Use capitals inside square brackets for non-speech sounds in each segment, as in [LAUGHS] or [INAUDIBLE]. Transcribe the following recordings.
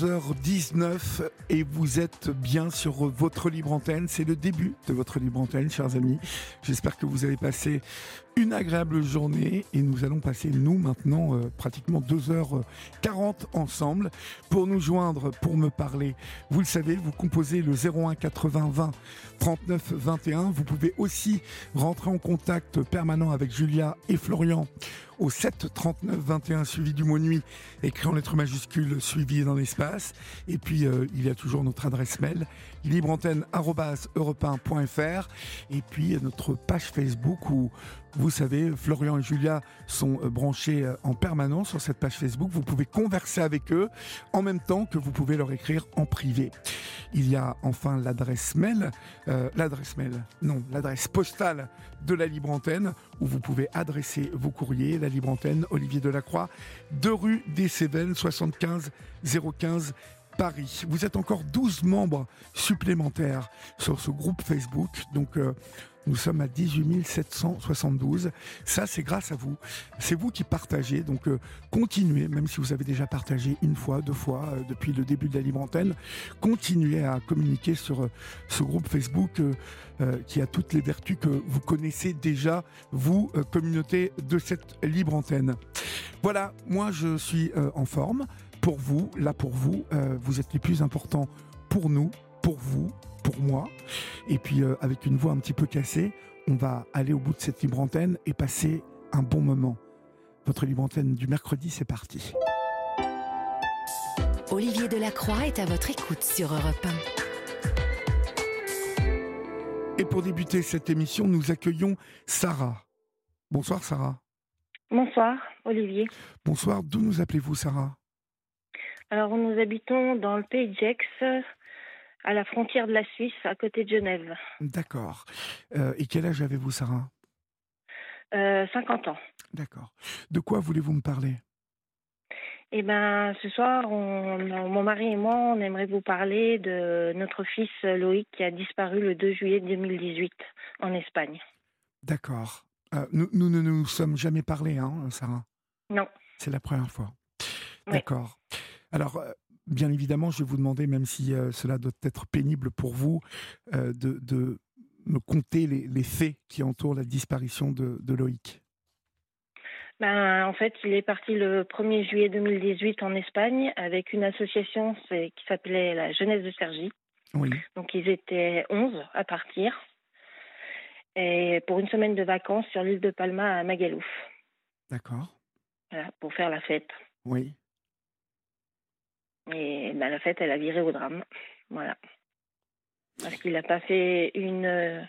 22h19 et vous êtes bien sur votre libre antenne. C'est le début de votre libre antenne, chers amis. J'espère que vous avez passé une agréable journée et nous allons passer, nous, maintenant, euh, pratiquement 2h40 ensemble. Pour nous joindre, pour me parler, vous le savez, vous composez le 01 80 20 39 21. Vous pouvez aussi rentrer en contact permanent avec Julia et Florian au 7 39 21 suivi du mot nuit écrit en lettres majuscules suivi dans l'espace et puis euh, il y a toujours notre adresse mail libreantenne@europe1.fr et puis notre page Facebook où vous savez, Florian et Julia sont euh, branchés euh, en permanence sur cette page Facebook. Vous pouvez converser avec eux en même temps que vous pouvez leur écrire en privé. Il y a enfin l'adresse mail, euh, l'adresse mail, non, l'adresse postale de la Libre Antenne où vous pouvez adresser vos courriers. La Libre Antenne, Olivier Delacroix, 2 rue des Cévennes, 75 015 Paris. Vous êtes encore 12 membres supplémentaires sur ce groupe Facebook. Donc, nous sommes à 18 772. Ça, c'est grâce à vous. C'est vous qui partagez. Donc, euh, continuez, même si vous avez déjà partagé une fois, deux fois euh, depuis le début de la libre antenne, continuez à communiquer sur euh, ce groupe Facebook qui a toutes les vertus que vous connaissez déjà, vous, communauté de cette libre antenne. Voilà, moi, je suis en forme. Pour vous, là pour vous, vous êtes les plus importants pour nous, pour vous, pour moi. Et puis euh, avec une voix un petit peu cassée, on va aller au bout de cette libre antenne et passer un bon moment. Votre libre antenne du mercredi, c'est parti. Olivier Delacroix est à votre écoute sur Europe 1. Et pour débuter cette émission, nous accueillons Sarah. Bonsoir Sarah. Bonsoir Olivier. Bonsoir, d'où nous appelez-vous Sarah? Alors nous habitons dans le pays de Gex, à la frontière de la Suisse, à côté de Genève. D'accord. Euh, et quel âge avez-vous, Sarah? Euh, 50 ans. D'accord. De quoi voulez-vous me parler? Eh ben, ce soir, mon mari et moi, on aimerait vous parler de notre fils Loïc qui a disparu le 2 juillet 2018 en Espagne. D'accord. Euh, nous, nous, ne nous sommes jamais parlé, hein, Sarah? Non. C'est la première fois. D'accord. Alors, euh, bien évidemment, je vais vous demander, même si euh, cela doit être pénible pour vous, euh, de, me compter les, faits qui entourent la disparition de, Loïc. Ben, en fait, il est parti le 1er juillet 2018 en Espagne avec une association qui s'appelait la Jeunesse de Sergi. Oui. Donc, ils étaient 11 à partir. Et pour une semaine de vacances sur l'île de Palma à Magalouf. D'accord. Voilà, pour faire la fête. Oui. Et ben, la fête, elle a viré au drame. Voilà. Parce qu'il n'a pas fait une, euh,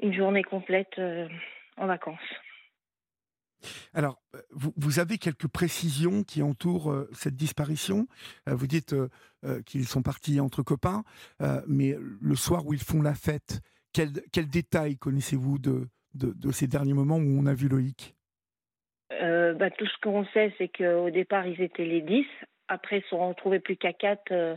une journée complète euh, en vacances. Alors, euh, vous, vous, avez quelques précisions qui entourent cette disparition. vous dites qu'ils sont partis entre copains, mais le soir où ils font la fête, quels quel détails connaissez-vous de, de, de, ces derniers moments où on a vu Loïc? Bah, Tout ce qu'on sait, c'est qu'au départ, ils étaient les 10 après, ils se sont retrouvés plus qu'à quatre euh,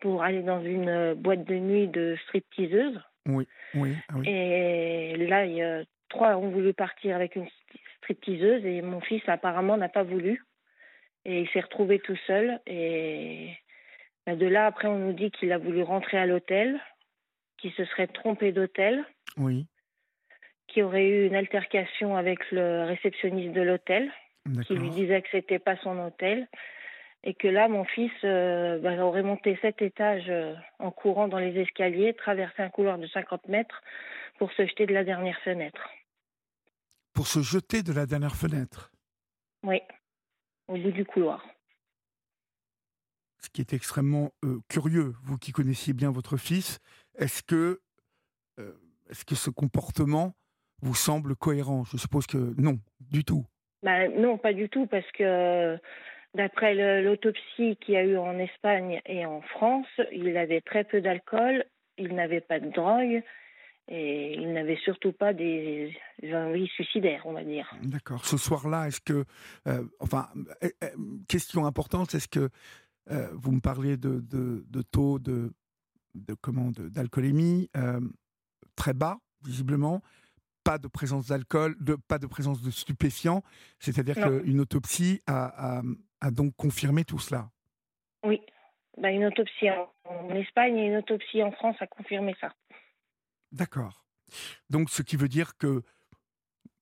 pour aller dans une euh, boîte de nuit de stripteaseuses. Oui, oui, ah oui. Et là, il y a trois ont voulu partir avec une stripteaseuse et mon fils apparemment n'a pas voulu. Et il s'est retrouvé tout seul. Et ben, de là, après, on nous dit qu'il a voulu rentrer à l'hôtel, qu'il se serait trompé d'hôtel. Oui. Qu'il aurait eu une altercation avec le réceptionniste de l'hôtel, qui lui disait que c'était pas son hôtel et que là, mon fils euh, bah, aurait monté sept étages euh, en courant dans les escaliers, traversé un couloir de 50 mètres pour se jeter de la dernière fenêtre. Pour se jeter de la dernière fenêtre? Oui, au bout du couloir. Ce qui est extrêmement euh, curieux, vous qui connaissiez bien votre fils, est-ce que, est-ce que ce comportement vous semble cohérent? Je suppose que non, du tout. Ben, non, pas du tout, parce que d'après l'autopsie qu'il y a eu en Espagne et en France, il avait très peu d'alcool, il n'avait pas de drogue et il n'avait surtout pas des envies suicidaires, on va dire. D'accord. Ce soir-là, est-ce que, euh, enfin, euh, euh, question importante, est-ce que vous me parlez de, de, taux de, de comment d'alcoolémie très bas, visiblement, pas de présence d'alcool, de, pas de présence de stupéfiants, c'est-à-dire qu'une autopsie a, a, donc confirmé tout cela. Oui, bah, une autopsie en, Espagne et une autopsie en France a confirmé ça. D'accord. Donc, ce qui veut dire que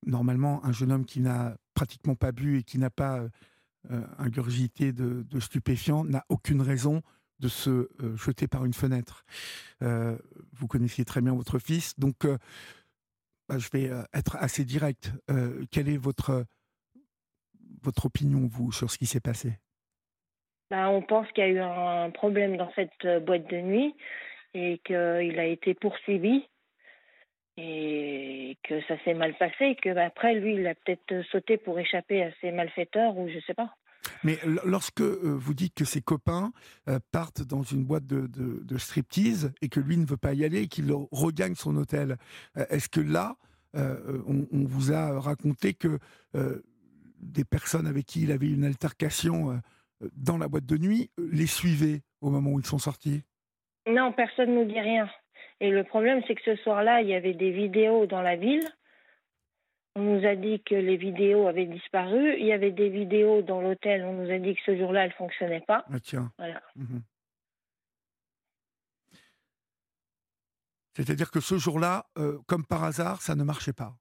normalement, un jeune homme qui n'a pratiquement pas bu et qui n'a pas euh, ingurgité de, stupéfiants n'a aucune raison de se euh, jeter par une fenêtre. Euh, vous connaissiez très bien votre fils, donc bah, je vais être assez direct. quelle est votre, votre opinion, vous, sur ce qui s'est passé? Bah, On pense qu'il y a eu un problème dans cette boîte de nuit et qu'il a été poursuivi et que ça s'est mal passé et que bah, après lui il a peut-être sauté pour échapper à ces malfaiteurs ou je sais pas. Mais lorsque euh, vous dites que ses copains euh, partent dans une boîte de, de, striptease et que lui ne veut pas y aller et qu'il regagne son hôtel, euh, est-ce que là, on, vous a raconté que des personnes avec qui il avait une altercation dans la boîte de nuit les suivaient au moment où ils sont sortis? Non, personne ne nous dit rien. Et le problème, c'est que ce soir-là, il y avait des vidéos dans la ville. On nous a dit que les vidéos avaient disparu. Il y avait des vidéos dans l'hôtel. On nous a dit que ce jour-là, elles ne fonctionnaient pas. Ah tiens. Voilà. Mhm. C'est-à-dire que ce jour-là, euh, comme par hasard, ça ne marchait pas?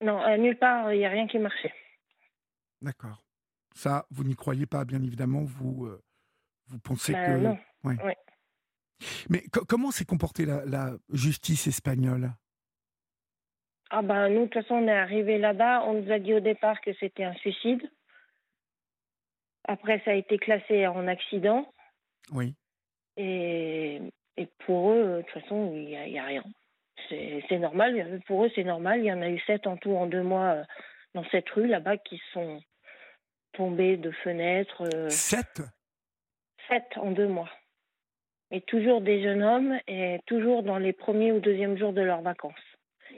Non, euh, nulle part, il n'y a rien qui marchait. D'accord. Ça, vous n'y croyez pas, bien évidemment. Vous, euh, vous pensez ben, que. Non. Mais comment s'est comportée la, justice espagnole? Ah ben nous, de toute façon, on est arrivé là-bas, on nous a dit au départ que c'était un suicide. Après, ça a été classé en accident. Oui. Et, et pour eux, de toute façon, il n'y a, a, rien. C'est normal, pour eux, c'est normal. Il y en a eu sept en tout en deux mois euh, dans cette rue là-bas qui sont tombés de fenêtres. Euh, sept Sept en deux mois et toujours des jeunes hommes et toujours dans les premiers ou deuxièmes jours de leurs vacances.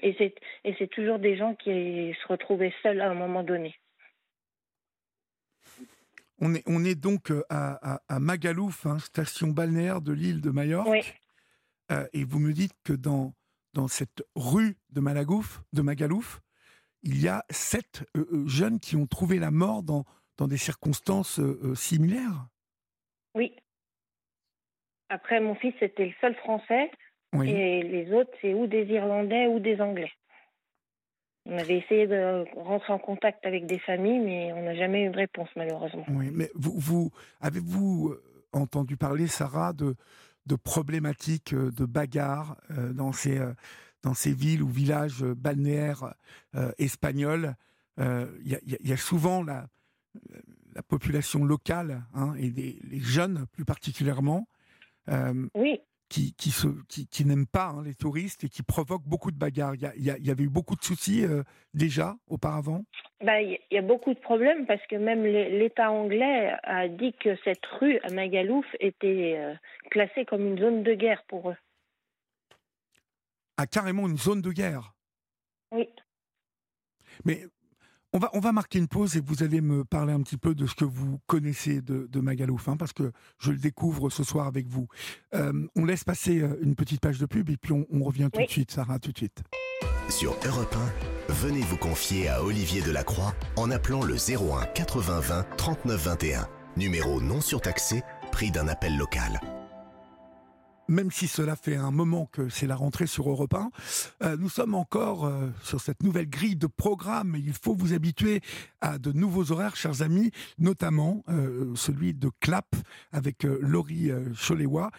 Et c'est, et c'est toujours des gens qui se retrouvaient seuls à un moment donné. On est, on est donc euh, à, à, Magalouf, hein, station balnéaire de l'île de Majorque. Oui. Euh, et vous me dites que dans, dans cette rue de, Malagouf, de Magalouf, il y a sept euh, jeunes qui ont trouvé la mort dans, dans des circonstances similaires Oui, après, mon fils, c'était le seul français. Et les autres, c'est ou des Irlandais ou des Anglais. On avait essayé de rentrer en contact avec des familles, mais on n'a jamais eu de réponse, malheureusement. Oui, mais vous, vous avez-vous euh, entendu parler, Sarah, de, de problématiques euh, de bagarres euh, dans, ces, dans ces villes ou villages balnéaires espagnols? Il y, a souvent la, la population locale hein, et les jeunes plus particulièrement euh, oui. qui, qui, qui, n'aiment pas hein, les touristes et qui provoquent beaucoup de bagarres. Il y, y avait eu beaucoup de soucis euh, déjà auparavant bah, Il y a beaucoup de problèmes parce que même l'État anglais a dit que cette rue à Magalouf était euh, classée comme une zone de guerre pour eux. Ah, carrément une zone de guerre? Oui. Mais on va, on va marquer une pause et vous allez me parler un petit peu de ce que vous connaissez de, de Magalouf, hein, parce que je le découvre ce soir avec vous. Euh, on laisse passer euh, une petite page de pub et puis on, revient tout de suite, Sarah, tout de suite. Sur Europe 1, venez vous confier à Olivier Delacroix en appelant le 01 80 20 39 21. Numéro non surtaxé, prix d'un appel local même si cela fait un moment que c'est la rentrée sur Europe 1, euh, nous sommes encore euh, sur cette nouvelle grille de programme il faut vous habituer à de nouveaux horaires, chers amis, notamment euh, celui de Clap avec Laurie Choléwa.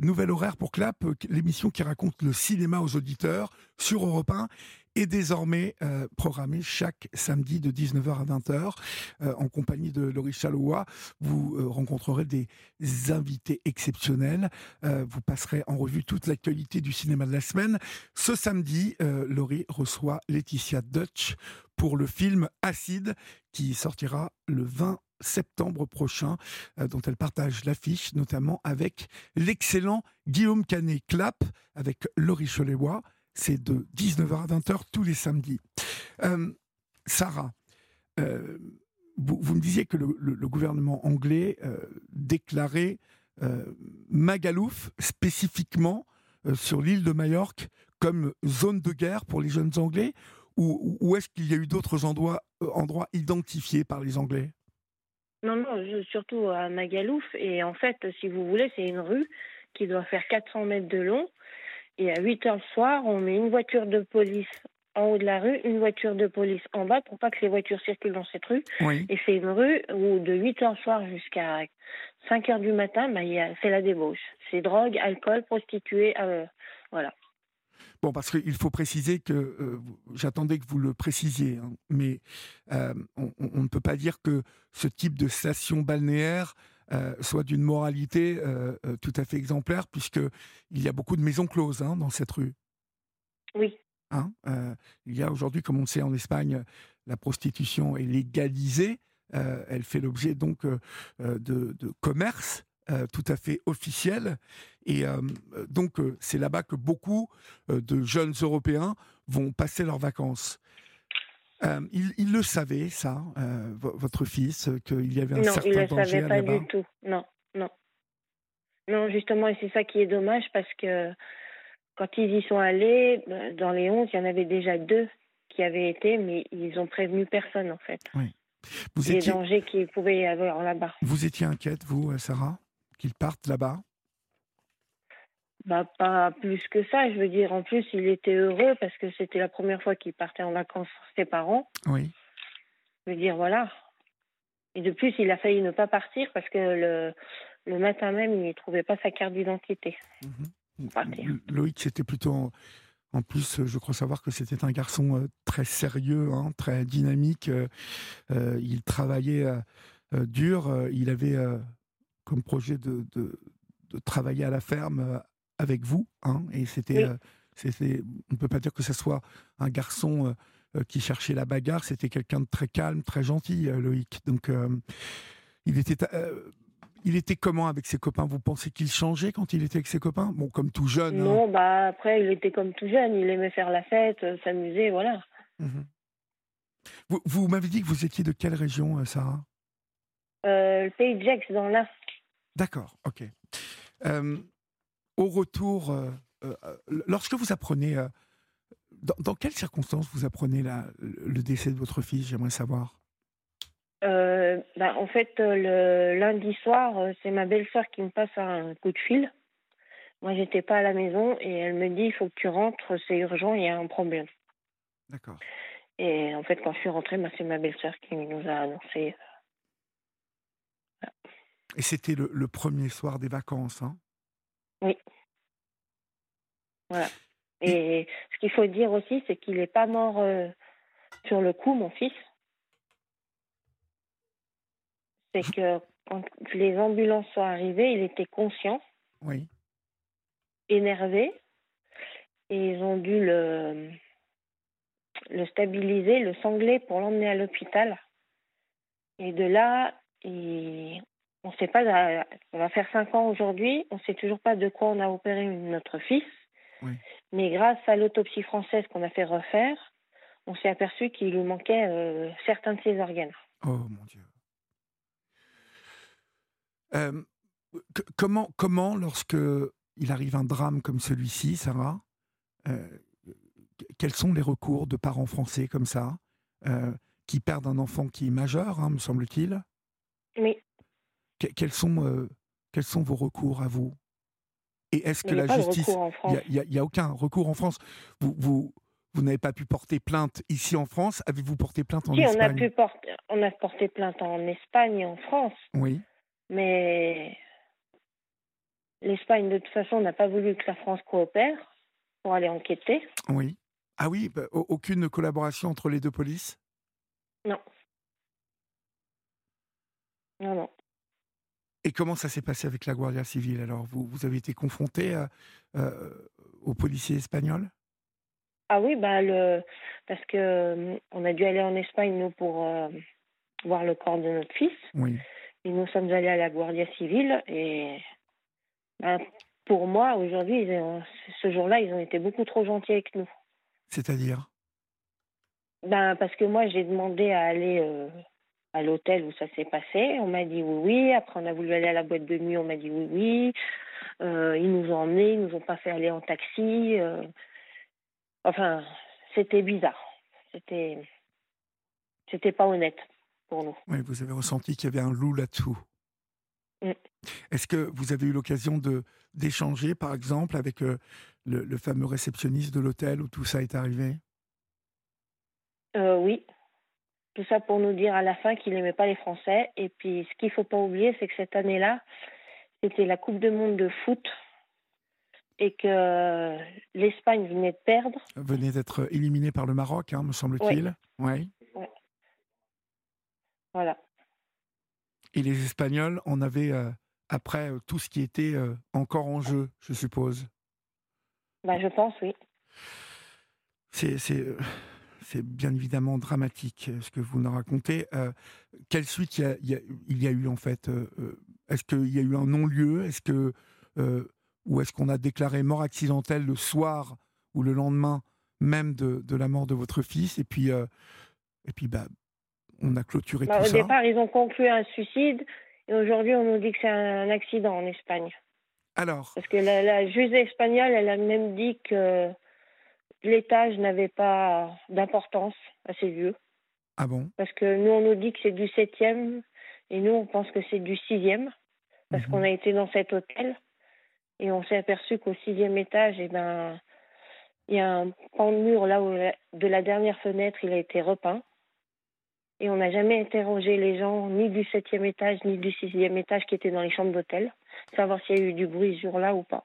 nouvel horaire pour Clap, l'émission qui raconte le cinéma aux auditeurs sur Europe 1 est désormais euh, programmé chaque samedi de 19h à 20h euh, en compagnie de Laurie Chaloua. Vous euh, rencontrerez des invités exceptionnels. vous passerez en revue toute l'actualité du cinéma de la semaine. Ce samedi, Laurie reçoit Laetitia Dutch pour le film Acide qui sortira le 20 septembre prochain, dont elle partage l'affiche, notamment avec l'excellent Guillaume Canet-Clap, avec Laurie Choléois. C'est de 19h à 20h tous les samedis. Euh, Sarah, euh, vous, me disiez que le, gouvernement anglais euh, déclarait Magalouf spécifiquement sur l'île de Majorque comme zone de guerre pour les jeunes Anglais ou, est-ce qu'il y a eu d'autres endroits, endroits identifiés par les Anglais? Non, non, surtout à Magalouf. Et en fait, si vous voulez, c'est une rue qui doit faire 400 mètres de long et à 8 heures le soir, on met une voiture de police en haut de la rue, une voiture de police en bas pour pas que les voitures circulent dans cette rue. Et c'est une rue où de 8 heures le soir jusqu'à 5 heures du matin, bah, c'est la débauche. C'est drogue, alcool, prostituées, euh, voilà. Bon, parce qu'il faut préciser que euh, j'attendais que vous le précisiez, hein, mais euh, on, on, ne peut pas dire que ce type de station balnéaire euh, soit d'une moralité euh, euh, tout à fait exemplaire, puisqu'il y a beaucoup de maisons closes hein, dans cette rue. Oui. Hein, il y a aujourd'hui, comme on le sait en Espagne, la prostitution est légalisée. elle fait l'objet donc de, de, commerce tout à fait officiel. Et donc, c'est là-bas que beaucoup de jeunes Européens vont passer leurs vacances. Euh, il, le savait, ça, euh, votre fils, qu'il y avait un certain danger Non, il ne le savait pas du tout. Non, non. Non, justement, et c'est ça qui est dommage parce que quand ils y sont allés, ben, dans les 11, il y en avait déjà deux qui avaient été, mais ils ont prévenu personne, en fait. Oui. Vous les dangers qu'il pouvait y avoir là-bas. Vous étiez inquiète, vous, Sarah, qu'ils partent là-bas bah, pas plus que ça. Je veux dire, en plus, il était heureux parce que c'était la première fois qu'il partait en vacances ses parents. Oui. Je veux dire, voilà. Et de plus, il a failli ne pas partir parce que le, le matin même, il ne trouvait pas sa carte d'identité. Mhm. Loïc, c'était plutôt. En plus, je crois savoir que c'était un garçon euh, très sérieux, hein, très dynamique. Euh, euh, il travaillait dur. il avait comme projet de, de, de, travailler à la ferme avec vous, hein, et c'était, euh, c'était, on ne peut pas dire que ce soit un garçon euh, euh, qui cherchait la bagarre, c'était quelqu'un de très calme, très gentil, Loïc. Donc, il était, il était comment avec ses copains? Vous pensez qu'il changeait quand il était avec ses copains? Bon, comme tout jeune. Hein. Non, bah après, il était comme tout jeune. Il aimait faire la fête, s'amuser, voilà. Mmh vous, vous m'avez dit que vous étiez de quelle région, Sarah? Le pays de Gex, dans l'Est. D'accord, ok au retour, euh, euh, lorsque vous apprenez, euh, dans, quelles circonstances vous apprenez la, le décès de votre fils J'aimerais savoir. Bah, en fait, le lundi soir, c'est ma belle-sœur qui me passe un coup de fil. Moi, j'étais pas à la maison et elle me dit il faut que tu rentres, c'est urgent, il y a un problème. D'accord. Et en fait, quand je suis rentrée, bah, c'est ma belle-sœur qui nous a annoncé. Et c'était le, le, premier soir des vacances, hein? Oui. Voilà. Et ce qu'il faut dire aussi, c'est qu'il n'est pas mort euh, sur le coup, mon fils. C'est que quand les ambulances sont arrivées, il était conscient. Oui. Énervé. Et ils ont dû le, le stabiliser, le sangler pour l'emmener à l'hôpital. Et de là, il, on sait pas, ça va faire cinq ans aujourd'hui, on ne sait toujours pas de quoi on a opéré notre fils. Mais grâce à l'autopsie française qu'on a fait refaire, on s'est aperçu qu'il lui manquait euh, certains de ses organes. Oh mon Dieu. Euh, comment, comment, lorsque il arrive un drame comme celui-ci, Sarah, euh, quels sont les recours de parents français comme ça, qui perdent un enfant qui est majeur, hein, me semble-t-il? Oui quels sont, euh, quels sont vos recours à vous? Et est-ce que la justice. Il n'y a, aucun recours en France? Vous, vous, vous n'avez pas pu porter plainte ici en France? Avez-vous porté plainte en Espagne on a, pu porter, on a porté plainte en Espagne et en France. Oui. Mais l'Espagne, de toute façon, n'a pas voulu que la France coopère pour aller enquêter. Oui. Ah oui, bah, aucune collaboration entre les deux polices? Non. Non, non. Et comment ça s'est passé avec la Guardia Civile alors? Vous, vous avez été confronté euh, euh, aux policiers espagnols? Ah oui, bah le, parce que euh, on a dû aller en Espagne nous pour voir le corps de notre fils. Oui. Et nous sommes allés à la Guardia Civile et bah, pour moi aujourd'hui, ce jour-là, ils ont été beaucoup trop gentils avec nous. C'est-à-dire? Ben, Parce que moi, j'ai demandé à aller euh, à l'hôtel où ça s'est passé. On m'a dit oui, oui. Après, on a voulu aller à la boîte de nuit. On m'a dit oui, oui. Euh, ils nous ont emmenés. Ils nous ont pas fait aller en taxi. Euh. Enfin, c'était bizarre. C'était, c'était pas honnête pour nous. Oui, vous avez ressenti qu'il y avait un loup là-dessous. Mm. Est-ce que vous avez eu l'occasion de d'échanger, par exemple, avec le, fameux réceptionniste de l'hôtel où tout ça est arrivé? Euh, Oui. Tout ça pour nous dire à la fin qu'il n'aimait pas les Français. Et puis, ce qu'il ne faut pas oublier, c'est que cette année-là, c'était la Coupe du Monde de foot et que l'Espagne venait de perdre. Venait d'être éliminée par le Maroc, hein, me semble-t-il. Oui. Ouais. Voilà. Et les Espagnols en avaient, euh, après, euh, tout ce qui était encore en jeu, je suppose. Bah, je pense, oui. C'est, c'est, bien évidemment dramatique ce que vous nous racontez. Euh, quelle suite il y, a, il y, a, eu en fait euh, euh, Est-ce qu'il y a eu un non-lieu? Est-ce que ou est-ce qu'on a déclaré mort accidentelle le soir ou le lendemain même de, de la mort de votre fils? Et puis et puis bah on a clôturé bah, tout au ça. Au départ, ils ont conclu un suicide et aujourd'hui on nous dit que c'est un accident en Espagne. Alors Parce que la, juge espagnole, elle a même dit que l'étage n'avait pas d'importance à ses yeux. Ah bon? Parce que nous, on nous dit que c'est du septième et nous, on pense que c'est du sixième parce mhm. qu'on a été dans cet hôtel et on s'est aperçu qu'au sixième étage, eh ben, il y a un pan de mur là où de la dernière fenêtre, il a été repeint. Et on n'a jamais interrogé les gens, ni du septième étage, ni du sixième étage qui étaient dans les chambres d'hôtel savoir s'il y a eu du bruit ce jour-là ou pas.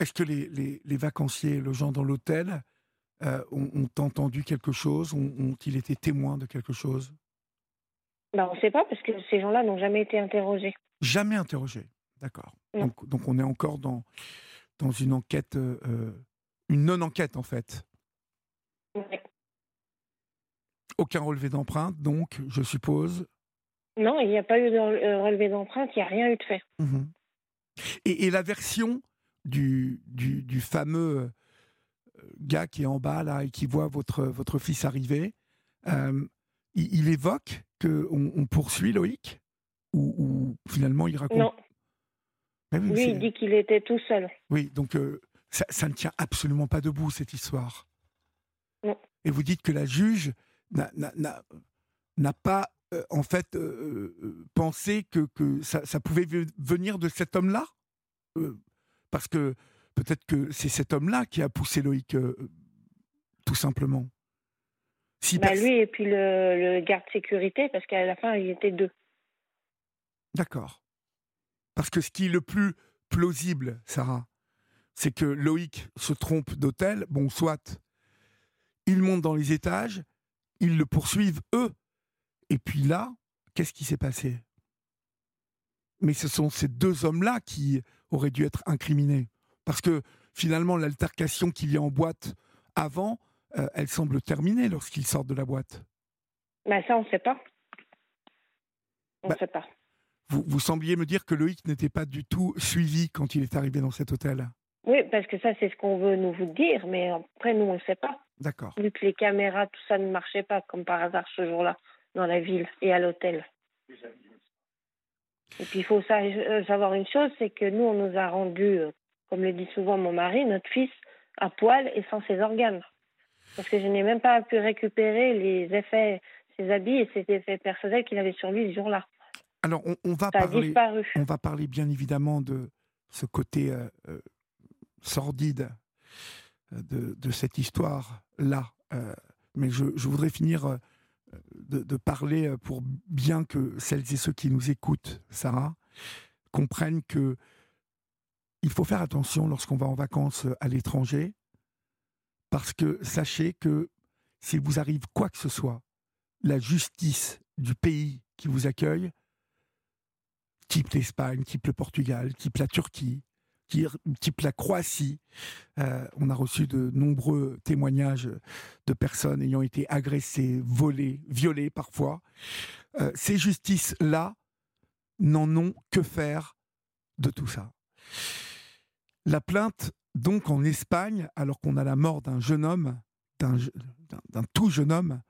Est-ce que les, les, vacanciers gens dans l'hôtel euh, ont, entendu quelque chose Ont-ils été témoins de quelque chose? Ben, On ne sait pas parce que ces gens-là n'ont jamais été interrogés. Jamais interrogés, d'accord. Donc, donc, on est encore dans, dans une enquête, euh, une non-enquête en fait. Aucun relevé d'empreinte, donc, je suppose? Non, il n'y a pas eu de euh, relevé d'empreinte, il n'y a rien eu de fait. Mhm. Et, la version du, du, fameux euh, gars qui est en bas là et qui voit votre, votre fils arriver, euh, il, évoque qu'on on poursuit Loïc ou, finalement il raconte? Non. Ah oui, il dit qu'il était tout seul. Oui, donc ça, ça, ne tient absolument pas debout cette histoire. Non. Et vous dites que la juge n'a pas euh, en fait, euh, euh, penser que, que ça, ça, pouvait venir de cet homme-là? Parce que peut-être que c'est cet homme-là qui a poussé Loïc, tout simplement. Si bah, lui et puis le, le garde sécurité, parce qu'à la fin, il était deux. D'accord. Parce que ce qui est le plus plausible, Sarah, c'est que Loïc se trompe d'hôtel. Bon, soit ils montent dans les étages, ils le poursuivent eux et puis là, qu'est-ce qui s'est passé? Mais ce sont ces deux hommes-là qui auraient dû être incriminés. Parce que finalement, l'altercation qu'il y a en boîte avant, euh, elle semble terminée lorsqu'ils sortent de la boîte. Ben ça, on ne sait pas. On ne bah, sait pas. Vous, vous sembliez me dire que Loïc n'était pas du tout suivi quand il est arrivé dans cet hôtel. Oui, parce que ça, c'est ce qu'on veut nous vous dire, mais après, nous, on ne sait pas. D'accord. Vu que les caméras, tout ça ne marchait pas, comme par hasard ce jour-là dans la ville et à l'hôtel. Et puis il faut euh, savoir une chose, c'est que nous, on nous a rendu, euh, comme le dit souvent mon mari, notre fils à poil et sans ses organes. Parce que je n'ai même pas pu récupérer les effets, ses habits et ses effets personnels qu'il avait sur lui ce jour-là. Alors on, va parler, on va parler bien évidemment de ce côté euh, sordide de, de, cette histoire-là. mais je, je, voudrais finir de, parler euh, pour bien que celles et ceux qui nous écoutent, Sarah, comprennent que il faut faire attention lorsqu'on va en vacances euh, à l'étranger. parce que sachez que s'il vous arrive quoi que ce soit, la justice du pays qui vous accueille, type l'Espagne, type le Portugal, type la Turquie, type la Croatie. Euh, on a reçu de nombreux témoignages de personnes ayant été agressées, volées, violées parfois. Euh, ces justices-là n'en ont que faire de tout ça. La plainte, donc en Espagne, alors qu'on a la mort d'un jeune homme, d'un tout jeune homme,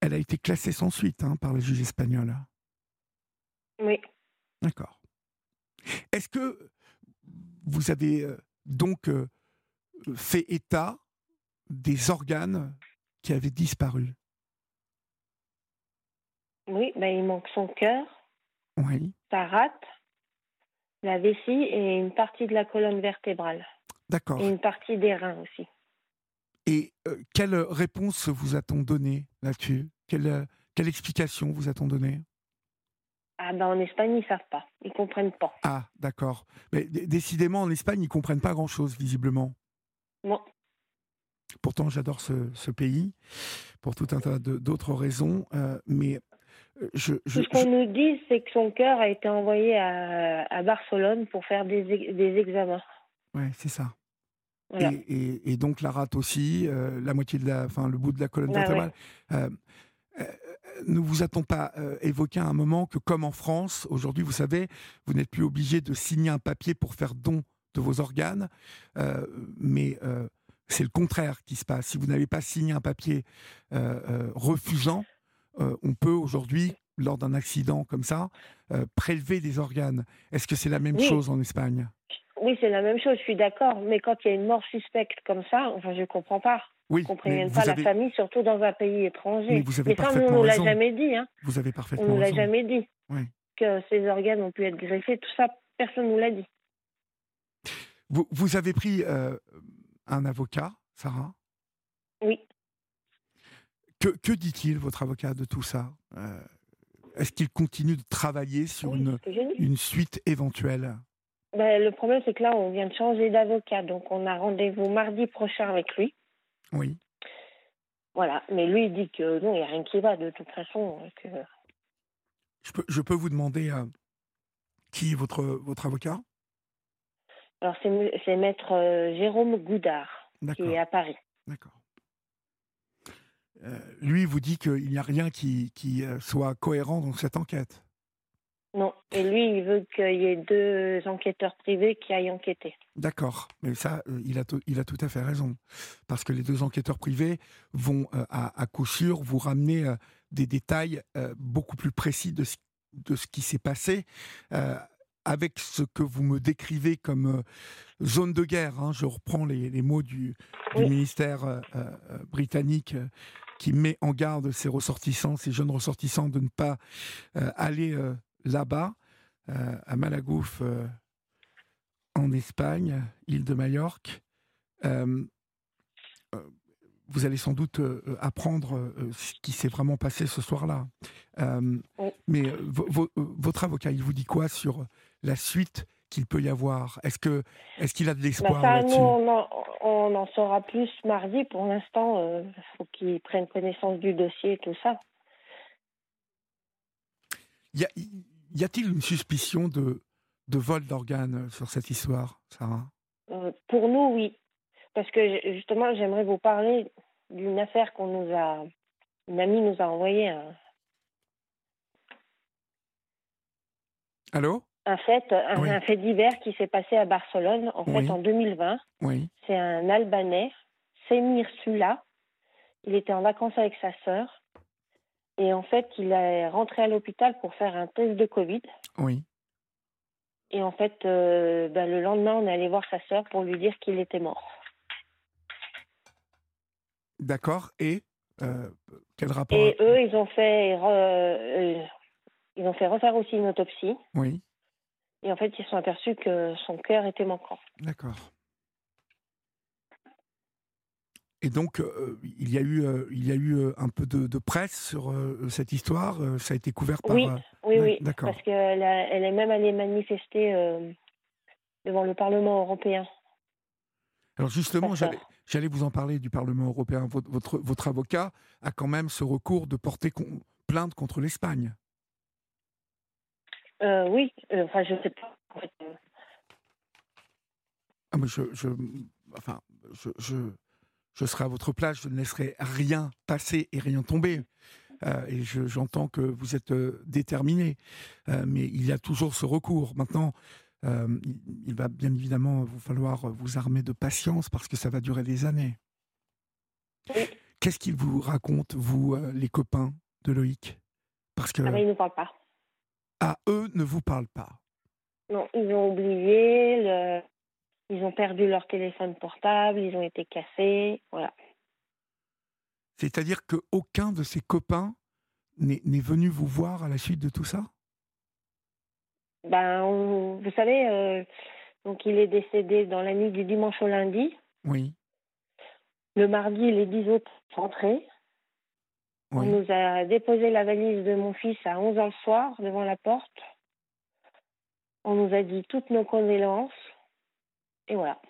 elle a été classée sans suite hein, par le juge espagnol. Oui. D'accord. Est-ce que vous avez euh, donc euh, fait état des organes qui avaient disparu Oui, ben, il manque son cœur, oui. sa rate, la vessie et une partie de la colonne vertébrale. D'accord. Et une partie des reins aussi. Et euh, quelle réponse vous a-t-on donné là-dessus? Quelle, quelle explication vous a-t-on donné ah ben en Espagne, ils savent pas, ils comprennent pas. Ah d'accord. Mais décidément, en Espagne, ils comprennent pas grand-chose, visiblement. Non. Pourtant, j'adore ce, pays pour tout un tas d'autres raisons, euh, mais euh, je, je, ce qu'on nous dit, c'est que son cœur a été envoyé à, Barcelone pour faire des, des examens. Ouais, c'est ça. Et, donc la rate aussi, euh, la moitié de la, enfin le bout de la colonne bah vertébrale ne vous a-t-on pas euh, évoqué à un moment que, comme en France, aujourd'hui, vous savez, vous n'êtes plus obligé de signer un papier pour faire don de vos organes, euh, mais euh, c'est le contraire qui se passe. Si vous n'avez pas signé un papier refusant, on peut aujourd'hui, lors d'un accident comme ça, prélever des organes. Est-ce que c'est la même chose en Espagne? Oui, c'est la même chose, je suis d'accord, mais quand il y a une mort suspecte comme ça, enfin, je ne comprends pas. Oui, ne pas la famille, surtout dans un pays étranger. Mais, vous avez ça, on ne nous l'a jamais dit. Hein. Vous avez parfaitement On ne nous l'a jamais dit. Que ces organes ont pu être greffés, tout ça, personne ne nous l'a dit. Vous, vous avez pris euh, un avocat, Sarah? Oui. Que, que dit-il, votre avocat, de tout ça? Euh, Est-ce qu'il continue de travailler sur une, une suite éventuelle? Ben, Le problème, c'est que là, on vient de changer d'avocat. Donc, on a rendez-vous mardi prochain avec lui. Oui. Voilà, mais lui, il dit que non, il n'y a rien qui va de toute façon. Que... Je, peux, je peux vous demander euh, qui est votre, votre avocat? Alors, c'est maître euh, Jérôme Goudard, qui est à Paris. D'accord. Euh, lui, vous dit qu'il n'y a rien qui, qui soit cohérent dans cette enquête? Non, et lui, il veut qu'il y ait deux enquêteurs privés qui aillent enquêter. D'accord, mais ça, euh, il, a il a tout à fait raison. Parce que les deux enquêteurs privés vont, euh, à, coup sûr, vous ramener euh, des détails beaucoup plus précis de ce, de ce qui s'est passé. avec ce que vous me décrivez comme zone de guerre, hein. je reprends les, les mots du, du ministère britannique qui met en garde ses ressortissants, ses jeunes ressortissants, de ne pas aller là-bas, euh, à Malagouf, euh, en Espagne, île de Majorque. Euh, vous allez sans doute apprendre ce qui s'est vraiment passé ce soir-là. Mais votre avocat, il vous dit quoi sur la suite qu'il peut y avoir? Est-ce que est-ce qu'il a de l'espoir bah là-dessus? on, en saura plus mardi. Pour l'instant, il faut qu'il prenne connaissance du dossier et tout ça. Il y a, y a-t-il une suspicion de, de vol d'organes sur cette histoire, Sarah? Euh, Pour nous, oui. Parce que justement, j'aimerais vous parler d'une affaire qu'on nous a. Une amie nous a envoyé un. Allô? Un fait, un, fait divers qui s'est passé à Barcelone, en fait, en 2020. Oui. C'est un Albanais, Semir Sula. Il était en vacances avec sa sœur. Et en fait, il est rentré à l'hôpital pour faire un test de Covid. Oui. Et en fait, euh, ben, le lendemain, on est allé voir sa sœur pour lui dire qu'il était mort. D'accord. Et euh, quel rapport Et eux, ils ont fait, euh, ils ont fait refaire aussi une autopsie. Oui. Et en fait, ils se sont aperçus que son cœur était manquant. D'accord. Et donc, euh, il y a eu, euh, il y a eu euh, un peu de, presse sur cette histoire. ça a été couvert par. Oui, oui, oui. Parce qu'elle elle est même allée manifester devant le Parlement européen. Alors justement, j'allais vous en parler du Parlement européen. Votre, votre, avocat a quand même ce recours de porter plainte contre l'Espagne. Oui, enfin je ne sais pas. Ah, je, je, enfin, je, je, je, serai à votre place, je ne laisserai rien passer et rien tomber. Euh, et j'entends que vous êtes déterminé, mais il y a toujours ce recours. Maintenant, il va bien évidemment vous falloir vous armer de patience parce que ça va durer des années. Qu'est-ce qu'ils vous racontent, vous, les copains de Loïc? Parce que... Ah, ils ne parlent pas. Ah, eux ne vous parlent pas Non, ils ont oublié, le... ils ont perdu leur téléphone portable, ils ont été cassés, voilà. C'est-à-dire qu'aucun de ses copains n'est venu vous voir à la suite de tout ça? Ben, vous savez, euh, donc il est décédé dans la nuit du dimanche au lundi. Oui. Le mardi, les dix autres sont rentrés. On nous a déposé la valise de mon fils à 11h le soir devant la porte. On nous a dit toutes nos condoléances. Et voilà.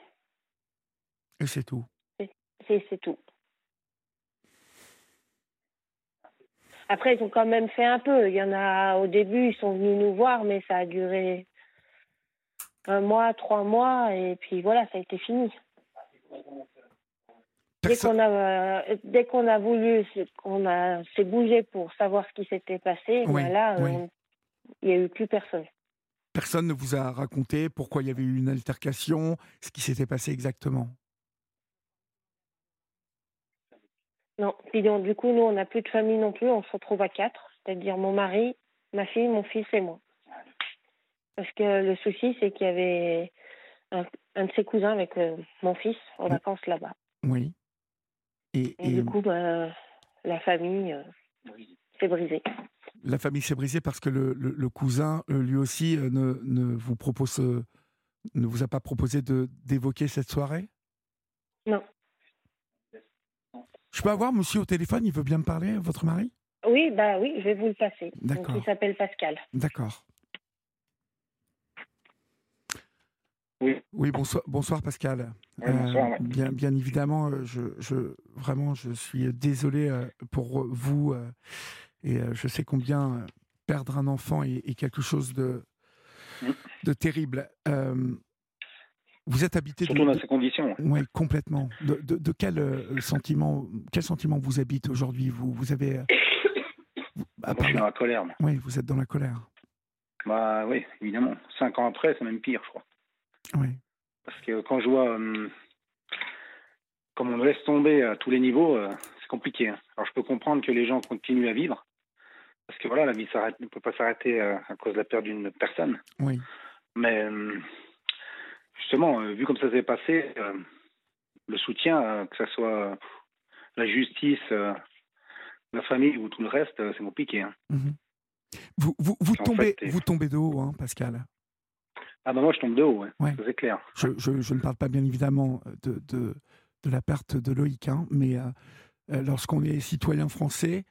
Et c'est tout. C'est tout. Après, ils ont quand même fait un peu. Il y en a au début, ils sont venus nous voir, mais ça a duré un mois, trois mois, et puis voilà, ça a été fini. Dès qu'on a, euh, dès qu'on a voulu, qu'on a s'est bougé pour savoir ce qui s'était passé, ben là, euh, il n'y a eu plus personne. Personne ne vous a raconté pourquoi il y avait eu une altercation, ce qui s'était passé exactement? Non. Puis donc, du coup, nous, on n'a plus de famille non plus. On se retrouve à quatre, c'est-à-dire mon mari, ma fille, mon fils et moi. Parce que le souci, c'est qu'il y avait un, de ses cousins avec euh, mon fils en vacances là-bas. Oui. Et, du coup, bah, la famille euh, s'est brisée. La famille s'est brisée parce que le, le, cousin, euh, lui aussi, euh, ne, ne, vous propose, ne vous a pas proposé de d'évoquer cette soirée? Non. Je peux avoir monsieur au téléphone Il veut bien me parler, votre mari? Oui, bah oui, je vais vous le passer. D'accord. il s'appelle Pascal. D'accord. Oui. bonsoir, bonsoir Pascal. Euh, bien, bien évidemment, euh, je, je, vraiment, je suis désolé euh, pour vous et je sais combien perdre un enfant est, quelque chose de, de terrible. vous êtes habité surtout dans ces conditions. Oui, complètement. De, de, quel sentiment, quel sentiment vous habite aujourd'hui? Vous, vous avez. Moi, je suis dans la colère. Oui, vous êtes dans la colère. Bah oui, évidemment. Cinq ans après, c'est même pire, je crois. Oui. Parce que quand je vois euh, comme on laisse tomber à tous les niveaux, euh, c'est compliqué. Hein. Alors je peux comprendre que les gens continuent à vivre, parce que voilà, la vie ne peut pas s'arrêter euh, à cause de la perte d'une personne. Oui. Mais justement, vu comme ça s'est passé, le soutien, que ce soit la justice, la famille ou tout le reste, c'est compliqué. Hein. Mhm. Vous, vous, vous tombez, vous tombez de haut, hein, Pascal ah bah moi je tombe de haut, ouais. c'est clair. Je, je, ne parle pas bien évidemment de, de, de la perte de Loïc, hein, mais euh, euh, lorsqu'on est citoyen français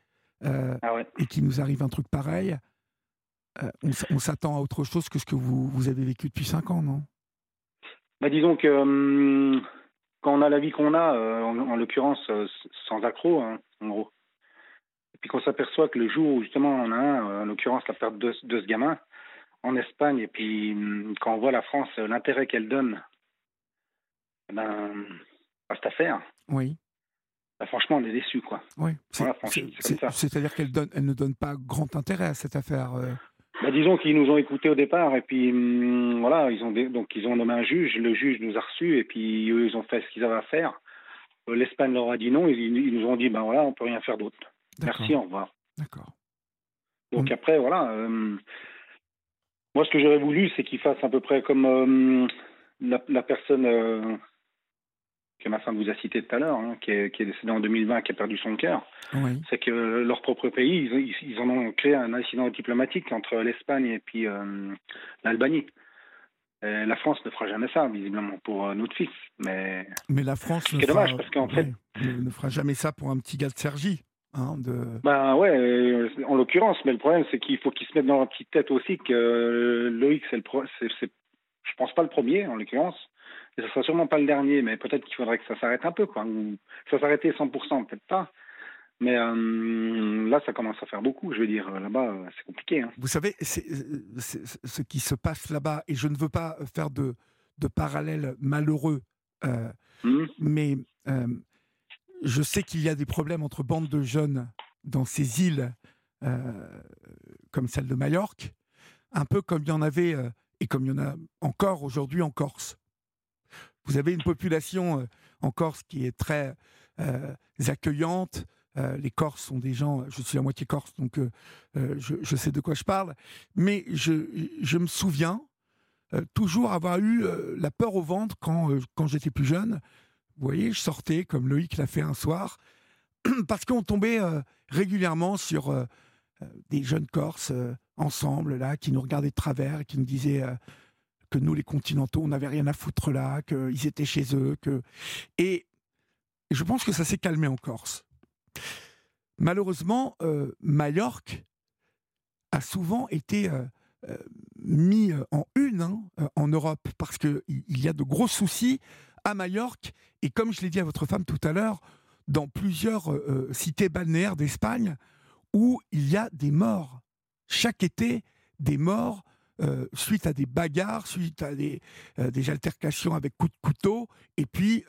euh, ah et qu'il nous arrive un truc pareil, on, s'attend à autre chose que ce que vous, vous avez vécu depuis 5 ans, non? Bah Disons que hum, quand on a la vie qu'on a, en, l'occurrence sans accro, hein, en gros, et puis qu'on s'aperçoit que le jour où justement on a un, en l'occurrence la perte de, de ce gamin, en Espagne, et puis hum, quand on voit la France, euh, l'intérêt qu'elle donne eh ben, à cette affaire, oui. Bah, franchement, on est déçu. Quoi. Oui. C'est-à-dire qu'elle ne donne pas grand intérêt à cette affaire. Euh. Bah, disons qu'ils nous ont écoutés au départ, et puis hum, voilà, ils ont, donc, ils ont nommé un juge, le juge nous a reçus, et puis eux, ils ont fait ce qu'ils avaient à faire. Euh, L'Espagne leur a dit non, ils, nous ont dit ben voilà, on peut rien faire d'autre. Merci, au revoir. D'accord. Donc après, voilà. Hum, moi, ce que j'aurais voulu, c'est qu'il fasse à peu près comme euh, la, personne euh, que ma femme vous a citée tout à l'heure, hein, qui, est, qui, est, décédée en 2020, qui a perdu son cœur. C'est que leur propre pays, ils, ils, en ont créé un incident diplomatique entre l'Espagne et puis euh, l'Albanie. La France ne fera jamais ça, visiblement, pour notre fils. Mais, mais la France ne dommage, parce qu'en fait... ne fera jamais ça pour un petit gars de Sergi. Hein, ben ouais, euh, en l'occurrence, mais le problème c'est qu'il faut qu'ils se mettent dans leur petite tête aussi que euh, Loïc, c'est le pro... c'est, je pense pas le premier en l'occurrence, Et ce sera sûrement pas le dernier, mais peut-être qu'il faudrait que ça s'arrête un peu, quoi. Ou ça s'arrêtait 100%, peut-être pas. Mais euh, là, ça commence à faire beaucoup. Je veux dire, là-bas, c'est compliqué. Hein. Vous savez, c'est, ce qui se passe là-bas, et je ne veux pas faire de, de parallèles malheureux, euh, mmh. mais euh, je sais qu'il y a des problèmes entre bandes de jeunes dans ces îles comme celle de Majorque, un peu comme il y en avait et comme il y en a encore aujourd'hui en Corse. Vous avez une population en Corse qui est très accueillante, euh, les Corses sont des gens, je suis à moitié corse, donc euh, euh, je, sais de quoi je parle, mais je, me souviens toujours avoir eu la peur au ventre quand, quand j'étais plus jeune. Vous voyez, je sortais comme Loïc l'a fait un soir, [CLEARS THROAT] parce qu'on tombait régulièrement sur des jeunes Corses ensemble, là, qui nous regardaient de travers et qui nous disaient que nous, les continentaux, on n'avait rien à foutre là, qu'ils étaient chez eux. Que... Et je pense que ça s'est calmé en Corse. Malheureusement, euh, Majorque a souvent été euh, euh, mis en une hein, en Europe parce qu'il y a de gros soucis à Majorque. Et comme je l'ai dit à votre femme tout à l'heure, dans plusieurs cités balnéaires d'Espagne où il y a des morts. Chaque été, des morts suite à des bagarres, suite à des, des altercations avec coups de couteau. Et puis,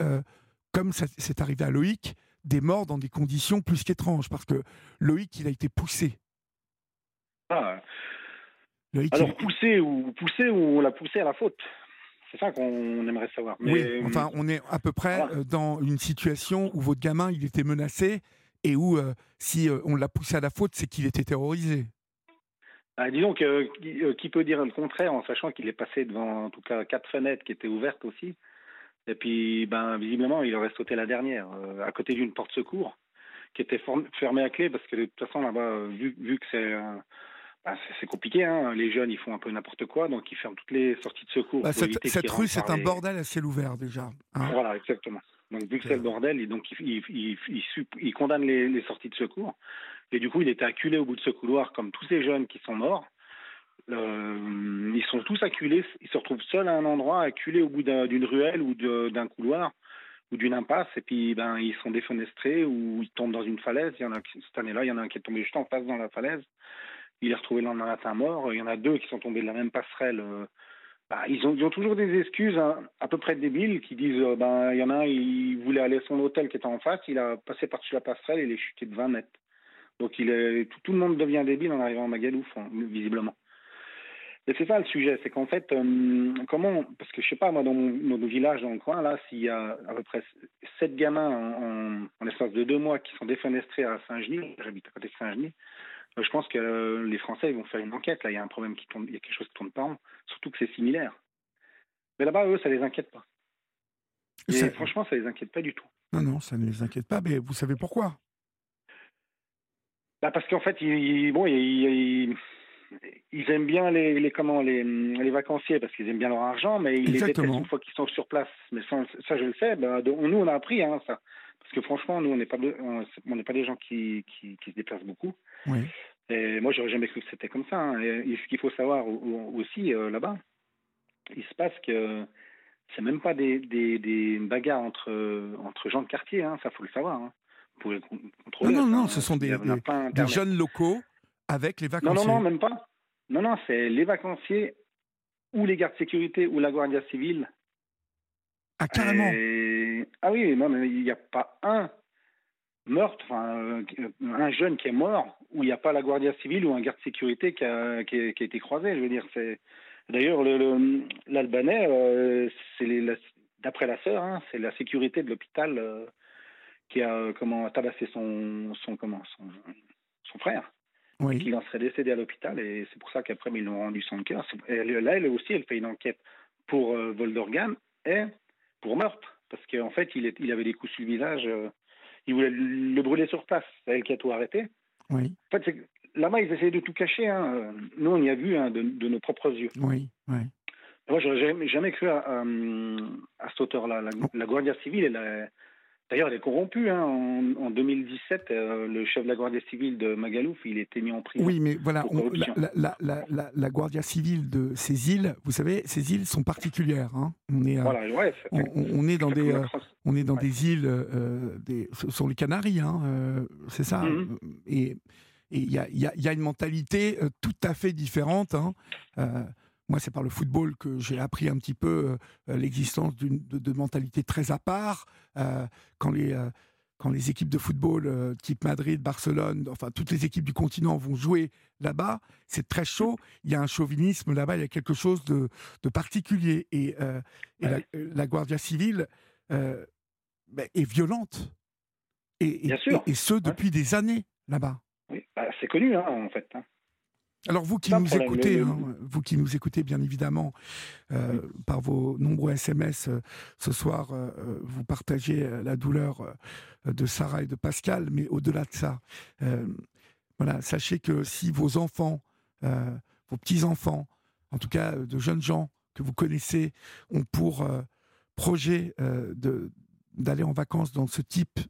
comme c'est arrivé à Loïc, des morts dans des conditions plus qu'étranges, parce que Loïc, il a été poussé. Ah. Alors, poussé, ou, poussé ou on l'a poussé à la faute c'est ça qu'on aimerait savoir. Mais... Oui, enfin, on est à peu près euh, dans une situation où votre gamin, il était menacé et où, euh, si euh, on l'a poussé à la faute, c'est qu'il était terrorisé. Ah, disons que qui peut dire le contraire en sachant qu'il est passé devant en tout cas quatre fenêtres qui étaient ouvertes aussi et puis, ben, visiblement, il aurait sauté la dernière, euh, à côté d'une porte secours, qui était fermée à clé, parce que de toute façon, là-bas, euh, vu, vu que c'est ben, c'est compliqué, hein. les jeunes ils font un peu n'importe quoi, donc ils ferment toutes les sorties de secours. Bah, cette, cette rue, c'est un bordel à ciel ouvert déjà. Hein. voilà, exactement. Donc vu que c'est le bordel, donc, il, il, il, condamne les, les, sorties de secours. Et du coup, il était acculé au bout de ce couloir, comme tous ces jeunes qui sont morts. Euh, ils sont tous acculés, ils se retrouvent seuls à un endroit, acculés au bout d'une ruelle ou d'un couloir ou d'une impasse, et puis ben ils sont défenestrés ou ils tombent dans une falaise. Cette année-là, il y en a un qui est tombé juste en face dans la falaise. Il est retrouvé le lendemain matin mort. Il y en a deux qui sont tombés de la même passerelle. Euh, bah, ils, ont, ils, ont, toujours des excuses hein, à peu près débiles qui disent euh, ben il y en a un, il voulait aller à son hôtel qui était en face, il a passé par-dessus la passerelle et il est chuté de 20 mètres. Donc il est, tout, tout, le monde devient débile en arrivant à Magalouf, hein, visiblement. Et c'est ça le sujet, c'est qu'en fait, euh, comment, parce que je sais pas, moi, dans, nos villages, dans le coin, là, s'il y a à peu près sept gamins en, en, l'espace de deux mois qui sont défenestrés à Saint-Genis, j'habite à côté de Saint-Genis, euh, je pense que euh, les Français ils vont faire une enquête. Là, il y a un problème qui tourne, il y a quelque chose qui tourne pas rond, surtout que c'est similaire. Mais là-bas, eux, ça les inquiète pas. Et franchement, ça les inquiète pas du tout. Non, non, ça ne les inquiète pas, mais vous savez pourquoi? Bah Parce qu'en fait, ils, bon, ils, ils aiment bien les, les comment les, les vacanciers parce qu'ils aiment bien leur argent, mais ils les détestent une fois qu'ils sont sur place. Mais ça, ça je le sais. Ben, nous, on a appris hein, ça, parce que franchement, nous, on n'est pas on n'est pas des gens qui, qui, qui, se déplacent beaucoup. Oui. Et moi, j'aurais jamais cru que c'était comme ça. Hein. Et, ce qu'il faut savoir aussi euh, là-bas, il se passe que c'est même pas des, des, des, bagarres entre entre gens de quartier. Hein, ça, faut le savoir. Hein. Pouvez contrôler. Non, non, non, ce sont des, des jeunes locaux avec les vacanciers Non, non, non, même pas. Non, non, c'est les vacanciers ou les gardes de sécurité ou la Guardia civile. Ah, carrément Ah oui, non, mais il n'y a pas un meurtre, euh, un jeune qui est mort où il n'y a pas la Guardia civile ou un garde de sécurité qui a, qui a, été croisé. Je veux dire, c'est. D'ailleurs, l'Albanais, euh, c'est d'après la sœur, hein, c'est la sécurité de l'hôpital euh, qui a comment tabassé son, son comment son, son frère oui. qu'il en serait décédé à l'hôpital et c'est pour ça qu'après ils l'ont rendu son cœur. Là, elle aussi, elle fait une enquête pour euh, vol d'organes et pour meurtre parce qu'en fait, il, est, il, avait des coups sur le visage. Euh, il voulait le brûler sur place. C'est elle qui a tout arrêté. Oui. En fait, là-bas, ils essayaient de tout cacher. Hein. Nous, on y a vu hein, de, nos propres yeux. Oui, oui. Moi, j'aurais jamais, jamais cru à, à, cet auteur-là. La, la, Guardia civile, elle, D'ailleurs, elle est corrompue. Hein. En, 2017, euh, le chef de la Guardia civile de Magalouf, il était mis en prison. Oui, mais voilà, la, la, la, la, Guardia civile de ces îles, vous savez, ces îles sont particulières. Hein. On, est, voilà, ouais, on, est dans des, euh, on est dans des îles, euh, des, ce sont les Canaries, hein, euh, c'est ça. Mm-hmm. Et il y a, y, y a, une mentalité tout à fait différente. Moi, c'est par le football que j'ai appris un petit peu euh, l'existence d'une de, mentalité très à part. Euh, quand les euh, quand les équipes de football type Madrid, Barcelone, enfin toutes les équipes du continent vont jouer là-bas, c'est très chaud. Il y a un chauvinisme là-bas, il y a quelque chose de, de particulier. Et, la, Guardia civile ben, est violente. Et, Bien sûr. et, ce, depuis des années là-bas. Oui, bah, c'est connu hein, en fait. Hein. Alors vous qui nous écoutez, hein, vous qui nous écoutez bien évidemment euh, par vos nombreux SMS euh, ce soir, euh, vous partagez la douleur de Sarah et de Pascal, mais au-delà de ça, voilà, sachez que si vos enfants, vos petits enfants, en tout cas de jeunes gens que vous connaissez, ont pour projet de d'aller en vacances dans ce type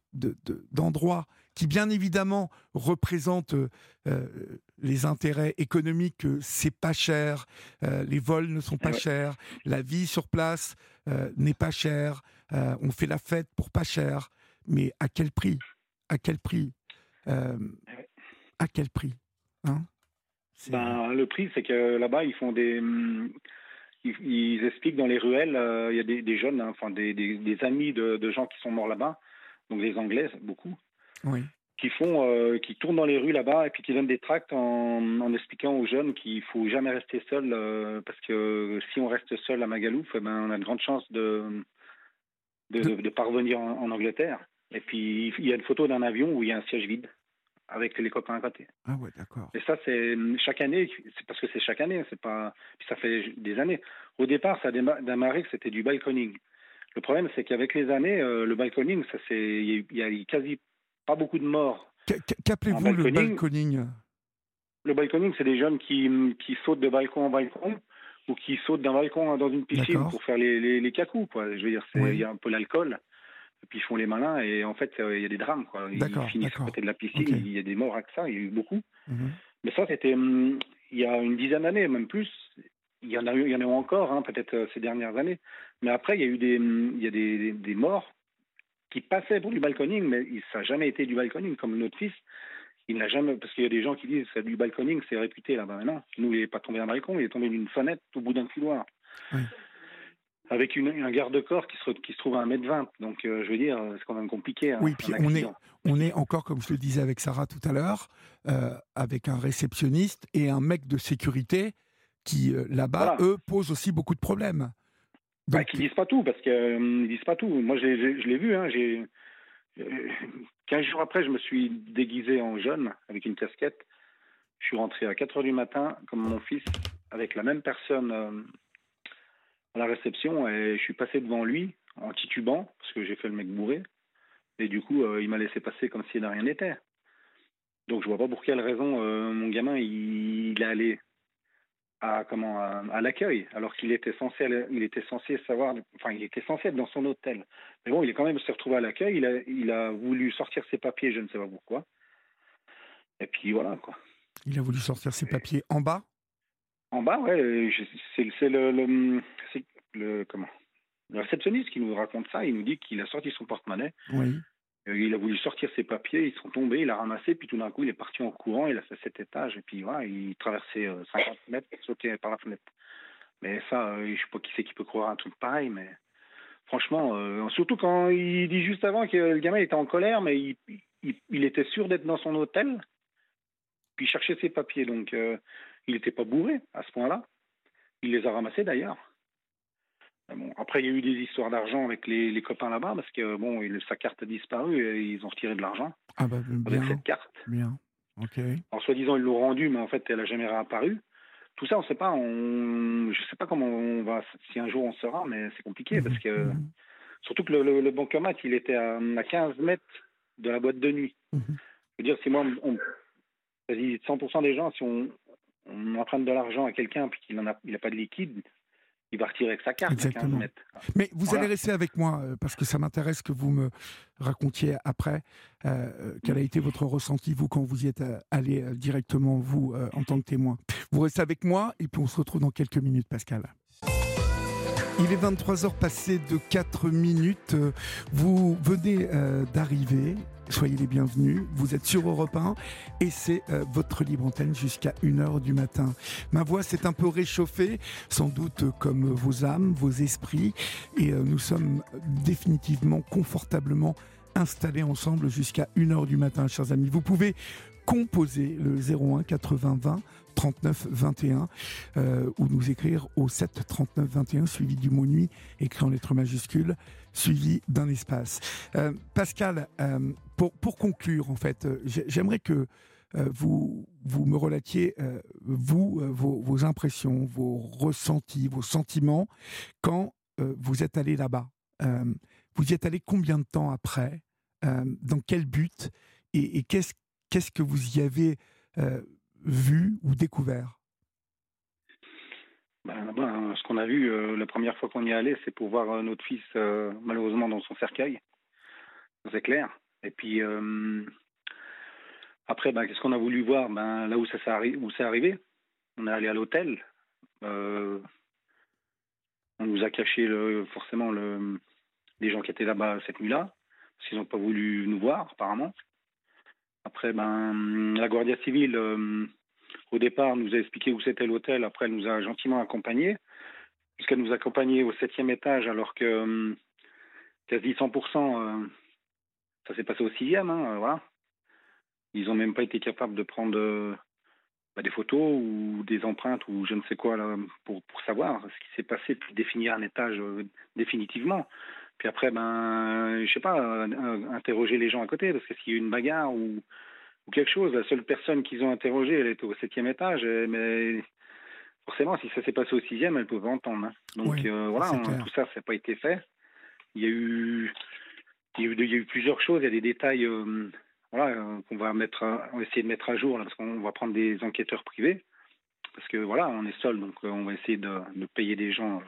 d'endroit qui bien évidemment représente euh, les intérêts économiques, c'est pas cher, euh, les vols ne sont pas chers, la vie sur place n'est pas chère, on fait la fête pour pas cher, mais à quel prix? À quel prix? À quel prix? Hein? Ben, Le prix, c'est que là-bas, ils font des... Hum, ils, expliquent dans les ruelles, euh, il y a des, jeunes, hein, des, des, amis de, de, gens qui sont morts là-bas, donc des Anglais, beaucoup, qui font, euh, qui tournent dans les rues là-bas et puis qui donnent des tracts en, en expliquant aux jeunes qu'il faut jamais rester seul euh, parce que si on reste seul à Magalouf, eh ben, on a de grandes chances de de, de parvenir en Angleterre. Et puis il y a une photo d'un avion où il y a un siège vide avec les copains à côté. Ah ouais, d'accord. Et ça, c'est chaque année, c'est parce que c'est chaque année, c'est pas, puis ça fait des années. Au départ, ça a démarré que c'était du balconing. Le problème, c'est qu'avec les années, euh, le balconing, ça c'est, il y, a quasi pas beaucoup de morts. Qu'appelez-vous le balconing Le balconing, c'est des jeunes qui, qui sautent de balcon en balcon ou qui sautent d'un balcon dans une piscine pour faire les, les, les cacous, quoi. Je veux dire, il y a un peu l'alcool et puis ils font les malins et en fait il y a des drames quoi. Ils finissent à côté de la piscine, il y a des morts avec ça, il y a eu beaucoup. Mhm. Mais ça c'était hum, il y a une dizaine d'années, même plus. Il y en a eu, il y en a eu encore, hein, peut-être euh, ces dernières années. Mais après il y a eu des, hum, il y a des, des, morts qui passaient pour du balconing, mais ça n'a jamais été du balconing comme notre fils. Il n'a jamais, parce qu'il y a des gens qui disent que du balconing, c'est réputé là-bas. non, nous, il n'est pas tombé d'un balcon, il est tombé d'une fenêtre au bout d'un couloir. Oui avec une, un garde-corps qui se, qui se trouve à 1m20. Donc, euh, je veux dire, c'est quand même compliqué. Hein, oui, puis on est, on est encore, comme je le disais avec Sarah tout à l'heure, euh, avec un réceptionniste et un mec de sécurité qui, euh, là-bas, eux, posent aussi beaucoup de problèmes. Bah, Donc... Bah, disent pas tout, parce qu'ils disent pas tout. Moi, je l'ai vu. Hein, j'ai 15 jours après, je me suis déguisé en jeune, avec une casquette. Je suis rentré à 4 heures du matin, comme mon fils, avec la même personne à la réception et je suis passé devant lui en titubant parce que j'ai fait le mec bourré et du coup euh, il m'a laissé passer comme si de rien n'était. Donc je vois pas pour quelle raison euh, mon gamin il, est allé à comment à, l'accueil alors qu'il était censé il était censé savoir enfin il était censé être dans son hôtel. Mais bon il est quand même se retrouvé à l'accueil il a il a voulu sortir ses papiers je ne sais pas pourquoi. Et puis voilà quoi. Il a voulu sortir ses papiers en bas? En bas, ouais, c'est le, le, le, comment? Le réceptionniste qui nous raconte ça. Il nous dit qu'il a sorti son porte-monnaie. Oui. Euh, il a voulu sortir ses papiers, ils sont tombés, il a ramassé, puis tout d'un coup, il est parti en courant, il a fait cet étage, et puis voilà, il traversait 50 euh, mètres, sautait par la fenêtre. Mais ça, euh, je sais pas qui c'est qui peut croire un truc pareil, mais franchement, surtout quand il dit juste avant que le gamin était en colère, mais il, il, était sûr d'être dans son hôtel, puis il cherchait ses papiers, donc il n'était pas bourré à ce point-là. Il les a ramassés d'ailleurs. Bon, après, il y a eu des histoires d'argent avec les, les copains là-bas parce que bon, il, sa carte a disparu et ils ont retiré de l'argent ah bah, avec cette carte. Bien. Ok. En soi-disant, ils l'ont rendue, mais en fait, elle n'a jamais réapparu. Tout ça, on ne sait pas. On, je ne sais pas comment on va, si un jour on sera, mais c'est compliqué parce que mhm. surtout que le, le, bancomat, il était à, 15 mètres de la boîte de nuit. Mhm. Je veux dire, si moi, on, quasi 100% des gens, si on, on emprunte de l'argent à quelqu'un puis qu'il n'a il a pas de liquide, il va retirer avec sa carte. Exactement. Mais vous allez rester avec moi euh, parce que ça m'intéresse que vous me racontiez après euh, quel a été votre ressenti, vous, quand vous y êtes euh, allé directement, vous, en tant que témoin. Vous restez avec moi et puis on se retrouve dans quelques minutes, Pascal. Il est 23h passé de 4 minutes. Vous venez d'arriver Soyez les bienvenus. Vous êtes sur Europe 1 et c'est euh, votre libre antenne jusqu'à 1h du matin. Ma voix s'est un peu réchauffée, sans doute comme vos âmes, vos esprits, et euh, nous sommes définitivement, confortablement installés ensemble jusqu'à 1h du matin, chers amis. Vous pouvez composer le 01 80 20 39 21 ou nous écrire au 7 39 21 suivi du mot nuit écrit en lettres majuscules suivi d'un espace. Euh, Pascal, euh, pour, pour conclure, en fait, euh, j'aimerais que vous, vous me relatiez, vous, vos, vos, impressions, vos ressentis, vos sentiments quand vous êtes allé là-bas. vous y êtes allé combien de temps après? Dans quel but? Et, et qu'est-ce qu'est-ce que vous y avez vu ou découvert? Ben, ben, ce qu'on a vu euh, la première fois qu'on y est allé, c'est pour voir euh, notre fils euh, malheureusement dans son cercueil. C'est clair. Et puis après, ben, qu'est-ce qu'on a voulu voir? Ben, Là où c'est arrivé, on est allé à l'hôtel. on nous a caché forcément le, les gens qui étaient là-bas cette nuit-là, parce qu'ils n'ont pas voulu nous voir apparemment. Après, ben, la Guardia civile au départ, nous a expliqué où c'était l'hôtel. Après, elle nous a gentiment accompagnés, puisqu'elle nous accompagnait au septième étage, alors que hum, quasi 100%, euh, ça s'est passé au sixième. Hein, voilà. Ils n'ont même pas été capables de prendre euh, bah, des photos ou des empreintes ou je ne sais quoi pour, pour savoir ce qui s'est passé, puis définir un étage euh, définitivement. Puis après, ben, je sais pas, interroger les gens à côté, parce que s'il y a eu une bagarre ou ou quelque chose. La seule personne qu'ils ont interrogée, elle était au septième étage, mais forcément, si ça s'est passé au sixième, elle pouvait entendre. Hein. Donc euh, voilà, tout ça, ça n'a pas été fait. Il y a eu, il y a eu, il y a eu plusieurs choses. Il y a des détails, euh, voilà, euh, qu'on va mettre, on va essayer de mettre à jour là, parce qu'on va prendre des enquêteurs privés, parce que voilà, on est seul, donc on va essayer de, de payer des gens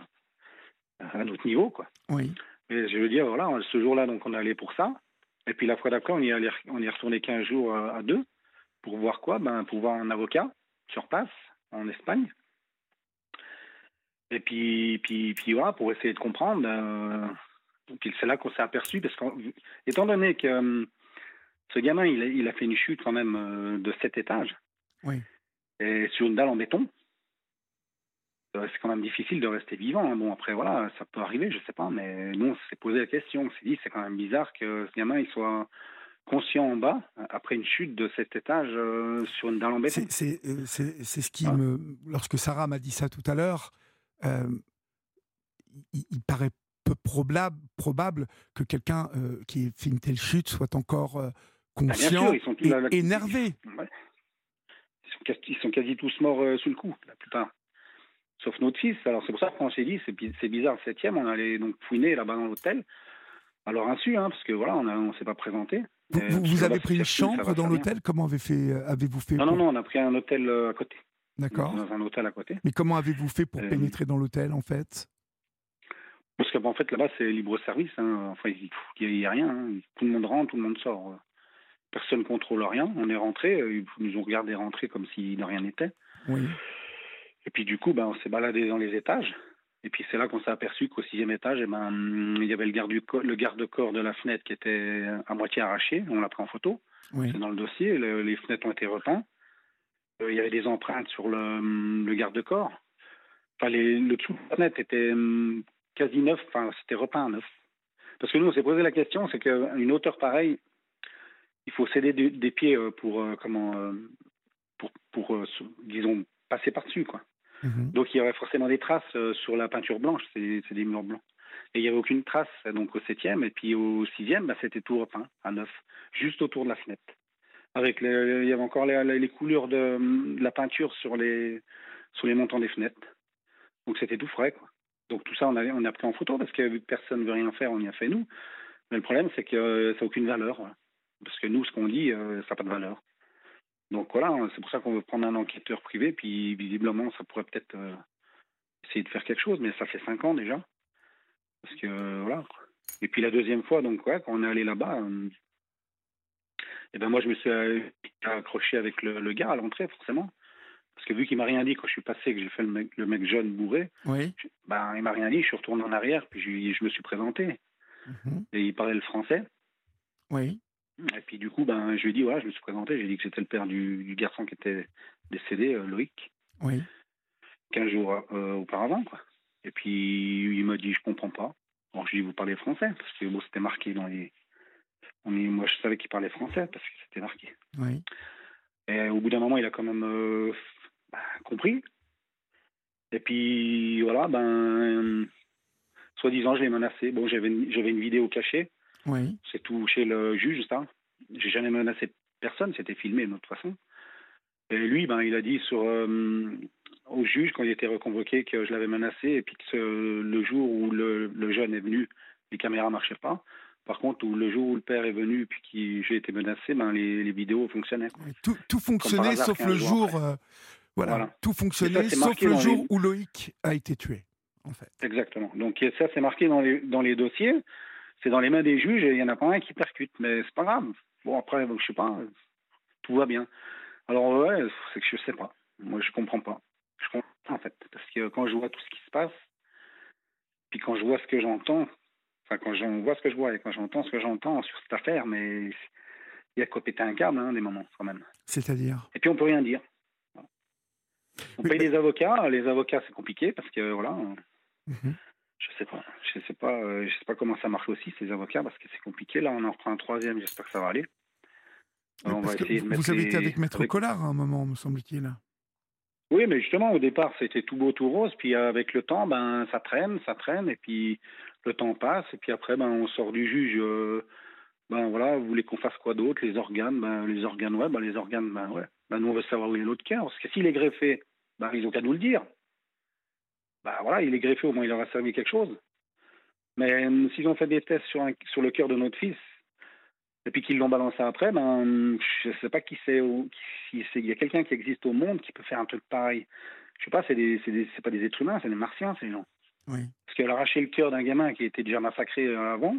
à notre niveau, quoi. Oui. Mais je veux dire, voilà, ce jour-là, donc on est allé pour ça. Et puis la fois d'après, on y est, on est retourné 15 jours à, deux pour voir quoi? Ben, Pour voir un avocat sur place en Espagne. Et puis, puis, puis voilà, pour essayer de comprendre. Euh, puis c'est là qu'on s'est aperçu, parce qu'étant donné que euh, ce gamin, il a, il a, fait une chute quand même euh, de 7 étages. Oui. Et sur une dalle en béton. Euh, c'est quand même difficile de rester vivant. Hein. Bon, après, voilà, ça peut arriver, je sais pas, mais nous, on s'est posé la question. On s'est dit, c'est quand même bizarre que ce gamin, il soit conscient en bas après une chute de cet étage euh, sur une dalle en béton. C'est euh, ce qui me. Lorsque Sarah m'a dit ça tout à l'heure, il, paraît peu probable, probable que quelqu'un qui ait fait une telle chute soit encore ah, conscient et énervé. Ils, sont, ils sont quasi tous morts sous le coup, la plupart sauf notre fils. Alors c'est pour ça qu'on s'est dit, c'est bizarre, septième, on allait donc fouiner là-bas dans l'hôtel. Alors insu, hein, parce que voilà, on ne s'est pas présenté. Vous, avez pris une chambre dans l'hôtel? Comment avez fait, avez-vous fait Non, non, non, on a pris un hôtel euh, à côté. D'accord. Dans un hôtel à côté. Mais comment avez-vous fait pour euh, pénétrer dans l'hôtel, en fait? Parce qu'en fait, là-bas, c'est libre service. Hein. Enfin, il n'y a, rien. Hein. Tout le monde rentre, tout le monde sort. Personne ne contrôle rien. On est rentré. Ils nous ont regardé rentrer comme si de rien n'était. Oui. Et puis du coup, ben, on s'est baladé dans les étages. Et puis c'est là qu'on s'est aperçu qu'au sixième étage, eh ben, il y avait le garde-corps le garde -corps de la fenêtre qui était à moitié arraché. On l'a pris en photo. C'est dans le dossier. les fenêtres ont été repeintes. Euh, il y avait des empreintes sur le, le garde-corps. Enfin, le dessous de la fenêtre était hum, quasi neuf. Enfin, c'était repeint neuf. Parce que nous, on s'est posé la question, c'est qu'une hauteur pareille, il faut céder des, pieds euh, pour, euh, comment, pour, pour disons, passer par-dessus, quoi. Mhm. Donc il y aurait forcément des traces euh, sur la peinture blanche, c'est des murs blancs. Et il n'y avait aucune trace donc au septième et puis au sixième, bah, c'était tout repeint à neuf, juste autour de la fenêtre. Avec il y avait encore les, les couleurs de, la peinture sur les sur les montants des fenêtres. Donc c'était tout frais quoi. Donc tout ça on a on a pris en photo parce que personne ne veut rien faire, on y a fait nous. Mais le problème c'est que ça n'a aucune valeur. Parce que nous ce qu'on dit, euh, ça n'a pas de valeur. Donc voilà, c'est pour ça qu'on veut prendre un enquêteur privé, puis visiblement, ça pourrait peut-être euh, essayer de faire quelque chose, mais ça fait cinq ans déjà. Parce que voilà. Et puis la deuxième fois, donc ouais, quand on est allé là-bas, et eh ben moi je me suis accroché avec le, gars à l'entrée forcément. Parce que vu qu'il m'a rien dit quand je suis passé, que j'ai fait le mec, le mec jeune bourré, oui. ben, il m'a rien dit, je suis retourné en arrière, puis je, je me suis présenté. Mhm. Et il parlait le français. Oui. Et puis du coup, ben, je lui ai dit, voilà, je me suis présenté, j'ai dit que c'était le père du, garçon qui était décédé, euh, Loïc. Oui. 15 jours euh, auparavant, quoi. Et puis il m'a dit, je comprends pas. Alors je lui ai dit, vous parlez français? Parce que bon, c'était marqué dans les. On est... Moi, je savais qu'il parlait français parce que c'était marqué. Oui. Et au bout d'un moment, il a quand même euh, bah, compris. Et puis voilà, ben, soi-disant, je l'ai menacé. Bon, j'avais une, j'avais une vidéo cachée. Oui. C'est tout chez le juge, ça. J'ai jamais menacé personne, c'était filmé de toute façon. Et lui, ben, il a dit sur, euh, au juge, quand il était reconvoqué, que je l'avais menacé, et puis que le jour où le, le, jeune est venu, les caméras ne marchaient pas. Par contre, le jour où le père est venu, puis que j'ai été menacé, ben, les, les vidéos fonctionnaient. Tout, tout, fonctionnait, sauf le jour. Euh, voilà, tout fonctionnait, sauf le jour où Loïc a été tué. En fait. Exactement. Donc ça, c'est marqué dans les, dans les dossiers c'est dans les mains des juges et il n'y en a pas un qui percute. Mais c'est pas grave. Bon, après, je sais pas, tout va bien. Alors, ouais, c'est que je sais pas. Moi, je comprends pas. Je comprends en fait. Parce que quand je vois tout ce qui se passe, puis quand je vois ce que j'entends, enfin, quand je vois ce que je vois et quand j'entends ce que j'entends sur cette affaire, mais il y a quoi péter un câble, hein, des moments, quand même. C'est-à-dire? Et puis, on peut rien dire. On paye des avocats. Les avocats, c'est compliqué parce que, voilà. Je sais pas. Je sais pas. Euh, je sais pas comment ça marche aussi ces avocats parce que c'est compliqué. Là, on en reprend un troisième. J'espère que ça va aller. on va essayer de vous avez été avec Maître Collard à un moment, me semble-t-il. Oui, mais justement, au départ, c'était tout beau, tout rose. Puis avec le temps, ben, ça traîne, ça traîne. Et puis le temps passe. Et puis après, ben, on sort du juge. Euh, ben voilà, vous voulez qu'on fasse quoi d'autre Les organes, ben, les organes, ouais, ben, les organes, ben ouais. Ben, nous, on veut savoir où est l'autre cœur. Parce que s'il est greffé, ben, ils ont qu'à nous le dire bah voilà, il est greffé, au moins il aura servi quelque chose. Mais euh, s'ils ont fait des tests sur, sur le cœur de notre fils, et puis qu'ils l'ont balancé après, ben, je ne sais pas qui c'est, s'il y a quelqu'un qui existe au monde qui peut faire un truc pareil. Je sais pas, c'est des, c'est pas des êtres humains, c'est des martiens, ces gens. Oui. Parce qu'elle a arraché le cœur d'un gamin qui était déjà massacré euh, avant,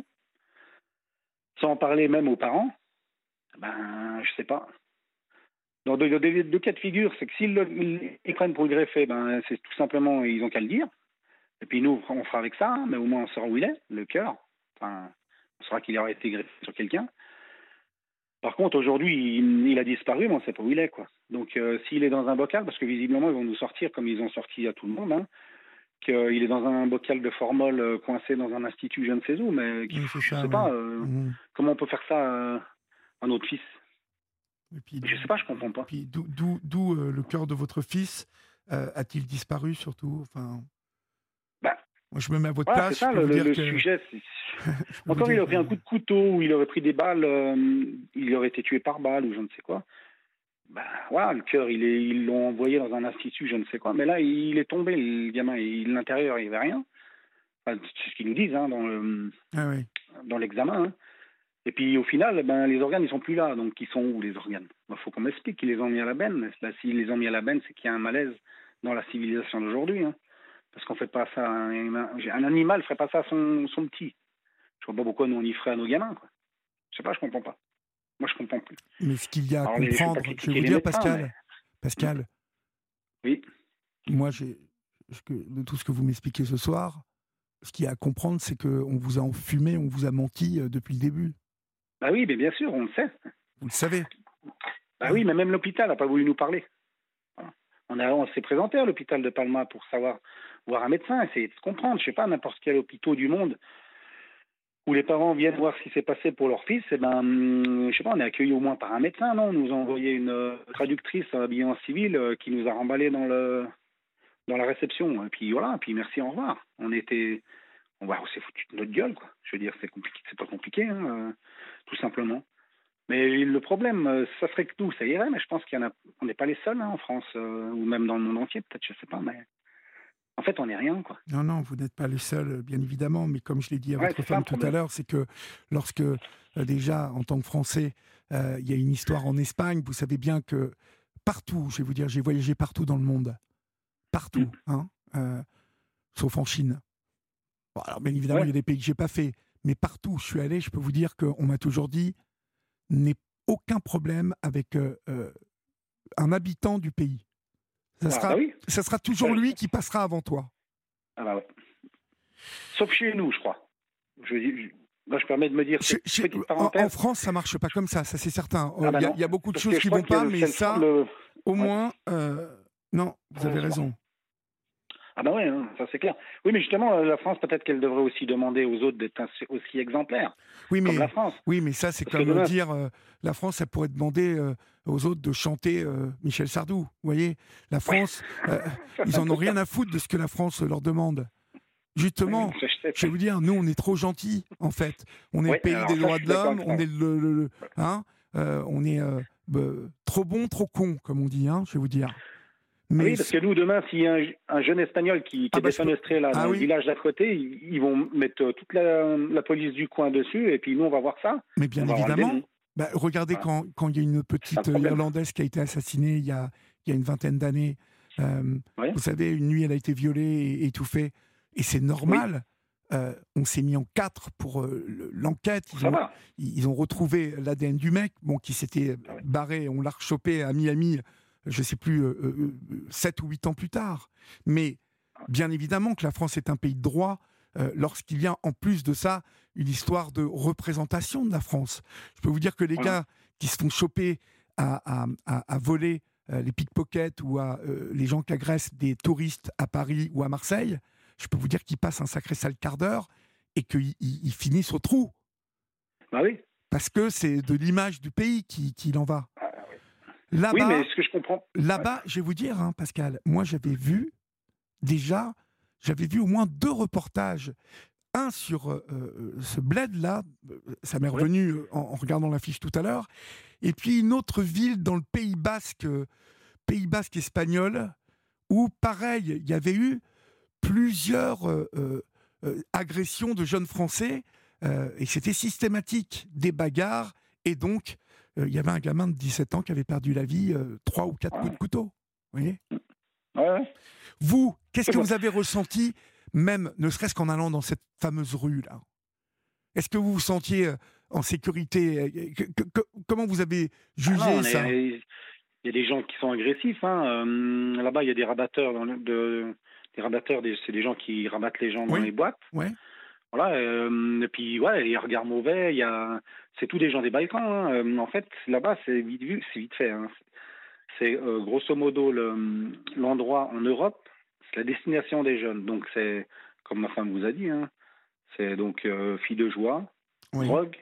sans parler même aux parents, ben, je sais pas. Dans deux, deux, cas de figure, c'est que s'ils les prennent pour le greffer, ben, c'est tout simplement, ils ont qu'à le dire. Et puis nous, on fera avec ça, hein, mais au moins on saura où il est, le cœur. Enfin, on saura qu'il aurait été greffé sur quelqu'un. Par contre, aujourd'hui, il, a disparu, mais on ne sait pas où il est. Quoi. Donc, euh, s'il est dans un bocal, parce que visiblement, ils vont nous sortir comme ils ont sorti à tout le monde, hein, qu'il est dans un bocal de formol euh, coincé dans un institut, je ne sais où, mais je ne sais pas euh, mmh. comment on peut faire ça à notre fils? Et puis, je sais pas, je comprends pas. Puis d'où euh, le cœur de votre fils euh, a-t-il disparu surtout enfin, bah, Moi, je me mets à votre place. C'est ça le, sujet. Encore, il aurait pris un coup de couteau ou il aurait pris des balles, euh, il aurait été tué par balle ou je ne sais quoi. Bah, voilà, le cœur, il est, ils l'ont envoyé dans un institut, je ne sais quoi. Mais là, il est tombé, le gamin. L'intérieur, il n'y avait rien. c'est ce qu'ils nous disent hein, dans le, ah oui. Et puis au final, ben, les organes, ils sont plus là. Donc ils sont où les organes? Il ben, faut qu'on m'explique qu'ils les ont mis à la benne. Ben, S'ils les ont mis à la benne, c'est qu'il y a un malaise dans la civilisation d'aujourd'hui. Hein. Parce qu'on fait pas ça. Un, un animal ferait pas ça à son, son, petit. Je vois pas pourquoi nous on y ferait à nos gamins. Quoi. Je sais pas, je comprends pas. Moi, je comprends plus. Mais ce qu'il y a à comprendre, je, vais vous dire, Pascal, Pascal. Oui. Moi, j'ai de tout ce que vous m'expliquez ce soir, ce qu'il y a à comprendre, c'est qu'on vous a enfumé, on vous a menti euh, depuis le début. Bah oui, mais bien sûr, on le sait. Vous le savez. Bah oui, mais même l'hôpital n'a pas voulu nous parler. On, on s'est présenté à l'hôpital de Palma pour savoir, voir un médecin, essayer de comprendre. Je sais pas, n'importe quel hôpital du monde où les parents viennent voir ce qui s'est passé pour leur fils, eh ben, je sais pas, on est accueilli au moins par un médecin, non? On nous a envoyé une euh, traductrice habillée en civil euh, qui nous a remballé dans le dans la réception. Et puis voilà, et puis merci, au revoir. On était, on, s'est foutu de notre gueule, quoi. Je veux dire, c'est compliqué, c'est pas compliqué. Hein, euh tout simplement. Mais le problème, euh, ça serait que nous, ça irait, mais je pense qu'il y en a, on n'est pas les seuls hein, en France, euh, ou même dans le monde entier, peut-être, je sais pas, mais en fait, on n'est rien, quoi. Non, non, vous n'êtes pas les seuls, bien évidemment, mais comme je l'ai dit à votre femme tout à l'heure, c'est que lorsque, euh, déjà, en tant que Français, il y a une histoire en Espagne, vous savez bien que partout, je vais vous dire, j'ai voyagé partout dans le monde, partout, mm. hein, sauf en Chine. Alors bien évidemment, il y a des pays que j'ai pas fait, mais partout où je suis allé, je peux vous dire qu'on m'a toujours dit n'est aucun problème avec un habitant du pays. Ça, ah, sera, bah ça sera toujours lui qui passera avant toi. Ah bah ouais. Sauf chez nous, je crois. Je, je permets de me dire. en, France, ça marche pas comme ça, ça c'est certain. Ah bah il y, a beaucoup de choses qui vont pas, mais ça, au moins, euh, non, vous avez raison. Ah ben ouais, hein, ça c'est clair. Oui, mais justement, euh, la France, peut-être qu'elle devrait aussi demander aux autres d'être aussi exemplaires. Oui, mais, comme la France. Oui, mais ça, c'est comme dire, euh, la France, elle pourrait demander aux autres de chanter Michel Sardou. Vous voyez, la France, [LAUGHS] ils en ont rien à foutre de ce que la France leur demande. Justement, je vais vous dire, nous, on est trop gentils, en fait. On est le pays des droits de l'homme, on est le, hein, euh, on est euh, bah, trop bon, trop con, comme on dit, hein, je vais vous dire. Mais oui, parce que nous, demain, s'il y a un, jeune espagnol qui, qui ah bah, est là, ah dans le village d'à côté, ils, vont mettre euh, toute la, police du coin dessus, et puis nous, on va voir ça. Mais bien évidemment. Bah, regardez quand, quand, il y a une petite Irlandaise qui a été assassinée il y a, il y a une vingtaine d'années. Vous savez, une nuit, elle a été violée et étouffée. Et c'est normal. Euh, on s'est mis en quatre pour euh, l'enquête. Ils, ont, retrouvé l'ADN du mec, bon, qui s'était ah barré. On l'a rechopé à Miami, je ne sais plus, euh, sept ou huit ans plus tard. Mais bien évidemment que la France est un pays de droit lorsqu'il y a en plus de ça une histoire de représentation de la France. Je peux vous dire que les gars qui se font choper à, à voler les pickpockets ou à les gens qui agressent des touristes à Paris ou à Marseille, je peux vous dire qu'il passe un sacré sale quart d'heure et qu'il il finisse au trou. Bah oui. Parce que c'est de l'image du pays qu'il qui en va. Là-bas, oui, mais ce que je comprends. Là-bas, je vais vous dire, hein, Pascal, moi j'avais vu déjà, j'avais vu au moins deux reportages. Un sur euh, euh, ce bled-là, ça m'est revenu en, en, regardant l'affiche tout à l'heure, et puis une autre ville dans le Pays Basque, Pays Basque espagnol, où pareil, il y avait eu plusieurs euh, euh, euh, agressions de jeunes Français et c'était systématique, des bagarres et donc il y avait un gamin de 17 ans qui avait perdu la vie, trois ou quatre coups de couteau. Vous voyez? Vous, qu'est-ce que vous avez ressenti, même ne serait-ce qu'en allant dans cette fameuse rue-là? Est-ce que vous vous sentiez en sécurité Comment vous avez jugé ah ça? Il y a des gens qui sont agressifs. Hein. Là-bas, il y a des rabatteurs dans de, les rabatteurs, c'est des gens qui rabattent les gens dans les boîtes. Ouais. Voilà, euh, et puis ouais, il y a regard mauvais, il y a, c'est tous des gens des Balkans. Hein. Euh, en fait, là-bas, c'est vite vu, c'est vite fait. Hein. C'est euh, grosso modo l'endroit en Europe, c'est la destination des jeunes. Donc c'est, comme ma femme vous a dit, hein, c'est donc fille de joie, drogue,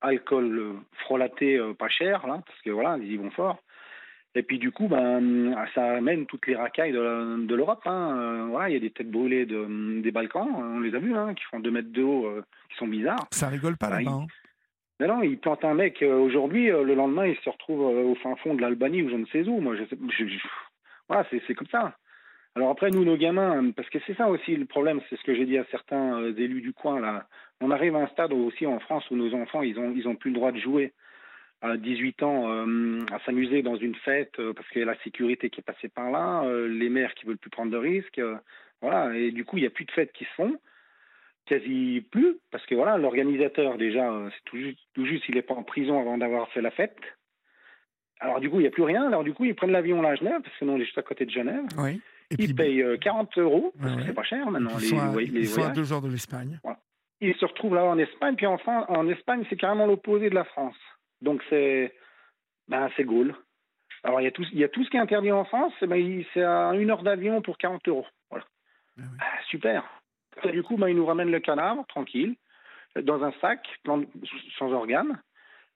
alcool frolaté pas cher là, parce que voilà, ils y vont fort. Et puis du coup, ben, ça amène toutes les racailles de, l'Europe. Hein. Euh, voilà, il y a des têtes brûlées de, des Balkans, on les a vues, hein, qui font 2 mètres de haut, euh, qui sont bizarres. Ça rigole pas ben, là-bas. Hein. Mais non, ils plantent un mec euh, aujourd'hui, le lendemain, il se retrouve au fin fond de l'Albanie ou je ne sais où. Moi, je, voilà, c'est comme ça. Alors après, nous, nos gamins, parce que c'est ça aussi le problème, c'est ce que j'ai dit à certains élus du coin là. On arrive à un stade aussi en France où nos enfants, ils ont, ils ont plus le droit de jouer à 18 ans euh, à s'amuser dans une fête euh, parce qu'il y a la sécurité qui est passée par là, euh, les maires qui veulent plus prendre de risques, voilà, et du coup il n'y a plus de fêtes qui se font, quasi plus, parce que voilà, l'organisateur déjà, c'est tout juste, tout juste il n'est pas en prison avant d'avoir fait la fête. Alors du coup il n'y a plus rien, alors du coup ils prennent l'avion à Genève, parce que nous on est juste à côté de Genève. Oui. Et ils payent 40 euros, parce que c'est pas cher maintenant. Ils sont, les, les, à deux heures de l'Espagne. Ils se retrouvent là en Espagne, puis en, en Espagne c'est carrément l'opposé de la France. Donc c'est ben, c'est Gaulle. Alors il y, a tout, il y a tout ce qui est interdit en France, ben, c'est à une heure d'avion pour 40 euros. Voilà. Ah ah, super. Et du coup, ben, ils nous ramènent le canard, tranquille, dans un sac, sans organes.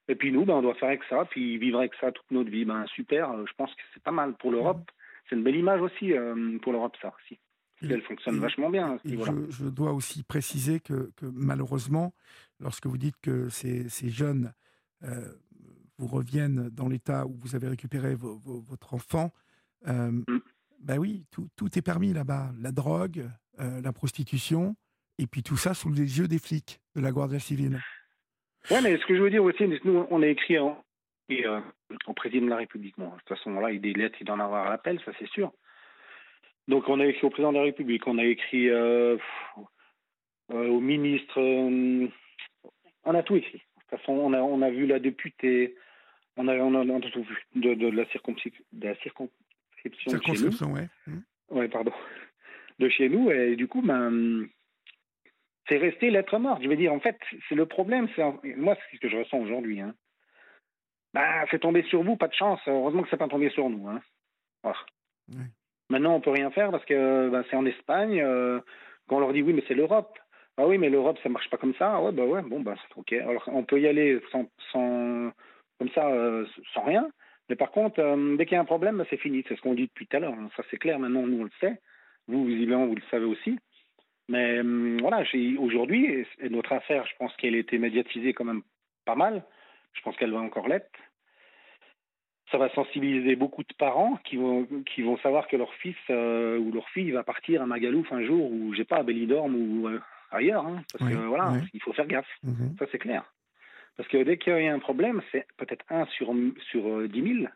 Et puis nous, ben, on doit faire avec ça, puis vivre avec ça toute notre vie. Ben, super, je pense que c'est pas mal pour l'Europe. C'est une belle image aussi euh, pour l'Europe, ça aussi. Elle fonctionne vachement bien. je, je, dois aussi préciser que, que, malheureusement, lorsque vous dites que ces, ces jeunes euh, vous reviennent dans l'état où vous avez récupéré votre enfant, euh, ben oui, tout, tout est permis là-bas. La drogue, euh, la prostitution, et puis tout ça sous les yeux des flics de la Guardia civile. Oui, mais ce que je veux dire aussi, nous, on a écrit en, et, au président de la République. de toute façon, là, il des lettres, il doit en avoir à l'appel, ça c'est sûr. Donc on a écrit au président de la République, on a écrit au ministre, on a tout écrit. De toute façon, on a, on a vu la députée, on a, on a, on a tout vu de, de, la, circonscription, de la circonscription, circonscription chez nous. Ouais. pardon. De chez nous, et du coup, ben, c'est resté lettre morte. Je veux dire, en fait, c'est le problème. C'est moi, c'est ce que je ressens aujourd'hui. Hein. Ben, c'est tombé sur vous, pas de chance. Heureusement que c'est pas tombé sur nous. Hein. Voilà. Ouais. Maintenant, on peut rien faire parce que ben, c'est en Espagne. Euh, quand on leur dit oui, mais c'est l'Europe. Ah oui, mais l'Europe, ça marche pas comme ça. Ouais, bah ouais, bon, bah ok. Alors, on peut y aller sans, sans comme ça, euh, sans rien. Mais par contre, euh, dès qu'il y a un problème, c'est fini. C'est ce qu'on dit depuis tout à l'heure. Hein. Ça, c'est clair. Maintenant, nous, on le sait. Vous, visiblement, vous le savez aussi. Mais euh, voilà, aujourd'hui, notre affaire, je pense qu'elle a été médiatisée quand même pas mal. Je pense qu'elle va encore l'être. Ça va sensibiliser beaucoup de parents qui vont, qui vont savoir que leur fils ou leur fille va partir à Magalouf un jour ou, j'ai pas, à Bellidorm ou ailleurs. Hein, parce que voilà, il faut faire gaffe. Mhm. Ça, c'est clair. Parce que dès qu'il y a un problème, c'est peut-être un sur, sur 10 euh, 000.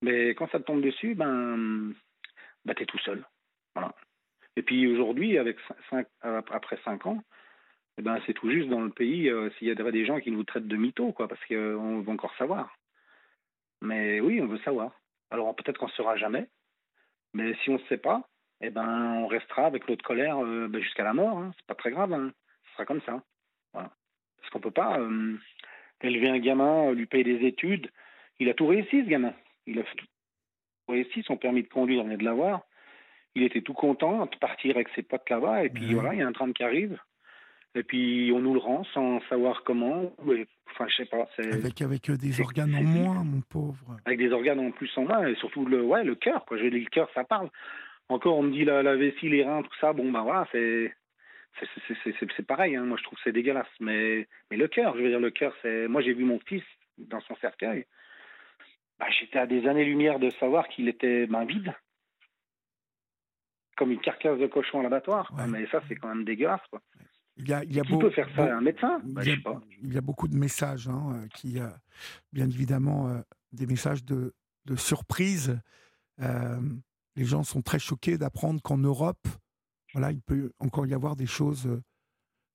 Mais quand ça te tombe dessus, ben, ben tu es tout seul. Voilà. Et puis aujourd'hui, avec cinq, après 5 ans, eh ben, c'est tout juste dans le pays euh, s'il y a des gens qui nous traitent de mythos, quoi, parce qu'on veut encore savoir. Mais oui, on veut savoir. Alors peut-être qu'on ne saura jamais, mais si on ne sait pas, eh ben, on restera avec l'autre colère euh, ben, jusqu'à la mort. Hein. C'est pas très grave. Hein. Ce sera comme ça. Voilà. Parce qu'on peut pas euh, élever un gamin, lui payer des études. Il a tout réussi, ce gamin. Il a tout réussi. Son permis de conduire, on vient de l'avoir. Il était tout content de partir avec ses potes là-bas. Et puis voilà, il y a un train qui arrive. Et puis on nous le rend sans savoir comment. Enfin, je sais pas. Avec, avec euh, des organes en moins, mon pauvre. Avec des organes en plus en moins, et surtout le, ouais, le cœur. Quoi. Je le cœur, ça parle. Encore, on me dit la, vessie, les reins, tout ça. Bon, ben voilà, c'est c'est pareil. Hein. Moi, je trouve c'est dégueulasse. Mais, mais le cœur, je veux dire, le cœur, c'est. Moi, j'ai vu mon fils dans son cercueil. Bah, J'étais à des années-lumière de savoir qu'il était ben, vide. Comme une carcasse de cochon à l'abattoir. Mais ça, c'est quand même dégueulasse. Quoi. Il y a, il y a qui peut faire ça Un médecin? il, y a, bah, il, y a, beaucoup de messages hein, euh, qui, euh, bien évidemment, euh, des messages de, de surprise. Euh, les gens sont très choqués d'apprendre qu'en Europe, voilà, il peut encore y avoir des choses euh,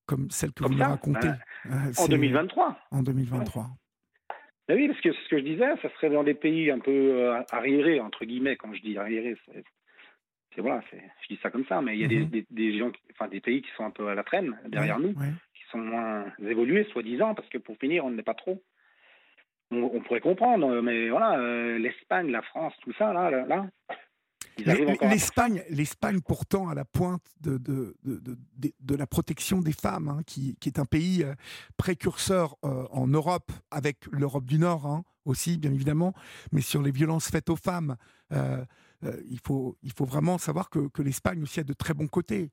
comme celles que vous nous racontez. Ben, en 2023. En 2023. Ben oui, parce que ce que je disais, ça serait dans des pays un peu euh, arriérés, entre guillemets, quand je dis arriérés, c'est voilà, je dis ça comme ça, mais il y a des, mhm. des, gens, enfin des pays qui sont un peu à la traîne derrière nous, qui sont moins évolués, soi-disant, parce que pour finir, on n'est pas trop. On, pourrait comprendre, mais voilà, euh, l'Espagne, la France, tout ça, là, là L'Espagne, l'Espagne pourtant à la pointe de, de, de, de la protection des femmes, hein, qui, qui, est un pays euh, précurseur euh, en Europe, avec l'Europe du Nord hein, aussi, bien évidemment, mais sur les violences faites aux femmes. Euh, il, faut, il faut vraiment savoir que, que l'Espagne aussi a de très bons côtés.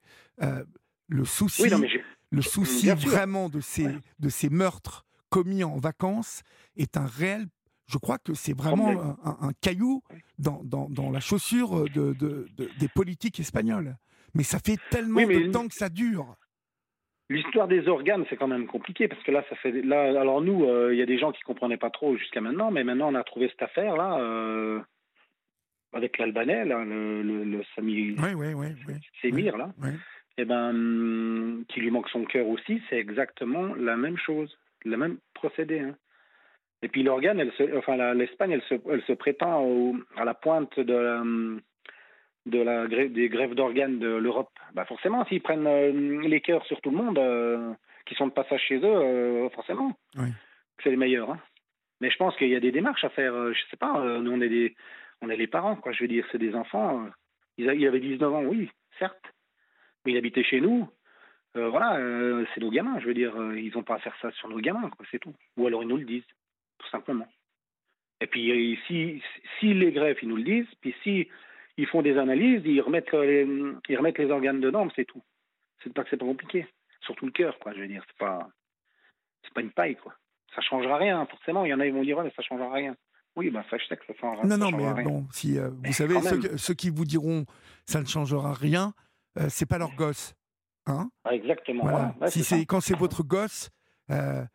le souci, le souci vraiment de ces, de ces meurtres commis en vacances est un réel je crois que c'est vraiment un, caillou dans, dans, la chaussure de, de, des politiques espagnoles. Mais ça fait tellement de temps que ça dure. L'histoire des organes, c'est quand même compliqué parce que là, ça fait là. Alors nous, euh, il y a des gens qui comprenaient pas trop jusqu'à maintenant, mais maintenant on a trouvé cette affaire là euh, avec l'Albanais, le, le, le Sami, Semir là, et eh ben qui lui manque son cœur aussi, c'est exactement la même chose, le même procédé. Hein. Et puis l'organe, enfin l'Espagne, elle se, elle se prétend à la pointe de la, de la des grèves d'organes de l'Europe. Bah forcément, s'ils prennent euh, les cœurs sur tout le monde, euh, qui sont de passage chez eux, euh, forcément, c'est les meilleurs. Hein. Mais je pense qu'il y a des démarches à faire. je sais pas, nous on est des, on est les parents, quoi. Je veux dire, c'est des enfants. Ils, ils, avaient 19 ans, oui, certes, mais ils habitaient chez nous. voilà, c'est nos gamins. Je veux dire, ils n'ont pas à faire ça sur nos gamins, quoi. C'est tout. Ou alors ils nous le disent tout simplement. Et puis, si, si les greffes, ils nous le disent, puis si ils font des analyses, ils remettent les, ils remettent les organes dedans, c'est tout. C'est pas que c'est pas compliqué. Surtout le cœur, quoi, je veux dire. C'est pas, c'est pas une paille, quoi. Ça changera rien, forcément. Il y en a, ils vont dire, ouais, mais ça changera rien. Oui, ben ça, je sais que ça changera Non, non, mais rien. bon, si, euh, vous savez, ceux, qui vous diront, ça ne changera rien, euh, c'est pas leur gosse. Hein? Ah, exactement. Voilà. si c'est quand c'est votre gosse, euh,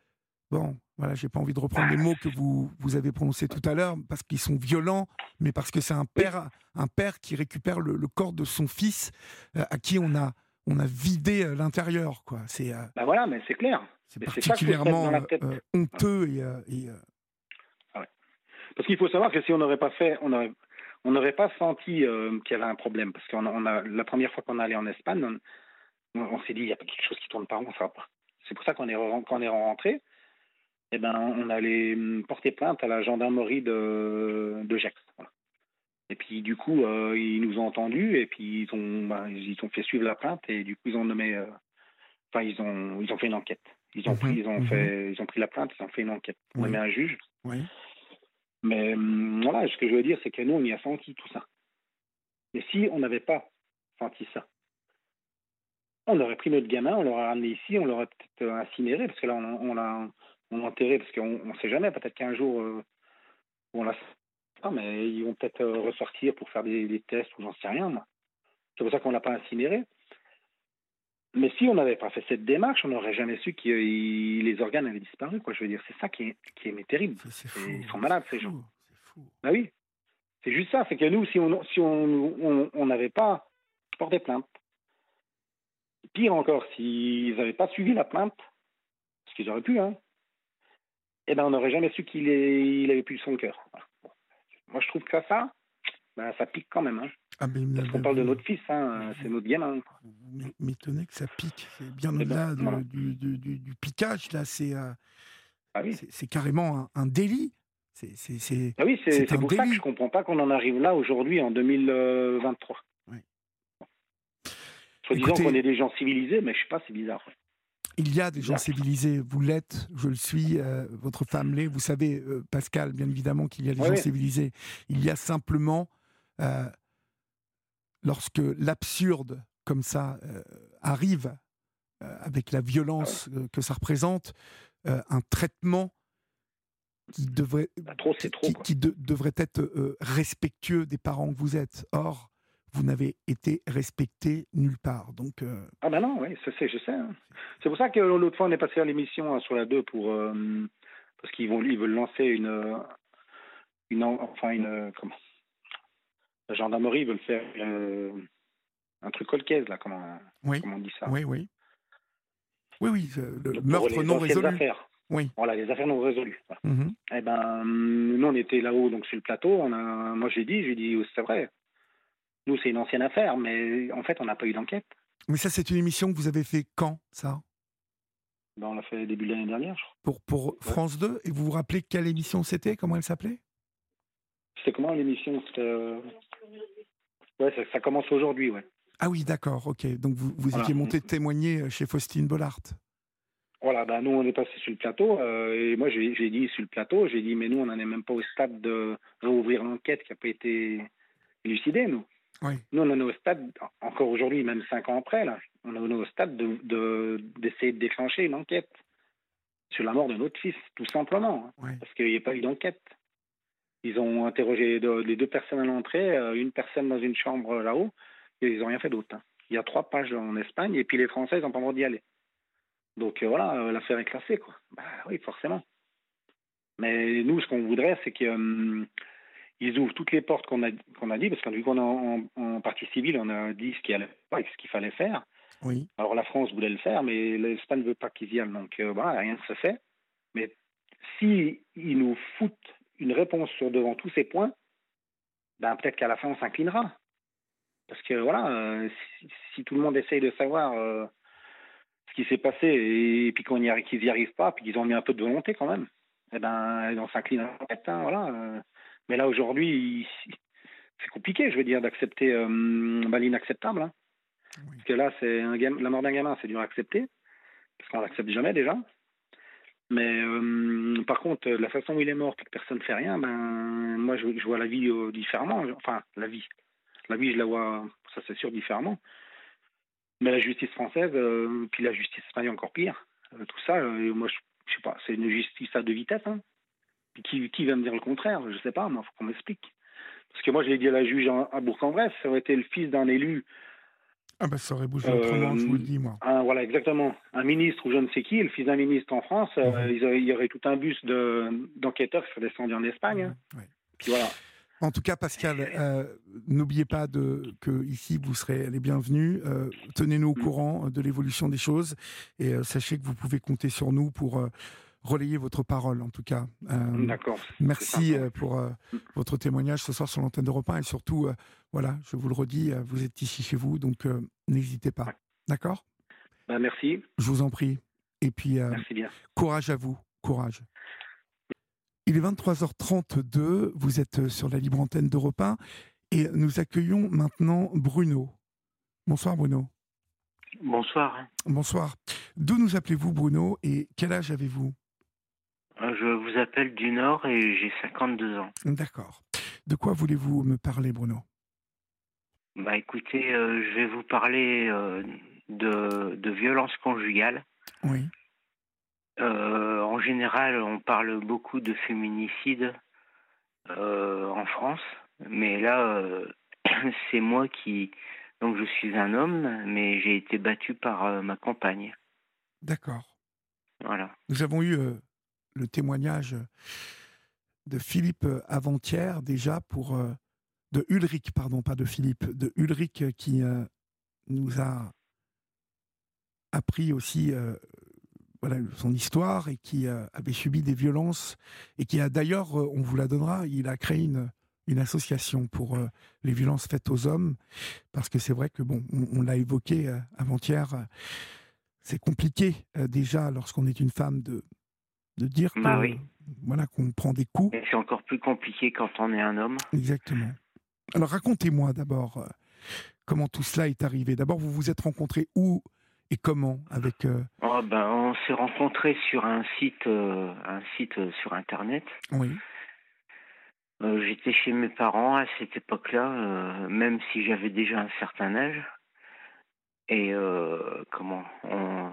bon, voilà, j'ai pas envie de reprendre les mots que vous, vous avez prononcés tout à l'heure, parce qu'ils sont violents, mais parce que c'est un père, un père qui récupère le, corps de son fils, euh, à qui on a, on a vidé euh, l'intérieur, quoi. C'est. Euh, bah voilà, mais c'est clair. C'est particulièrement honteux et. et ah Parce qu'il faut savoir que si on n'aurait pas fait, on aurait, on n'aurait pas senti qu'il y avait un problème, parce qu'on on a la première fois qu'on est allé en Espagne, on, s'est dit il y a quelque chose qui tourne pas rond, ça pas. C'est pour ça qu'on est, qu'on est rentré eh ben, on allait hum, porter plainte à la gendarmerie de, de Gex. Et puis du coup, euh, ils nous ont entendus et puis ils ont, bah, ils ont fait suivre la plainte et du coup ils ont nommé, euh, enfin ils ont, ils ont fait une enquête. Ils ont mhm, pris, ils ont mhm. fait, ils ont pris la plainte, ils ont fait une enquête. On a mis un juge. Oui. Mais hum, voilà, ce que je veux dire, c'est que nous on y a senti tout ça. Mais si on n'avait pas senti ça, on aurait pris notre gamin, on l'aurait ramené ici, on l'aurait peut-être incinéré parce que là on, on l'a on enterré parce qu'on ne sait jamais, peut-être qu'un jour, euh, on l'a mais ils vont peut-être euh, ressortir pour faire des, tests ou j'en sais rien. C'est pour ça qu'on l'a pas incinéré. Mais si on n'avait pas fait cette démarche, on n'aurait jamais su que les organes avaient disparu. Quoi. Je veux dire, c'est ça qui est, qui est terrible. ils sont malades, ces gens. Bah oui. C'est juste ça. C'est que nous, si on si on n'avait pas porté plainte, pire encore, s'ils n'avaient pas suivi la plainte, ce qu'ils auraient pu, hein, eh ben, on n'aurait jamais su qu'il il avait plus son cœur. Moi, je trouve que ça, ben, ça pique quand même. Hein. Ah, Parce qu'on parle de notre fils, hein, c'est notre gamin. Vous m'étonnez que ça pique. C'est bien eh au-delà ben, du, du, du, piquage, là. C'est euh, ah carrément un, délit. C'est ah oui, c'est pour ça que je ne comprends pas qu'on en arrive là aujourd'hui, en 2023. Oui. Soit disant qu'on est des gens civilisés, mais je ne sais pas, c'est bizarre. Il y a des gens civilisés, vous l'êtes, je le suis, euh, votre femme l'est. Vous savez, euh, Pascal, bien évidemment qu'il y a des gens civilisés. Il y a simplement, euh, lorsque l'absurde comme ça arrive, avec la violence ah que ça représente, un traitement qui devrait, bah, trop, qui, devrait être respectueux des parents que vous êtes. Or, vous n'avez été respecté nulle part. Donc, euh, Ah ben non, oui, c'est, je sais. Hein. C'est pour ça que l'autre fois, on est passé à l'émission hein, sur la 2 pour... Euh, parce qu'ils vont, ils veulent lancer une... une enfin, une... Comment? La gendarmerie veut faire euh, un truc colcaise, là, comment, oui. comment on dit ça? Oui, oui. Oui, oui, le, meurtre non résolu. Affaires. Oui. Voilà, les affaires non résolues. Mm-hmm. Eh ben, nous, on était là-haut, donc sur le plateau. On a, moi, j'ai dit, j'ai dit, c'est vrai. Nous, c'est une ancienne affaire, mais en fait, on n'a pas eu d'enquête. Mais ça, c'est une émission que vous avez fait quand, ça? Ben, On l'a fait début de l'année dernière, je crois. Pour, pour France 2 Et vous vous rappelez quelle émission c'était? Comment elle s'appelait? C'était comment l'émission? Euh, Ouais, ça, commence aujourd'hui, ouais. Ah oui, d'accord, ok. Donc vous, vous étiez monté témoigner euh, chez Faustine Bollard voilà, ben nous on est passé sur le plateau euh, et moi j'ai dit sur le plateau, j'ai dit mais nous on n'en est même pas au stade de rouvrir l'enquête qui n'a pas été élucidée nous. Nous, on est au stade, encore aujourd'hui, même cinq ans après, là, on est au stade d'essayer de, déclencher une enquête sur la mort de notre fils, tout simplement, hein, parce qu'il n'y a pas eu d'enquête. Ils ont interrogé les deux personnes à l'entrée, euh, une personne dans une chambre là-haut, et ils n'ont rien fait d'autre. Hein. Il y a trois pages en Espagne, et puis les Français n'ont pas le droit d'y aller. Donc euh, voilà, euh, l'affaire est classée, quoi. Bah oui, forcément. Mais nous, ce qu'on voudrait, c'est que hum, ils ouvrent toutes les portes qu'on a, qu'on a dit, parce qu'on en, en, partie civile, on a dit ce qu'il ce qu'il fallait faire. Oui. Alors la France voulait le faire, mais l'Espagne ne veut pas qu'ils y aillent, donc euh, rien ne se fait. Mais si ils nous foutent une réponse sur devant tous ces points, ben peut-être qu'à la fin on s'inclinera. Parce que voilà, euh, si, tout le monde essaye de savoir euh, ce qui s'est passé et, puis qu'on y arrive, qu'ils n'y arrivent pas, puis qu'ils ont mis un peu de volonté quand même, eh ben on s'inclinera peut-être. Hein, voilà. Mais là, aujourd'hui, c'est compliqué, je veux dire, d'accepter euh, bah, l'inacceptable. Hein. Parce que là, c'est un la mort d'un gamin, c'est dur à accepter, parce qu'on l'accepte jamais déjà. Mais euh, par contre, la façon où il est mort, que personne ne fait rien, ben, moi, je, vois la vie euh, différemment. Enfin, la vie. La vie, je la vois, ça c'est sûr, différemment. Mais la justice française, puis la justice espagnole encore pire, tout ça, moi, je, je sais pas, c'est une justice à deux vitesses. Hein. Qui, qui va me dire le contraire Je ne sais pas, moi, il faut qu'on m'explique. Parce que moi, je l'ai dit à la juge à Bourg-en-Bresse, ça aurait été le fils d'un élu Ah bah ça aurait bougé autrement, je vous le dis moi. voilà, exactement. Un ministre ou je ne sais qui, le fils d'un ministre en France, mhm. il y aurait tout un bus d'enquêteurs qui serait descendu en Espagne. Hein. Puis voilà. En tout cas, Pascal, euh, n'oubliez pas de, que ici vous serez les bienvenus. Euh, tenez-nous au mm. courant de l'évolution des choses et euh, sachez que vous pouvez compter sur nous pour relayer votre parole. En tout cas, d'accord. Merci pour mm. votre témoignage ce soir sur l'antenne d'Europe 1 et surtout, voilà, je vous le redis, vous êtes ici chez vous, donc n'hésitez pas. D'accord? Bah, Merci. Je vous en prie. Et puis, bien. courage à vous, courage. Il est 23h32, vous êtes sur la libre antenne d'Europe 1 et nous accueillons maintenant Bruno. Bonsoir Bruno. Bonsoir. Bonsoir. D'où nous appelez-vous Bruno et quel âge avez-vous? euh, Je vous appelle du Nord et j'ai 52 ans. D'accord. De quoi voulez-vous me parler Bruno? Bah écoutez, euh, je vais vous parler euh, de, de violence conjugale. Oui. Euh, en général, on parle beaucoup de féminicide euh, en France, mais là, euh, [CLEARS THROAT] c'est moi qui. Donc, je suis un homme, mais j'ai été battu par ma compagne. D'accord. Voilà. Nous avons eu le témoignage de Philippe avant-hier, déjà, pour. de Ulrich, pardon, pas de Philippe, de Ulrich qui nous a appris aussi voilà, son histoire et qui euh, avait subi des violences et qui a d'ailleurs, euh, on vous la donnera, il a créé une, une association pour euh, les violences faites aux hommes parce que c'est vrai que bon, on, l'a évoqué avant-hier, c'est compliqué déjà lorsqu'on est une femme de de dire bah voilà qu'on prend des coups. C'est encore plus compliqué quand on est un homme. Exactement. Alors racontez-moi d'abord comment tout cela est arrivé. D'abord, vous vous êtes rencontrés où et comment avec euh, oh, ben, On s'est rencontrés sur un site, euh, un site euh, sur Internet. Oui. J'étais chez mes parents à cette époque-là, même si j'avais déjà un certain âge. Et comment on,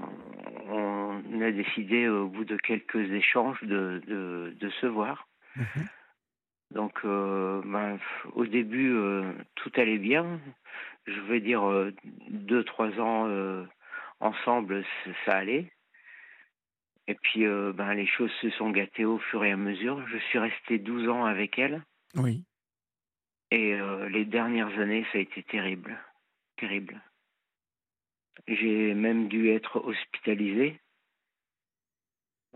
on, a décidé au bout de quelques échanges de, de, de se voir. Mhm. Donc, ben, au début, tout allait bien. Je veux dire, deux, trois ans ensemble, ça allait. Et puis, euh, ben, les choses se sont gâtées au fur et à mesure. Je suis resté 12 ans avec elle. Oui. Et euh, les dernières années, ça a été terrible. Terrible. J'ai même dû être hospitalisé.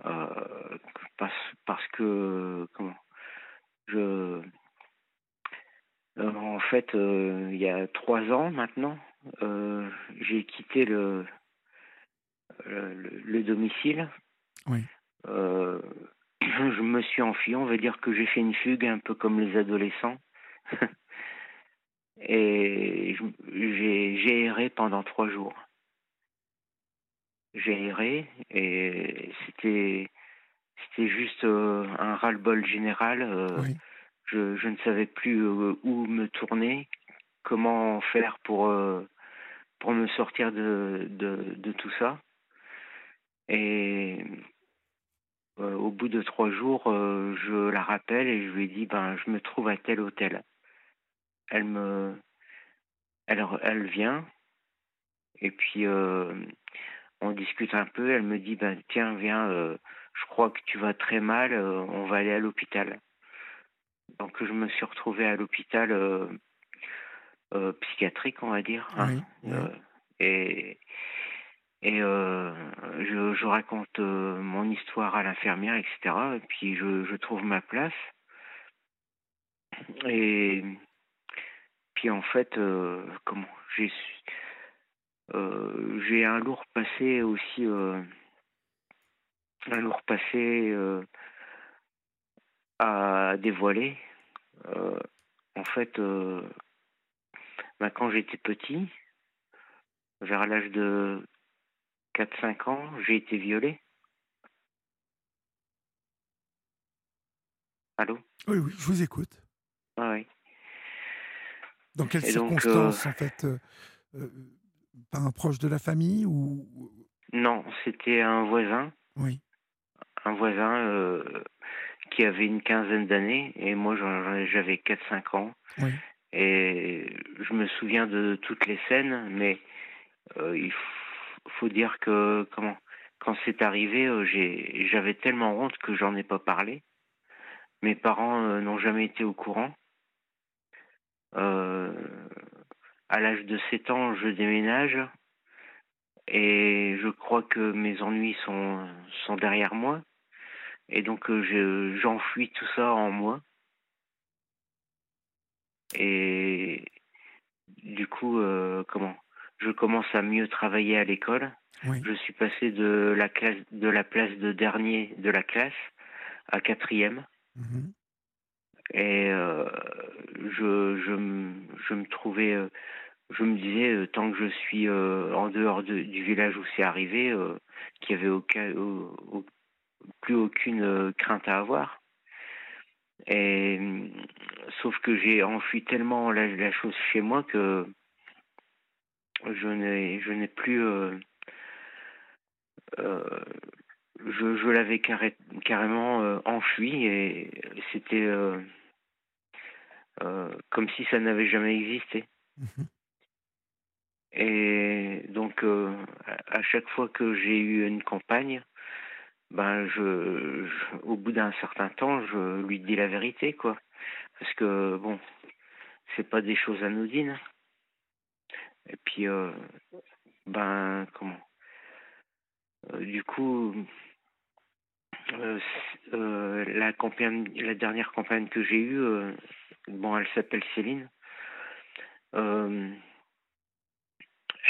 Euh, parce, parce que, comment Je. en fait, il y a trois ans maintenant, j'ai quitté le, le, domicile. Oui. Euh, [CLEARS THROAT] je me suis enfui, on va dire que j'ai fait une fugue, un peu comme les adolescents. [LAUGHS] Et j'ai erré pendant trois jours. J'ai erré et c'était c'était juste euh, un ras-le-bol général. Euh, je, je, ne savais plus où me tourner, comment faire pour, pour me sortir de, de, de tout ça. Et euh, au bout de trois jours, euh, je la rappelle et je lui dis ben je me trouve à tel hôtel. Elle me, elle, elle vient et puis euh, on discute un peu. Elle me dit ben tiens viens, je crois que tu vas très mal, on va aller à l'hôpital. Donc je me suis retrouvé à l'hôpital psychiatrique, on va dire. Hein. et et euh, je, je, raconte euh, mon histoire à l'infirmière, etc. Et puis je, je, trouve ma place. Et puis en fait, euh, comment j'ai euh, j'ai un lourd passé aussi, euh, un lourd passé à dévoiler. en fait, ben, quand j'étais petit, vers l'âge de 4-5 ans, j'ai été violé. Allô? Oui, oui, je vous écoute. Ah oui. Dans quelles circonstances, euh, en fait euh, euh, un proche de la famille ou Non, c'était un voisin. Oui. Un voisin qui avait une quinzaine d'années et moi j'avais 4-5 ans. Oui. Et je me souviens de toutes les scènes, mais il faut dire que comment quand c'est arrivé, j'avais tellement honte que j'en ai pas parlé. Mes parents n'ont jamais été au courant. À l'âge de 7 ans, je déménage et je crois que mes ennuis sont, sont derrière moi. Et donc j'enfuis tout ça en moi. Et du coup, euh, comment? Je commence à mieux travailler à l'école. Je suis passé de la classe, de la place de dernier de la classe à quatrième. Mhm. Et euh, je, je, je, me trouvais, euh, je me disais, tant que je suis en dehors du village où c'est arrivé, qu'il n'y avait aucun, plus aucune crainte à avoir. Et sauf que j'ai enfui tellement la, chose chez moi que je n'ai plus euh, euh, je, l'avais carrément euh, enfui et c'était comme si ça n'avait jamais existé. Mhm. Et donc à chaque fois que j'ai eu une compagne, ben je, au bout d'un certain temps, je lui dis la vérité, quoi. Parce que bon, c'est pas des choses anodines. Et puis, euh, ben comment? Euh, Du coup, euh, la campagne, la dernière campagne que j'ai eue, bon, elle s'appelle Céline.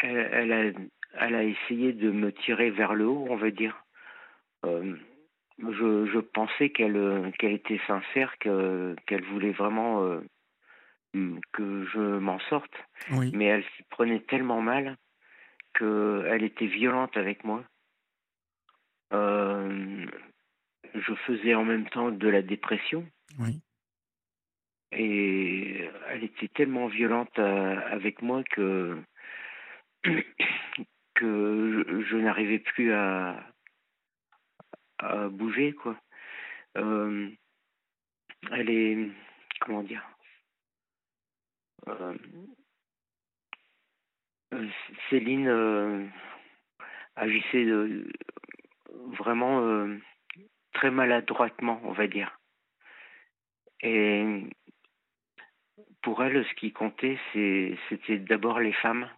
Elle, elle, a, elle a essayé de me tirer vers le haut, on va dire. Euh, je, je, pensais qu'elle euh, qu'elle était sincère, qu'elle voulait vraiment euh, que je m'en sorte. Mais elle s'y prenait tellement mal qu'elle était violente avec moi. je faisais en même temps de la dépression. Oui. Et elle était tellement violente avec moi que, [COUGHS] que je n'arrivais plus à, bouger, quoi. Euh, elle est, comment dire, euh, euh, Céline agissait vraiment très maladroitement, on va dire. Et pour elle, ce qui comptait, c'était d'abord les femmes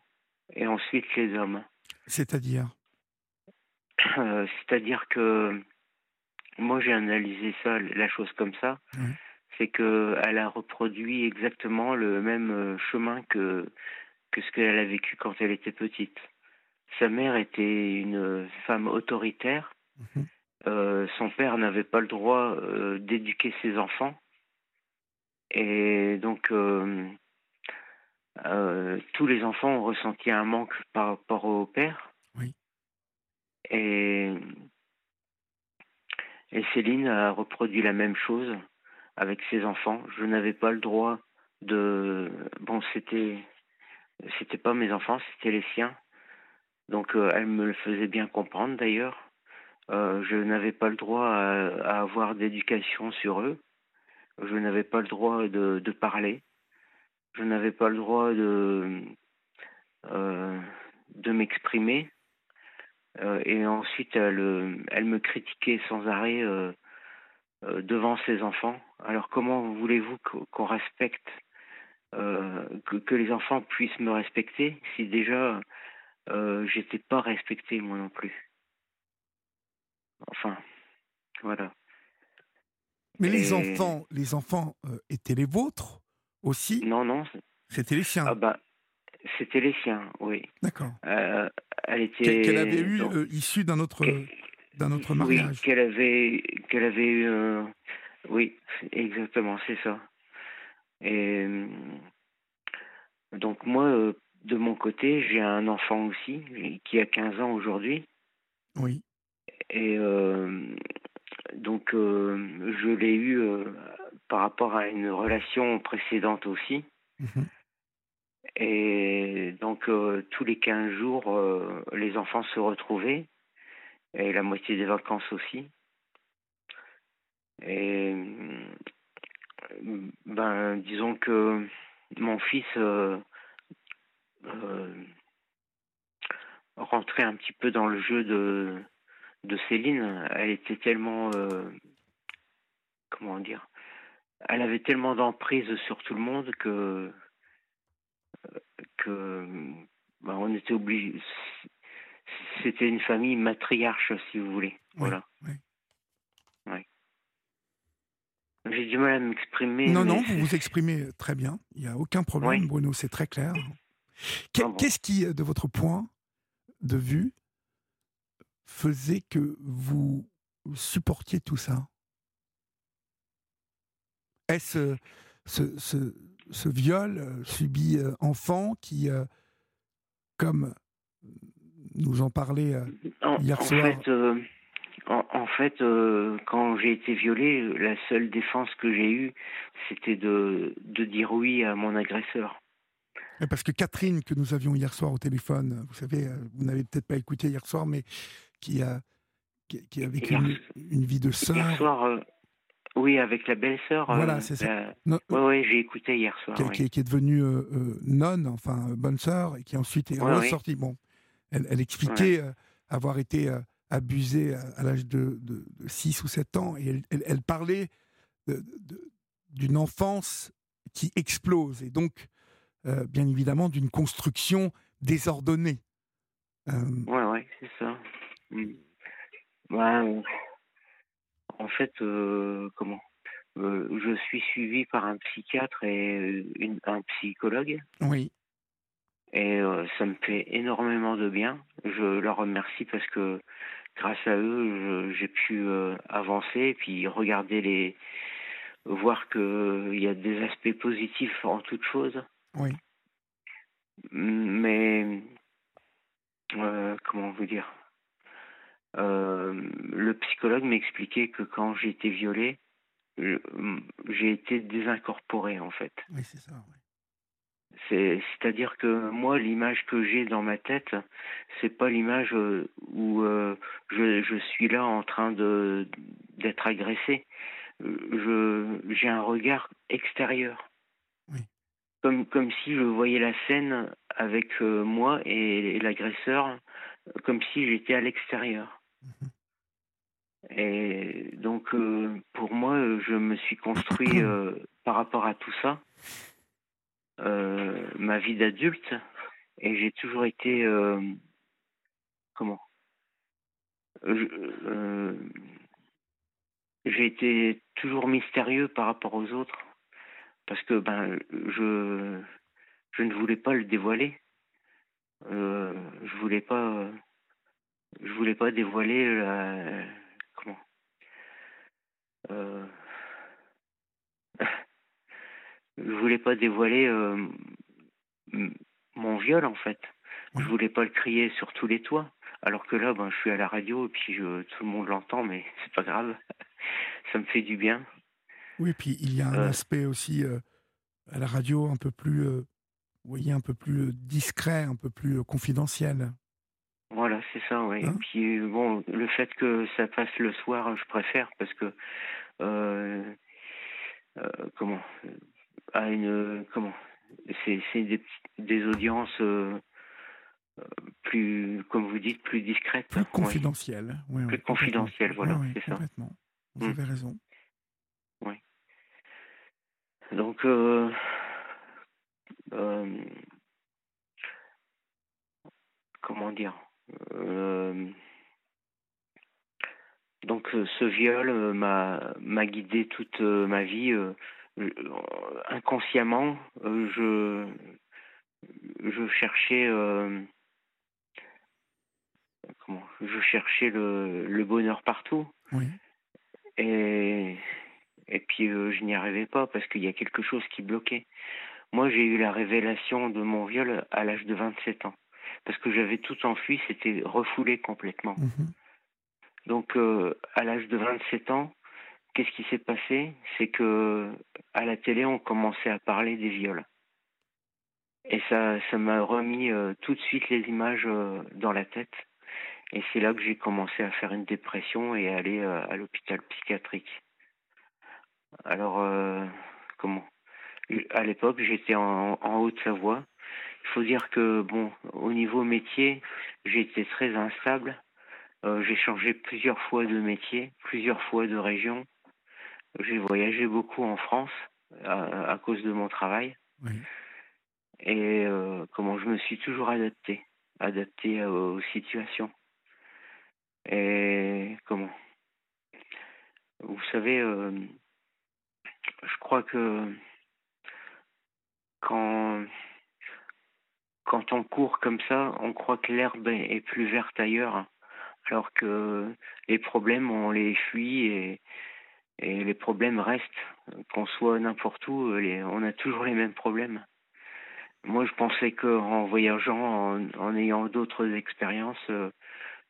et ensuite les hommes. C'est-à-dire C'est-à-dire que moi j'ai analysé ça, la chose comme ça, c'est que elle a reproduit exactement le même euh, chemin que que ce qu'elle a vécu quand elle était petite. Sa mère était une femme autoritaire. Mhm. Euh, son père n'avait pas le droit euh, d'éduquer ses enfants. Et donc, tous les enfants ont ressenti un manque par rapport au père. Oui. Et et Céline a reproduit la même chose avec ses enfants. Je n'avais pas le droit de. Bon, c'était. C'était pas mes enfants, c'était les siens. Donc euh, elle me le faisait bien comprendre d'ailleurs. Euh, je n'avais pas le droit à, avoir d'éducation sur eux. Je n'avais pas le droit de, de parler. Je n'avais pas le droit de, euh, de m'exprimer. Euh, et ensuite, elle, euh, elle, me critiquait sans arrêt euh, devant ses enfants. Alors comment voulez-vous qu'on respecte, que, que, les enfants puissent me respecter si déjà j'étais pas respecté moi non plus? Enfin, voilà. Mais les enfants, les enfants étaient les vôtres? Aussi Non, non. C'était les siens. Ah bah, c'était les siens, oui. D'accord. Euh, elle était. Qu'elle avait eu euh, issue d'un autre, d'un autre mariage. Oui, qu'elle avait, qu'elle avait eu. Euh, oui, exactement, c'est ça. Et donc moi, de mon côté, j'ai un enfant aussi qui a 15 ans aujourd'hui. Oui. Et donc je l'ai eu par rapport à une relation précédente aussi. Mhm. Et donc, euh, tous les 15 jours, euh, les enfants se retrouvaient, et la moitié des vacances aussi. Et ben, disons que mon fils, euh, rentrer un petit peu dans le jeu de, de Céline. Elle était tellement. comment dire Elle avait tellement d'emprise sur tout le monde que. que. Ben, on était obligé. C'était une famille matriarche, si vous voulez. voilà. J'ai du mal à m'exprimer. Non, non, vous vous exprimez très bien. Il n'y a aucun problème, Bruno, c'est très clair. Ah qu'est-ce qui, de votre point de vue, faisait que vous supportiez tout ça? Est-ce ce, ce, ce, viol euh, subi euh, enfant qui, euh, comme nous en parlait hier soir en, fait, euh, quand j'ai été violée, la seule défense que j'ai eue, c'était de, de dire oui à mon agresseur. Parce que Catherine, que nous avions hier soir au téléphone, vous savez, vous n'avez peut-être pas écouté hier soir, mais qui a, qui, a vécu une, vie de sœur. Hier soir, euh, oui, avec la belle-sœur. Voilà, c'est ça. Oui, ouais, j'ai écouté hier soir. Qui, qui est devenue nonne, enfin bonne sœur, et qui ensuite est ressortie. Bon, elle, elle expliquait avoir été abusée à, l'âge de, 6 ou 7 ans. Et elle, parlait d'une enfance qui explose. Et donc, euh, bien évidemment, d'une construction désordonnée. Euh... Ouais, ouais, c'est ça. Mm. Bah, en fait, euh, comment euh, Je suis suivi par un psychiatre et un psychologue. Oui. Et ça me fait énormément de bien. Je leur remercie parce que grâce à eux, j'ai pu euh, avancer et puis regarder les, voir qu'il y a des aspects positifs en toute chose. Oui. Mais euh, comment vous dire? euh, Le psychologue m'expliquait que quand j'ai été violée, j'ai été désincorporé en fait. Oui, c'est ça. Oui. C'est-à-dire que moi, l'image que j'ai dans ma tête, c'est pas l'image euh, où euh, je, je, suis là en train de d'être agressé. Je j'ai un regard extérieur, oui. comme comme si je voyais la scène avec euh, moi et, l'agresseur, comme si j'étais à l'extérieur. Mhm. Et donc, pour moi, je me suis construit [CLEARS THROAT] par rapport à tout ça. Euh, ma vie d'adulte et j'ai toujours été euh, comment? Euh, j'ai été toujours mystérieux par rapport aux autres parce que ben je je ne voulais pas le dévoiler je voulais pas je voulais pas dévoiler la comment? Je voulais pas dévoiler euh, mon viol en fait. Je voulais pas le crier sur tous les toits. Alors que là, ben, je suis à la radio et puis je, tout le monde l'entend, mais [LAUGHS] c'est pas grave. Ça me fait du bien. Oui, puis il y a un euh. aspect aussi euh, à la radio un peu plus, vous voyez, un peu plus discret, un peu plus confidentiel. Voilà, c'est ça, oui. et hein puis bon, le fait que ça passe le soir, je préfère parce que comment à une comment c'est des, des audiences euh, euh, plus comme vous dites plus discrètes. Plus confidentielles. Oui, plus confidentielles voilà c'est ça. vous avez raison. Oui donc euh, comment dire? Donc ce viol m'a m'a guidé toute ma vie euh, inconsciemment, euh, je, je cherchais euh, comment je cherchais le, le bonheur partout. Oui. Et, et puis je n'y arrivais pas parce qu'il y a quelque chose qui bloquait. Moi, j'ai eu la révélation de mon viol à l'âge de 27 ans. Parce que j'avais tout enfui, c'était refoulé complètement. Mhm. Donc, à l'âge de 27 ans, qu'est-ce qui s'est passé? C'est que à la télé, on commençait à parler des viols. Et ça, ça m'a remis euh, tout de suite les images euh, dans la tête. Et c'est là que j'ai commencé à faire une dépression et aller euh, à l'hôpital psychiatrique. Alors, comment? À l'époque, j'étais en, en Haute-Savoie. Il faut dire que, bon, au niveau métier, j'ai été très instable. j'ai changé plusieurs fois de métier, plusieurs fois de région. J'ai voyagé beaucoup en France à, cause de mon travail. Et comment je me suis toujours adapté, adapté aux situations. Et comment? Vous savez, je crois que quand, quand on court comme ça, on croit que l'herbe est plus verte ailleurs, alors que les problèmes, on les fuit et, les problèmes restent. Qu'on soit n'importe où, on a toujours les mêmes problèmes. Moi, je pensais qu'en voyageant, en, ayant d'autres expériences,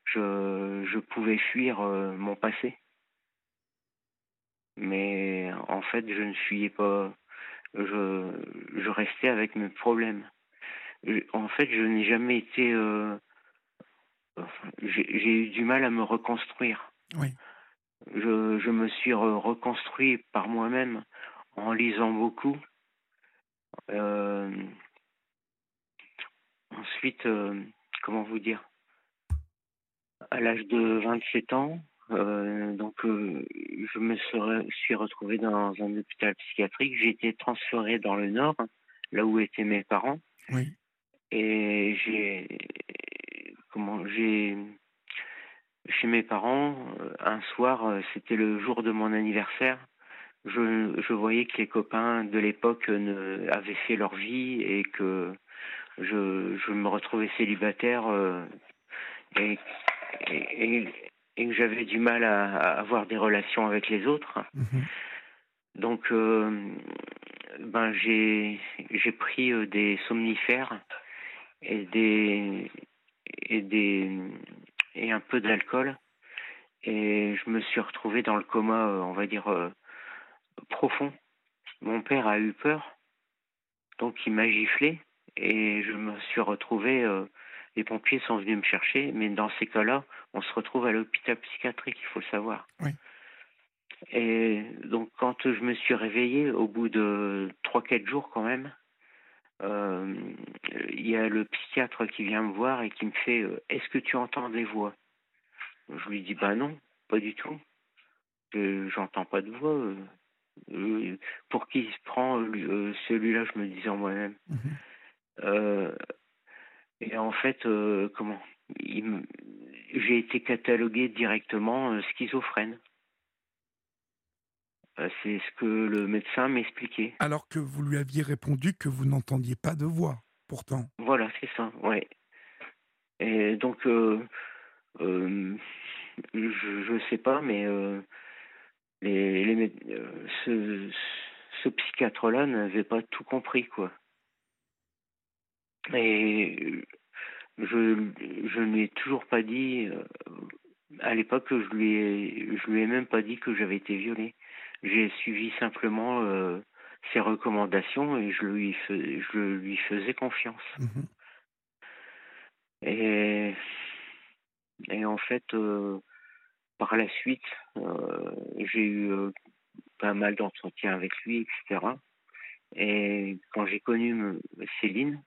je, pouvais fuir euh, mon passé. Mais en fait, je ne fuyais pas je restais avec mes problèmes. En fait, je n'ai jamais été. Euh, j'ai eu du mal à me reconstruire. Oui. Je, je me suis reconstruit par moi-même en lisant beaucoup. Euh, ensuite, euh, comment vous dire? À l'âge de 27 ans, donc, je me suis retrouvé dans un hôpital psychiatrique. J'ai été transféré dans le nord, là où étaient mes parents. Oui. Et j'ai. Comment J'ai. Chez mes parents, euh, un soir, c'était le jour de mon anniversaire. Je, je voyais que les copains de l'époque avaient fait leur vie et que je, je me retrouvais célibataire et, et, et que j'avais du mal à, avoir des relations avec les autres. Mhm. Donc, euh, ben j'ai pris euh, des somnifères et des et des et un peu d'alcool et je me suis retrouvé dans le coma, euh, on va dire profond. Mon père a eu peur, donc il m'a giflé et je me suis retrouvé les pompiers sont venus me chercher, mais dans ces cas-là, on se retrouve à l'hôpital psychiatrique, il faut le savoir. Oui. Et donc, quand je me suis réveillé, au bout de 3-4 jours quand même, euh, il y a le psychiatre qui vient me voir et qui me fait euh, Est-ce que tu entends des voix? Je lui dis Bah non, pas du tout. J'entends pas de voix. Euh, pour qui se prend celui-là, je me disais en moi-même. Mhm. Et en fait, euh, comment? J'ai été catalogué directement euh, schizophrène. Euh, c'est ce que le médecin m'expliquait. Alors que vous lui aviez répondu que vous n'entendiez pas de voix, pourtant. Voilà, c'est ça, ouais. Et donc, je ne sais pas, mais les, ce, ce psychiatre-là n'avait pas tout compris, quoi. Et je je ne lui ai toujours pas dit euh, à l'époque je lui ai je lui ai même pas dit que j'avais été violée. J'ai suivi simplement euh, ses recommandations et je lui je lui faisais confiance. Mhm. Et et en fait euh, par la suite j'ai eu pas mal d'entretiens avec lui etc. Et quand j'ai connu Céline,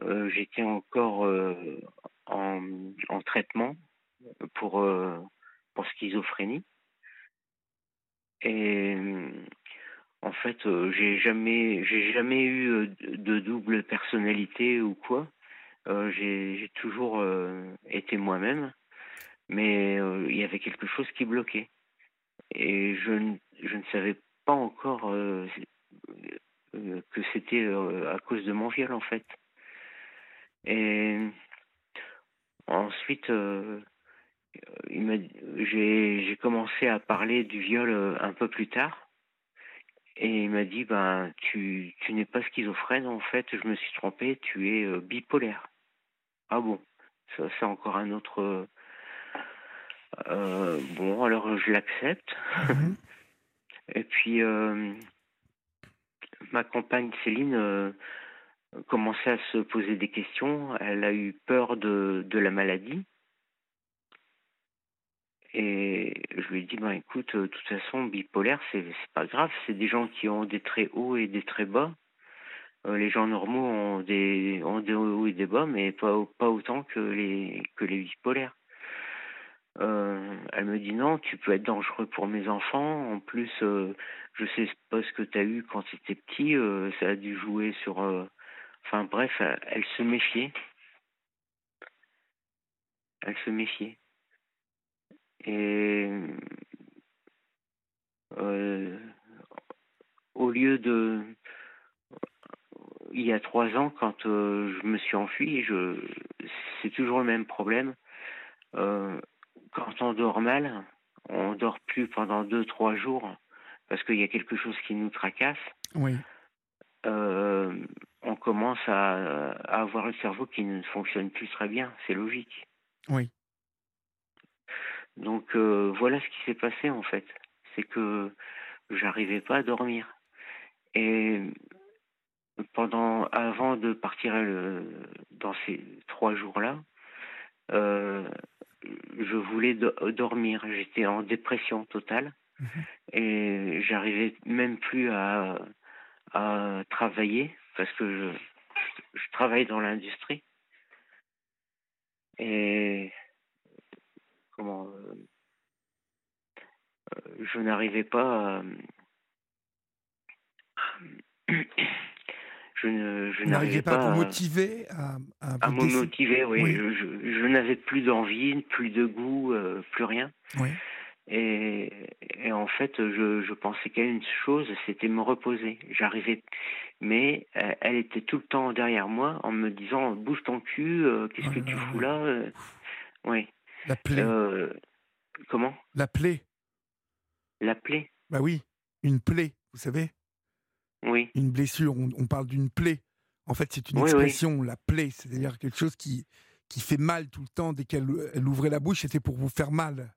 euh, j'étais encore euh, en, en, traitement pour, euh, pour schizophrénie. Et en fait, j'ai jamais, j'ai jamais eu de double personnalité ou quoi. j'ai toujours été moi-même, mais il y avait quelque chose qui bloquait. Et je, je ne savais pas encore que c'était à cause de mon viol, en fait. Et ensuite, euh, j'ai commencé à parler du viol euh, un peu plus tard. Et il m'a dit, ben, tu, tu n'es pas schizophrène, en fait, je me suis trompé, tu es euh, bipolaire. Ah bon, ça c'est encore un autre... bon, alors je l'accepte. Mhm. [LAUGHS] Et puis, ma compagne Céline commençait à se poser des questions. Elle a eu peur de, de la maladie. Et je lui ai dit, ben écoute, de toute façon, bipolaire, c'est pas grave. C'est des gens qui ont des traits hauts et des traits bas. les gens normaux ont des, ont des hauts et des bas, mais pas, pas autant que les, que les bipolaires. Euh, elle me dit non, tu peux être dangereux pour mes enfants. En plus, euh, je sais pas ce que tu as eu quand tu étais petit. Euh, ça a dû jouer sur. Enfin bref, elle, se méfiait. Elle se méfiait. Et au lieu de il y a trois ans, quand je me suis enfui, je c'est toujours le même problème. Euh, quand on dort mal, on dort plus pendant deux, trois jours parce qu'il y a quelque chose qui nous tracasse. Oui. Euh, on commence à, avoir le cerveau qui ne fonctionne plus très bien. C'est logique. Oui. Donc euh, voilà ce qui s'est passé en fait. C'est que j'arrivais pas à dormir. Et pendant, avant de partir le, dans ces trois jours-là, euh, je voulais dormir. J'étais en dépression totale mhm. et j'arrivais même plus à, à, travailler parce que je, je travaille dans l'industrie. Et comment euh, je n'arrivais pas à, [COUGHS] je ne je n'arrivais pas, à vous motiver à, à, me motiver oui, Je, je, n'avais plus d'envie plus de goût euh, plus rien. Oui. et, et, en fait je, je pensais qu'à une chose c'était me reposer. J'arrivais mais euh, elle était tout le temps derrière moi en me disant bouge ton cul euh, qu'est-ce que tu fous là oui la plaie comment? La plaie la plaie? Bah oui une plaie vous savez oui. Une blessure, on, parle d'une plaie. En fait, c'est une expression, la plaie, c'est-à-dire quelque chose qui, qui fait mal tout le temps. Dès qu'elle elle ouvrait la bouche, c'était pour vous faire mal.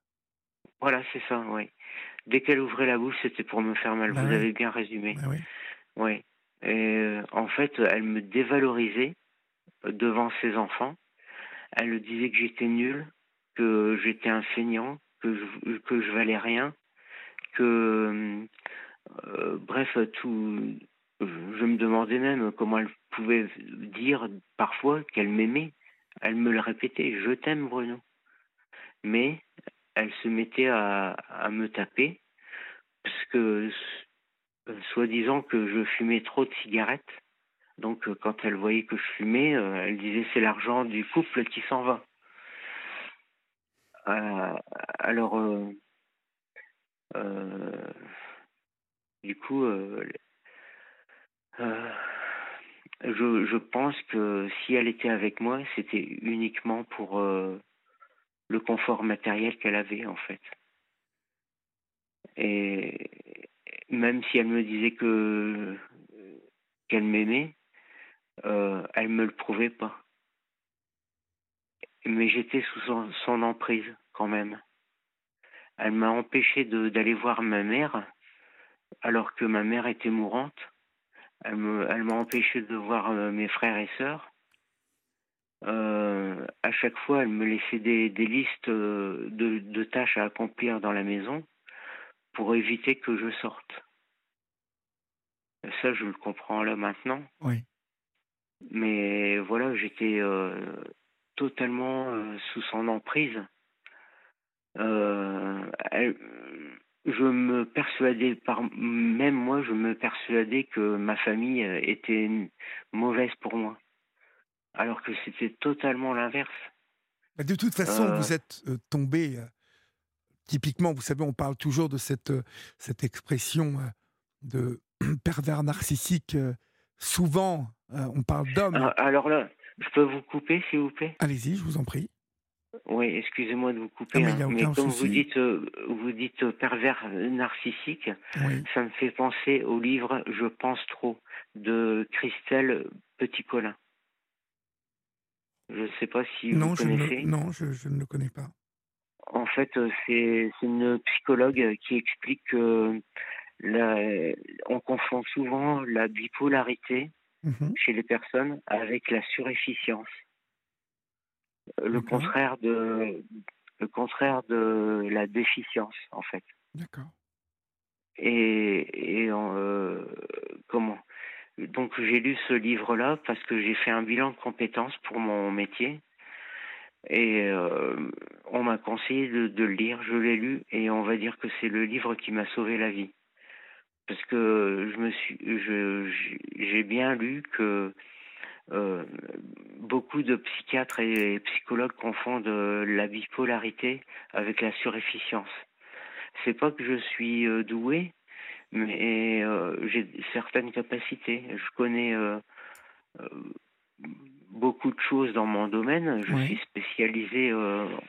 Voilà, c'est ça, oui. Dès qu'elle ouvrait la bouche, c'était pour me faire mal. Bah vous avez bien résumé. Bah oui. oui. Et euh, en fait, elle me dévalorisait devant ses enfants. Elle disait que j'étais nul, que j'étais un feignant, que je, valais rien, que euh, bref, tout. Je me demandais même comment elle pouvait dire parfois qu'elle m'aimait. Elle me le répétait Je t'aime, Bruno. Mais elle se mettait à, à me taper parce que, soi-disant que je fumais trop de cigarettes. Donc, quand elle voyait que je fumais, euh, elle disait c'est l'argent du couple qui s'en va. Euh, alors, du coup, euh, euh, je, pense que si elle était avec moi, c'était uniquement pour euh, le confort matériel qu'elle avait, en fait. Et même si elle me disait que qu'elle m'aimait, euh, elle me le prouvait pas. Mais j'étais sous son, son, emprise quand même. Elle m'a empêché d'aller voir ma mère alors que ma mère était mourante. Elle m'a empêché de voir euh, mes frères et sœurs. Euh, à chaque fois, elle me laissait des, listes euh, de, tâches à accomplir dans la maison pour éviter que je sorte. ça, je le comprends là maintenant. Oui. Mais voilà, j'étais totalement sous son emprise. elle, je me persuadais, par, même moi, je me persuadais que ma famille euh, était mauvaise pour moi, alors que c'était totalement l'inverse. De toute façon, euh. vous êtes euh, tombé, typiquement, vous savez, on parle toujours de cette, cette expression de [CLEARS THROAT] pervers narcissique. souvent, on parle d'homme. Ah, alors là, je peux vous couper, s'il vous plaît? Allez-y, je vous en prie. Oui, excusez-moi de vous couper, mais, hein, comme vous dites, euh, vous dites euh, pervers narcissique, ça me fait penser au livre Je pense trop de Christelle Petit-Colin. Je ne sais pas si vous connaissez. non, je, ne le connais pas. En fait, euh, c'est une psychologue qui explique que on confond souvent la bipolarité mhm. chez les personnes avec la surefficience le contraire de le contraire de la déficience en fait. D'accord. Et, et euh, comment? Donc j'ai lu ce livre-là parce que j'ai fait un bilan de compétences pour mon métier. Et on m'a conseillé de, de, le lire, je l'ai lu et on va dire que c'est le livre qui m'a sauvé la vie. Parce que je me suis, je, j'ai bien lu que euh, beaucoup de psychiatres et psychologues confondent la bipolarité avec la surefficience. C'est pas que je suis euh, doué, mais euh, j'ai certaines capacités. Je connais beaucoup de choses dans mon domaine. Je suis spécialisé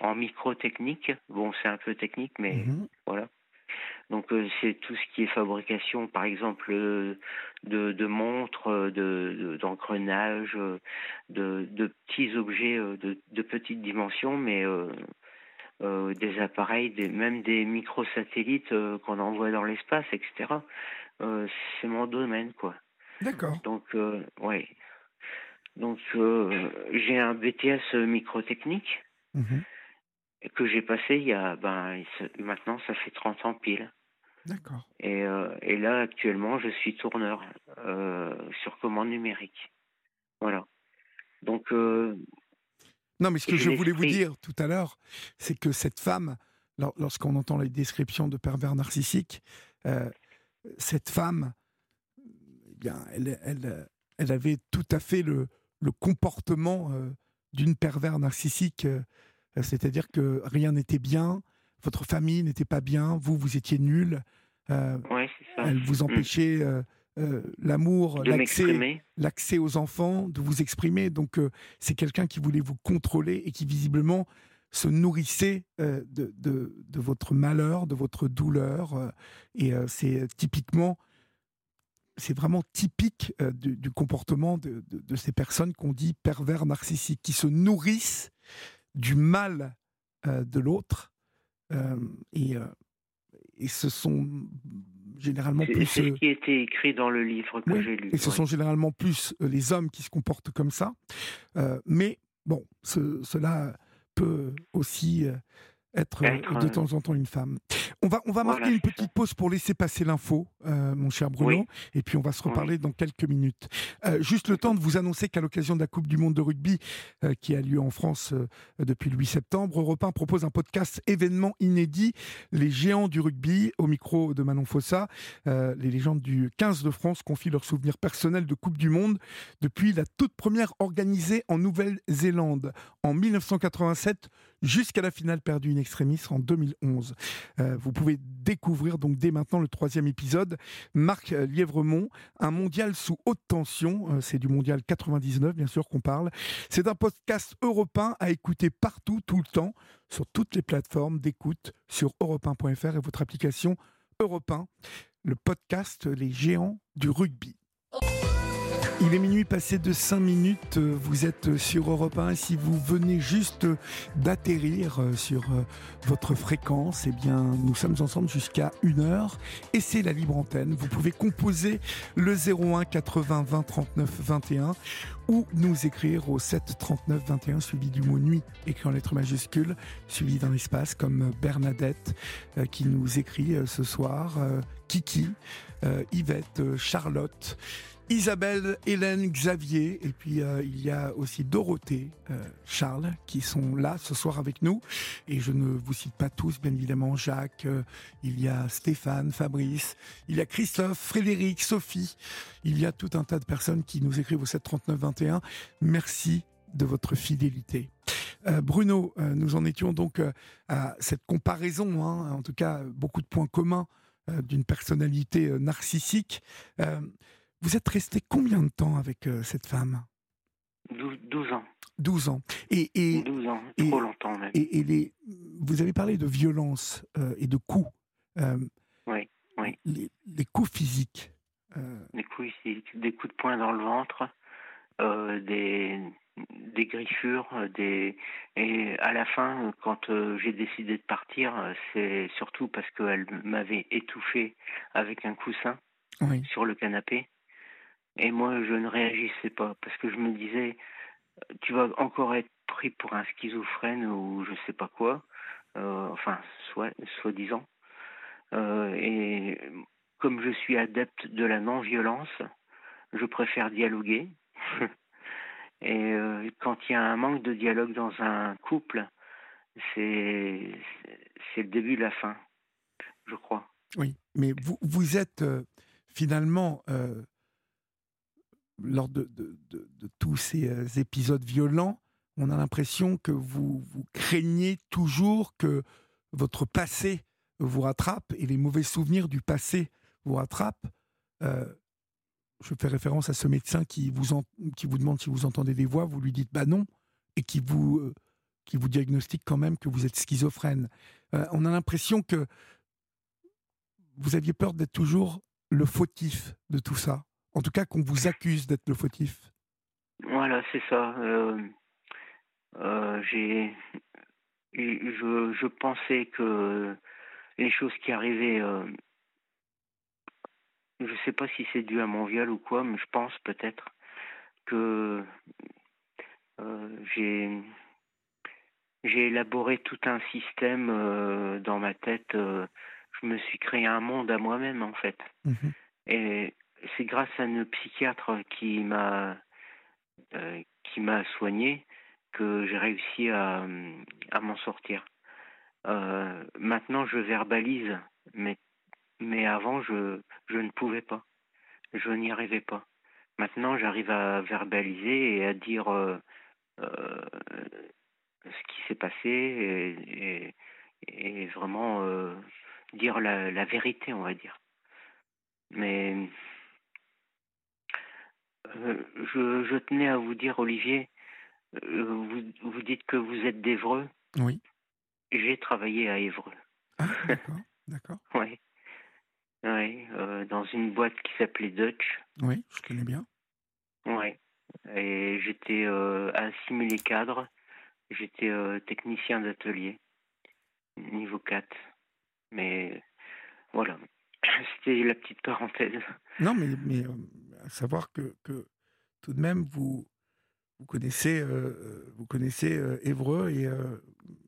en microtechnique. Bon, c'est un peu technique, mais mhm. voilà. Donc euh, c'est tout ce qui est fabrication, par exemple, euh, de, de montres, euh, de d'engrenages, de, de, petits objets de, petites dimensions, mais des appareils, des, même des microsatellites qu'on envoie dans l'espace, etc. c'est mon domaine, quoi. D'accord. Donc, ouais. Donc, j'ai un BTS microtechnique. Mhm que j'ai passé il y a ben maintenant ça fait 30 ans pile. D'accord. Et, euh, et, là actuellement je suis tourneur euh, sur commande numérique. Voilà. Donc euh, non mais ce que je voulais vous dire tout à l'heure, c'est que cette femme, lorsqu'on entend les descriptions de pervers narcissiques, cette femme, eh bien, elle, elle, elle, avait tout à fait le, le comportement d'une pervers narcissique c'est-à-dire que rien n'était bien, votre famille n'était pas bien, vous, vous étiez nul. Euh, elle vous mm. empêchait euh, l'amour, l'accès aux enfants, de vous exprimer. Donc, c'est quelqu'un qui voulait vous contrôler et qui, visiblement, se nourrissait de, de, votre malheur, de votre douleur. et c'est typiquement c'est vraiment typique du, du, comportement de, de, ces personnes qu'on dit pervers narcissiques, qui se nourrissent du mal euh, de l'autre. Euh, et, euh, et ce sont généralement plus. C'est ce qui était écrit dans le livre que j'ai lu. Et ce sont généralement plus les hommes qui se comportent comme ça. mais bon, cela peut aussi être, de temps en temps une femme. On va, on va marquer une petite pause pour laisser passer l'info, euh, mon cher Bruno, et puis on va se reparler dans quelques minutes. Euh, juste le temps de vous annoncer qu'à l'occasion de la Coupe du Monde de rugby euh, qui a lieu en France depuis le 8 septembre, Europe 1 propose un podcast événement inédit, Les géants du rugby, au micro de Manon Fossa. les légendes du 15 de France confient leurs souvenirs personnels de Coupe du Monde depuis la toute première organisée en Nouvelle-Zélande en 1987 jusqu'à la finale perdue in extremis en 2011. Euh, vous pouvez découvrir donc dès maintenant le troisième épisode. Marc Lièvremont, un mondial sous haute tension. Euh, c'est du mondial 99, bien sûr, qu'on parle. C'est un podcast européen à écouter partout, tout le temps, sur toutes les plateformes d'écoute, sur europe1.fr et votre application Europe le podcast Les géants du rugby. Il est minuit passé de 5 minutes, vous êtes sur Europe 1 si vous venez juste d'atterrir euh, sur euh, votre fréquence, eh bien nous sommes ensemble jusqu'à 1 heure et c'est la libre antenne. Vous pouvez composer le 01 80 20 39 21 ou nous écrire au 7 39 21 suivi du mot nuit écrit en lettres majuscules suivi d'un espace comme Bernadette euh, qui nous écrit ce soir, Kiki, Yvette, Charlotte. Isabelle, Hélène, Xavier, et puis euh, il y a aussi Dorothée, euh, Charles, qui sont là ce soir avec nous. Et je ne vous cite pas tous, bien évidemment, Jacques, euh, il y a Stéphane, Fabrice, il y a Christophe, Frédéric, Sophie. Il y a tout un tas de personnes qui nous écrivent au 739 21. Merci de votre fidélité. Bruno, nous en étions donc à cette comparaison, hein, en tout cas beaucoup de points communs d'une personnalité narcissique. Vous êtes resté combien de temps avec euh, cette femme? 12, ans. 12 ans. Et, et 12 ans, trop longtemps même. Et, les, vous avez parlé de violence euh, et de coups. Euh, oui, oui. Les, coups physiques. Les coups physiques, des coups de poing dans le ventre, des, des griffures, des et à la fin, quand j'ai décidé de partir, c'est surtout parce qu'elle m'avait étouffé avec un coussin sur le canapé. Et moi, je ne réagissais pas parce que je me disais, tu vas encore être pris pour un schizophrène ou je sais pas quoi, euh, enfin, soi-disant. Euh, et comme je suis adepte de la non-violence, je préfère dialoguer. [LAUGHS] Et quand il y a un manque de dialogue dans un couple, c'est le début de la fin, je crois. Oui, mais vous, vous êtes finalement, lors de, tous ces épisodes violents, on a l'impression que vous, craignez toujours que votre passé vous rattrape et les mauvais souvenirs du passé vous rattrapent. Euh, je fais référence à ce médecin qui vous, demande si vous entendez des voix, vous lui dites bah non, et qui vous, euh, diagnostique quand même que vous êtes schizophrène. Euh, on a l'impression que vous aviez peur d'être toujours le fautif de tout ça. En tout cas, qu'on vous accuse d'être le fautif. Voilà, c'est ça. j'ai, je, je, pensais que les choses qui arrivaient je ne sais pas si c'est dû à mon viol ou quoi, mais je pense peut-être que euh, j'ai j'ai élaboré tout un système euh, dans ma tête. Euh, je me suis créé un monde à moi-même en fait. Mhm. Et c'est grâce à une psychiatre qui m'a qui m'a soigné que j'ai réussi à, à m'en sortir. maintenant, je verbalise, mais mais avant, je, je ne pouvais pas. Je n'y arrivais pas. Maintenant, j'arrive à verbaliser et à dire euh, euh, ce qui s'est passé et, et, vraiment euh, dire la, la, vérité, on va dire. Mais je, je, tenais à vous dire, Olivier, vous, vous dites que vous êtes d'Evreux. Oui. J'ai travaillé à Évreux. Ah, d'accord, d'accord. [LAUGHS] oui. Oui, euh, dans une boîte qui s'appelait Dutch. Oui, je connais bien. Oui. Et j'étais euh, assimilé cadre. J'étais euh, technicien d'atelier, niveau 4. Mais voilà, [LAUGHS] c'était la petite parenthèse. Non, mais, savoir que, que tout de même, vous, vous connaissez, vous connaissez Évreux et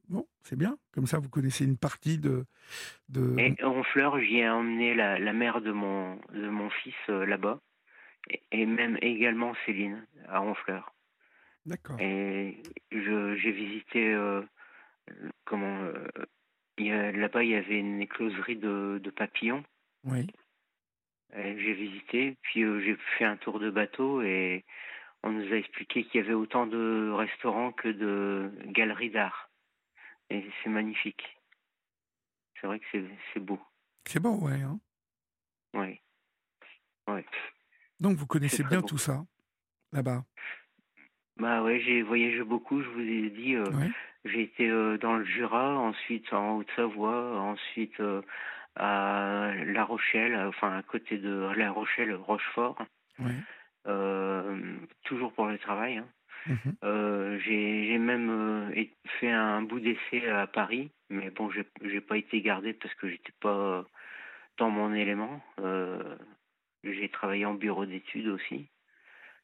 Bon, c'est bien. Comme ça, vous connaissez une partie de. de... Et Honfleur, j'y ai emmené la, la, mère de mon, de mon fils euh, là-bas. Et, même également Céline, à Honfleur. D'accord. Et j'ai visité. Euh, comment. Euh, là-bas, il y avait une écloserie de, de papillons. Oui. J'ai visité, puis j'ai fait un tour de bateau et on nous a expliqué qu'il y avait autant de restaurants que de galeries d'art. Et c'est magnifique. C'est vrai que c'est beau. C'est beau, ouais. Hein oui. Ouais. Donc vous connaissez bien tout ça, là-bas? Bah ouais, j'ai voyagé beaucoup, je vous ai dit. Euh, j'ai été euh, dans le Jura, ensuite en Haute-Savoie, ensuite euh, à La Rochelle, enfin à côté de La Rochelle, Rochefort. toujours pour le travail. Hein. Mhm. Euh, j'ai même euh, fait un bout d'essai à Paris, mais bon, j'ai pas été gardé parce que j'étais pas dans mon élément. Euh, j'ai travaillé en bureau d'études aussi.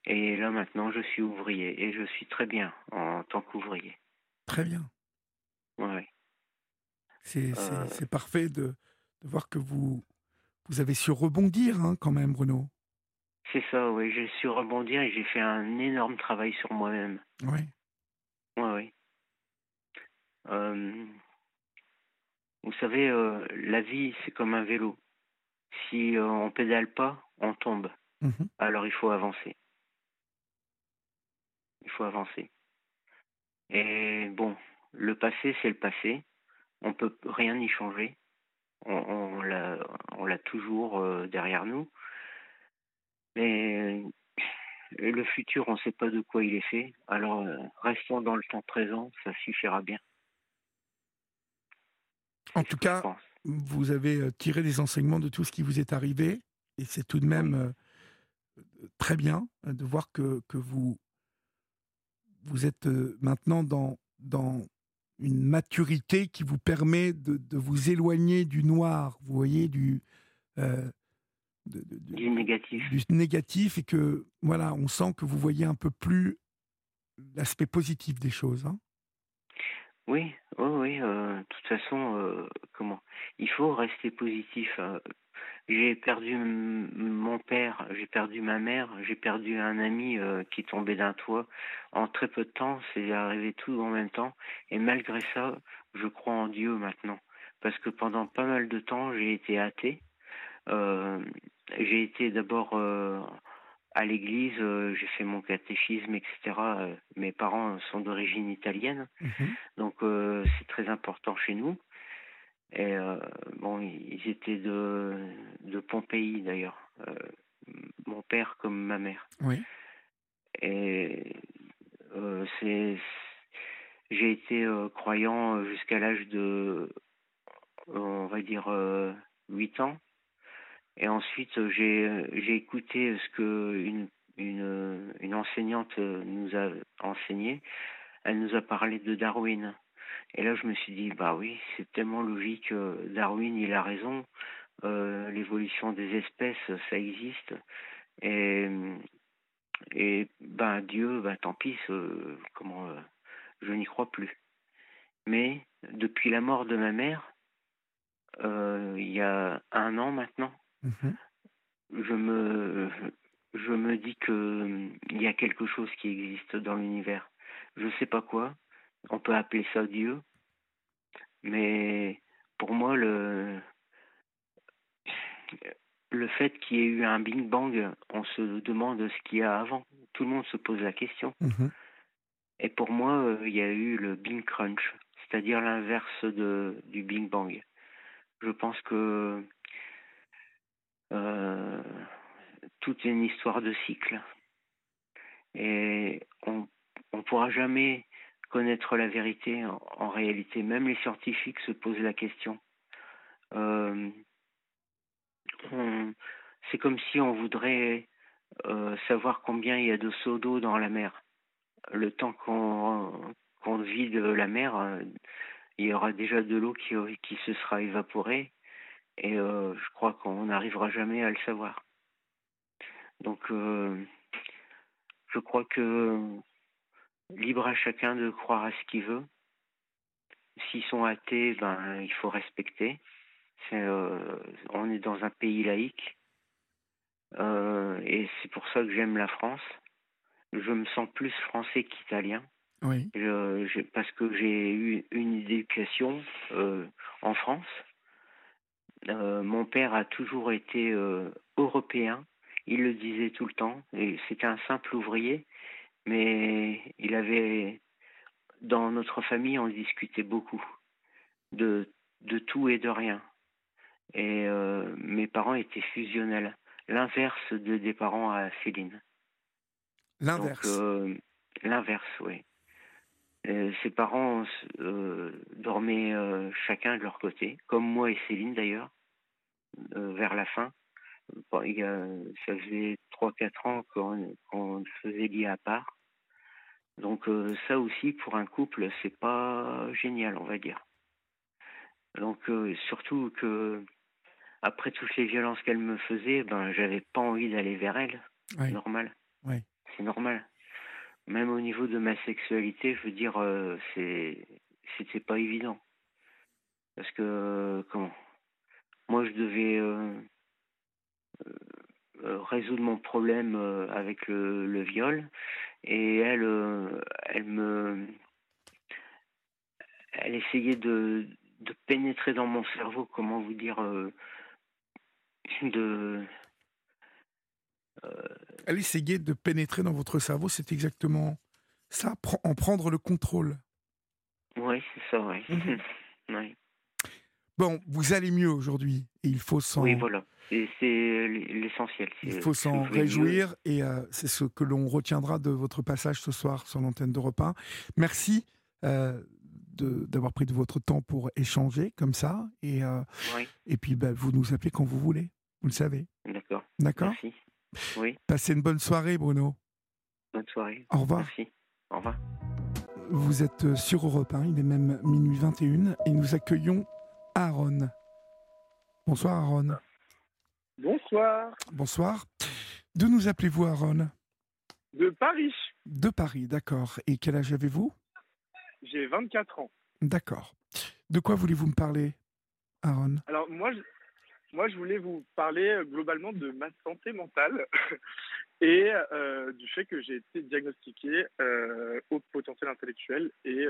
Et là maintenant, je suis ouvrier et je suis très bien en tant qu'ouvrier. Très bien. Ouais. C'est parfait de, de, voir que vous, vous avez su rebondir hein, quand même, Bruno. C'est ça, oui. J'ai su rebondir et j'ai fait un énorme travail sur moi-même. Oui. Oui, oui. Euh, vous savez, euh, la vie, c'est comme un vélo. Si euh, on pédale pas, on tombe. Mhm. Alors il faut avancer. Il faut avancer. Et bon, le passé, c'est le passé. On peut rien y changer. On, on l'a toujours derrière nous. Mais euh, le futur, on ne sait pas de quoi il est fait. Alors, euh, restons dans le temps présent, ça suffira bien. En tout cas, vous avez euh, tiré des enseignements de tout ce qui vous est arrivé, et c'est tout de même très bien de voir que, que vous, vous êtes maintenant dans, dans une maturité qui vous permet de, de vous éloigner du noir, vous voyez, du, du négatif. Du négatif et que, voilà, on sent que vous voyez un peu plus l'aspect positif des choses. Hein. Oui, oui, oui. de toute façon, comment Il faut rester positif. J'ai perdu mon père, j'ai perdu ma mère, j'ai perdu un ami euh, qui tombait d'un toit. En très peu de temps, c'est arrivé tout en même temps. Et malgré ça, je crois en Dieu maintenant. Parce que pendant pas mal de temps, j'ai été athée. Euh, j'ai été d'abord euh, à l'église, j'ai fait mon catéchisme, etc. mes parents sont d'origine italienne, mhm. donc c'est très important chez nous. Et euh, bon, ils étaient de, de Pompéi d'ailleurs, euh, mon père comme ma mère. Oui. Et euh, c'est, j'ai été croyant jusqu'à l'âge de, on va dire, 8 ans. Et ensuite, j'ai, j'ai écouté ce que une, une, une enseignante nous a enseigné. Elle nous a parlé de Darwin. Et là, je me suis dit, bah oui, c'est tellement logique. Darwin, il a raison. Euh, l'évolution des espèces, ça existe. Et, et ben Dieu, ben tant pis, comment, euh, je n'y crois plus. Mais depuis la mort de ma mère, euh, il y a un an maintenant, mm-hmm. je me je me dis que il y a quelque chose qui existe dans l'univers. Je sais pas quoi, on peut appeler ça Dieu, mais pour moi, le, le fait qu'il y ait eu un Big Bang, on se demande ce qu'il y a avant. Tout le monde se pose la question. Mhm. Et pour moi, euh, il y a eu le Big Crunch, c'est-à-dire l'inverse du Big Bang. Je pense que euh, tout est une histoire de cycle. Et on ne pourra jamais connaître la vérité en, réalité. Même les scientifiques se posent la question. Euh, c'est comme si on voudrait euh, savoir combien il y a de seaux d'eau dans la mer. Le temps qu'on vide la mer, il y aura déjà de l'eau qui se sera évaporée et je crois qu'on n'arrivera jamais à le savoir. Donc, je crois que libre à chacun de croire à ce qu'il veut. S'ils sont athées, ben il faut respecter. Euh, on est dans un pays laïque euh, et c'est pour ça que j'aime la France. Je me sens plus français qu'italien. Oui. parce que j'ai eu une éducation euh, en France. Mon père a toujours été européen. Il le disait tout le temps. Et c'était un simple ouvrier mais il avait, dans notre famille, on discutait beaucoup de, de tout et de rien. Et euh, mes parents étaient fusionnels, l'inverse de des parents à Céline. L'inverse. Euh, l'inverse, oui. ses parents euh, dormaient chacun de leur côté, comme moi et Céline d'ailleurs, vers la fin. il y a, ça faisait 3-4 ans qu'on faisait lit à part. Donc euh, ça aussi pour un couple c'est pas génial on va dire. Donc euh, surtout que après toutes les violences qu'elle me faisait, ben j'avais pas envie d'aller vers elle. C'est normal. C'est normal. Même au niveau de ma sexualité, je veux dire, euh, c'est c'était pas évident. Parce que comment? Moi je devais résoudre mon problème avec le, le viol et elle, euh, elle me, elle essayait de, de pénétrer dans mon cerveau, comment vous dire, euh, de. Euh, elle essayait de pénétrer dans votre cerveau, c'est exactement ça, en prendre le contrôle. Oui, c'est ça, oui. Mhm. [LAUGHS] oui. Bon, vous allez mieux aujourd'hui et il faut s'en. Oui, voilà. Et c'est l'essentiel. Il faut s'en réjouir et euh, c'est ce que l'on retiendra de votre passage ce soir sur l'antenne de repas. Merci euh, d'avoir pris de votre temps pour échanger comme ça. Et, euh, et puis, bah, vous nous appelez quand vous voulez. Vous le savez. D'accord. D'accord? Merci. Oui. Passez une bonne soirée, Bruno. Bonne soirée. Au revoir. Merci. Au revoir. Vous êtes sur Europe 1, il est même minuit 21 et nous accueillons Aaron. Bonsoir Aaron. Bonsoir. Bonsoir. D'où nous appelez-vous, Aaron? De Paris. De Paris, d'accord. Et quel âge avez-vous? J'ai 24 ans. D'accord. De quoi voulez-vous me parler, Aaron? Alors moi, je, moi, je voulais vous parler euh, globalement de ma santé mentale [LAUGHS] et euh, du fait que j'ai été diagnostiqué euh, au potentiel intellectuel et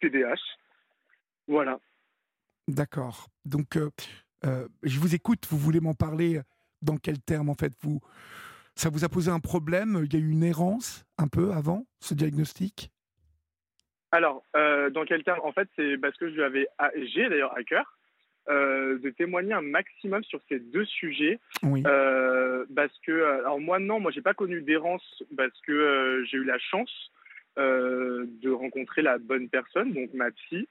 TDAH. Voilà. D'accord. Donc, je vous écoute. Vous voulez m'en parler dans quel terme en fait vous ça vous a posé un problème Il y a eu une errance un peu avant ce diagnostic? Alors, dans quel terme? En fait, c'est parce que je avais, j'ai d'ailleurs à cœur euh, de témoigner un maximum sur ces deux sujets. Euh, parce que, alors moi, non, moi, j'ai pas connu d'errance parce que euh, j'ai eu la chance de rencontrer la bonne personne, donc ma psy.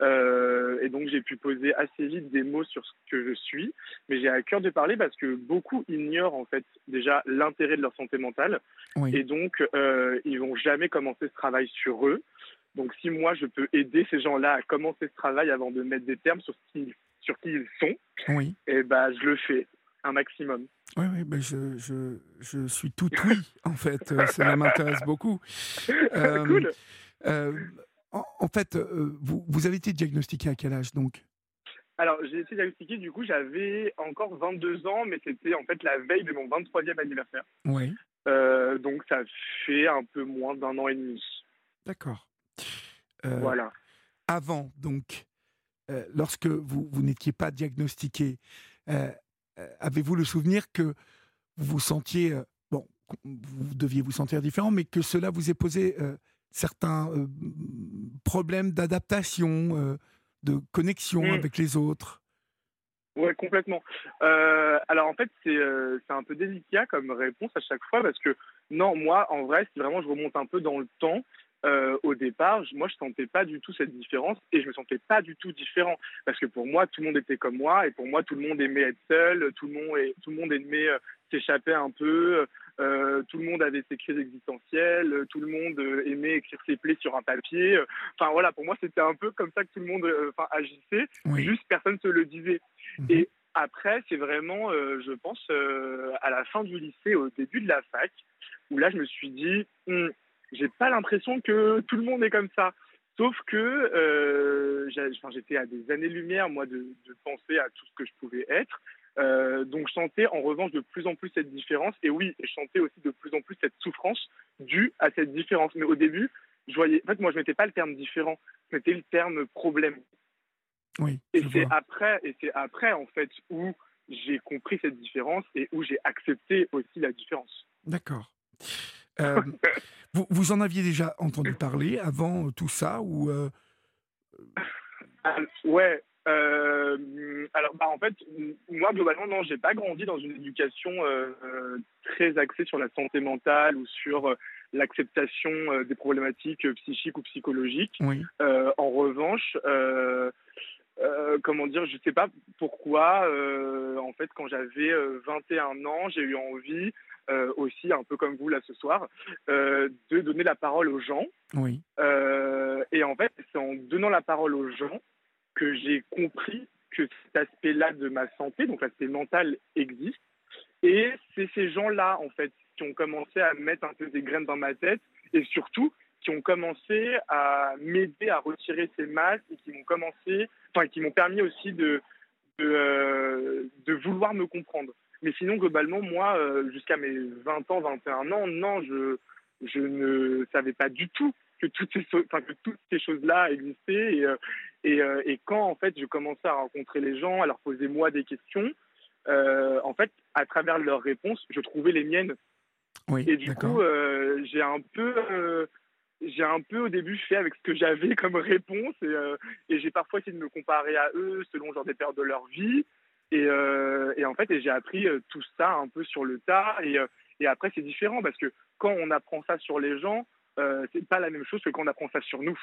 Et donc j'ai pu poser assez vite des mots sur ce que je suis, mais j'ai à cœur de parler parce que beaucoup ignorent en fait déjà l'intérêt de leur santé mentale, et donc ils vont jamais commencer ce travail sur eux. Donc si moi je peux aider ces gens-là à commencer ce travail avant de mettre des termes sur ce qu'ils sur qui ils sont, oui. et bah, je le fais un maximum. Oui, oui, ben je, je, je, suis tout oui, en fait. Euh, ça m'intéresse beaucoup. [LAUGHS] Euh, cool. Euh, en, fait, vous, vous avez été diagnostiqué à quel âge donc? Alors, j'ai été diagnostiqué, du coup, j'avais encore 22 ans, mais c'était en fait la veille de mon 23e anniversaire. Oui. donc, ça fait un peu moins d'un an et demi. D'accord. voilà. Avant, donc, euh, lorsque vous, vous n'étiez pas diagnostiqué, euh, euh, avez-vous le souvenir que vous vous sentiez, bon, vous deviez vous sentir différent, mais que cela vous ait posé certains problèmes d'adaptation, de connexion mmh. avec les autres Ouais, complètement. alors en fait, c'est un peu délicat comme réponse à chaque fois parce que non, moi, en vrai, si vraiment je remonte un peu dans le temps, euh, au départ, moi, je sentais pas du tout cette différence et je me sentais pas du tout différent parce que pour moi, tout le monde était comme moi et pour moi, tout le monde aimait être seul, tout le monde, et, tout le monde aimait euh, s'échapper un peu, euh, tout le monde avait ses crises existentielles, tout le monde aimait écrire ses plaies sur un papier. Enfin voilà, pour moi, c'était un peu comme ça que tout le monde agissait, juste personne se le disait. Mhm. Et après, c'est vraiment, je pense, à la fin du lycée, au début de la fac, où là, je me suis dit, hum, j'ai pas l'impression que tout le monde est comme ça. Sauf que euh, j'étais à des années-lumière, moi, de, penser à tout ce que je pouvais être. Euh, donc, je sentais en revanche de plus en plus cette différence. Et oui, je sentais aussi de plus en plus cette souffrance due à cette différence. Mais au début, je voyais. En fait, moi, je mettais pas le terme différent, je mettais le terme problème. Oui. Et c'est après, et c'est après, en fait, où j'ai compris cette différence et où j'ai accepté aussi la différence. D'accord. Euh, [LAUGHS] vous, vous, en aviez déjà entendu parler avant tout ça ou euh... Ouais. Euh, alors, bah, en fait, moi, globalement, non, j'ai pas grandi dans une éducation euh, très axée sur la santé mentale ou sur l'acceptation des problématiques psychiques ou psychologiques. Oui. en revanche, comment dire, je sais pas pourquoi, en fait, quand j'avais 21 ans, j'ai eu envie euh, aussi, un peu comme vous là ce soir, euh, de donner la parole aux gens. Oui. Euh, et en fait, c'est en donnant la parole aux gens que j'ai compris que cet aspect-là de ma santé, donc l'aspect mental, existe. Et c'est ces gens-là, en fait, qui ont commencé à mettre un peu des graines dans ma tête et surtout qui ont commencé à m'aider à retirer ces masques et qui m'ont commencé, enfin, qui m'ont permis aussi de, de vouloir me comprendre. Mais sinon, globalement, moi, euh, jusqu'à mes 20 ans, 21 ans, non, je ne savais pas du tout que toutes ces, enfin, que toutes ces choses-là existaient. Et, euh, et, euh, et, quand, en fait, je commençais à rencontrer les gens, à leur poser moi des questions, en fait, à travers leurs réponses, je trouvais les miennes. Oui, et du coup, j'ai un peu j'ai un peu au début fait avec ce que j'avais comme réponse et, et j'ai parfois essayé de me comparer à eux selon genre des périodes de leur vie et, euh, et en fait, j'ai appris euh, tout ça un peu sur le tas. Et, euh, et après, c'est différent parce que quand on apprend ça sur les gens, euh, c'est pas la même chose que quand on apprend ça sur nous.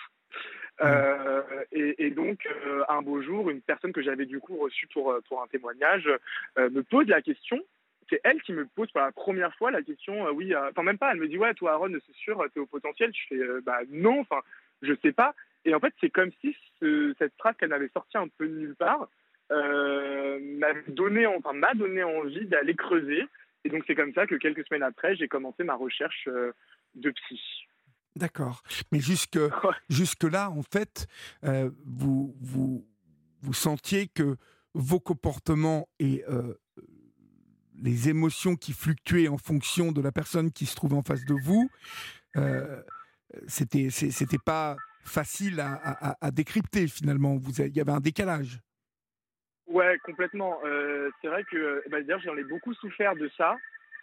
Euh, et, et, donc, un beau jour, une personne que j'avais du coup reçue pour, pour un témoignage me pose la question. C'est elle qui me pose pour la première fois la question. oui, enfin même pas. Elle me dit ouais, toi Aaron, c'est sûr, t'es au potentiel. Je fais bah non. Enfin, je sais pas. Et en fait, c'est comme si ce, cette phrase qu'elle m'avait sortie un peu de nulle part euh, m'a donné, enfin, m'a donné envie d'aller creuser. Et donc c'est comme ça que quelques semaines après, j'ai commencé ma recherche euh, de psy. D'accord. Mais jusque, [LAUGHS] jusque là, en fait, vous, vous, vous sentiez que vos comportements et les émotions qui fluctuaient en fonction de la personne qui se trouvait en face de vous, euh, c'était c'était pas facile à, décrypter finalement. Vous il y avait un décalage. Ouais, complètement. Euh, c'est vrai que bah, d'ailleurs j'en ai beaucoup souffert de ça,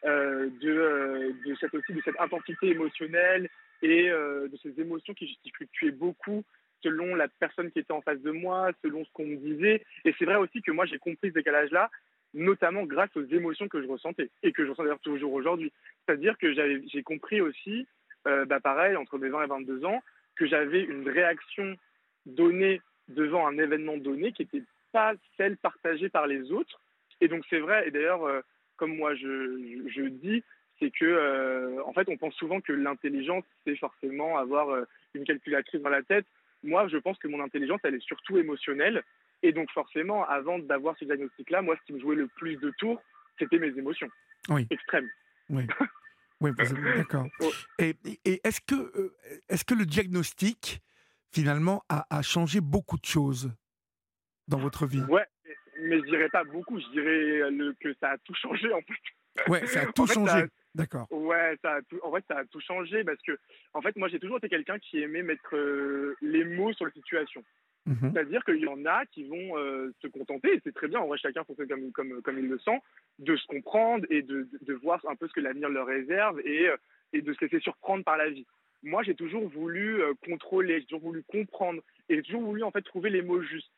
euh, de, de cette aussi de cette intensité émotionnelle et de ces émotions qui, fluctuaient beaucoup selon la personne qui était en face de moi, selon ce qu'on me disait. Et c'est vrai aussi que moi j'ai compris ce décalage-là notamment grâce aux émotions que je ressentais et que je ressens d'ailleurs toujours aujourd'hui. C'est-à-dire que j'ai compris aussi, euh, bah pareil, entre mes 20 et 22 ans, que j'avais une réaction donnée devant un événement donné qui n'était pas celle partagée par les autres. Et donc c'est vrai, et d'ailleurs, euh, comme moi je, dis, c'est que euh, en fait on pense souvent que l'intelligence c'est forcément avoir une calculatrice dans la tête. Moi je pense que mon intelligence elle est surtout émotionnelle et donc forcément, avant d'avoir ce diagnostic-là, moi, ce qui me jouait le plus de tours, c'était mes émotions oui. extrêmes. Oui. Oui, d'accord. [LAUGHS] Et, est-ce que, euh, est que le diagnostic, finalement, a, changé beaucoup de choses dans votre vie? Ouais, mais je dirais pas beaucoup. Je dirais le, que ça a tout changé, en fait. Ouais, ça a [LAUGHS] tout changé. D'accord. Ouais, ça a tout, en fait, ça a tout changé parce que, en fait, moi, j'ai toujours été quelqu'un qui aimait mettre euh, les mots sur les situations. Mhm. C'est-à-dire qu'il y en a qui vont euh, se contenter, et c'est très bien, en vrai, chacun fonctionne comme, comme, comme il le sent, de se comprendre et de, de voir un peu ce que l'avenir leur réserve et, euh, et de se laisser surprendre par la vie. Moi, j'ai toujours voulu euh, contrôler, j'ai toujours voulu comprendre et j'ai toujours voulu en fait trouver les mots justes.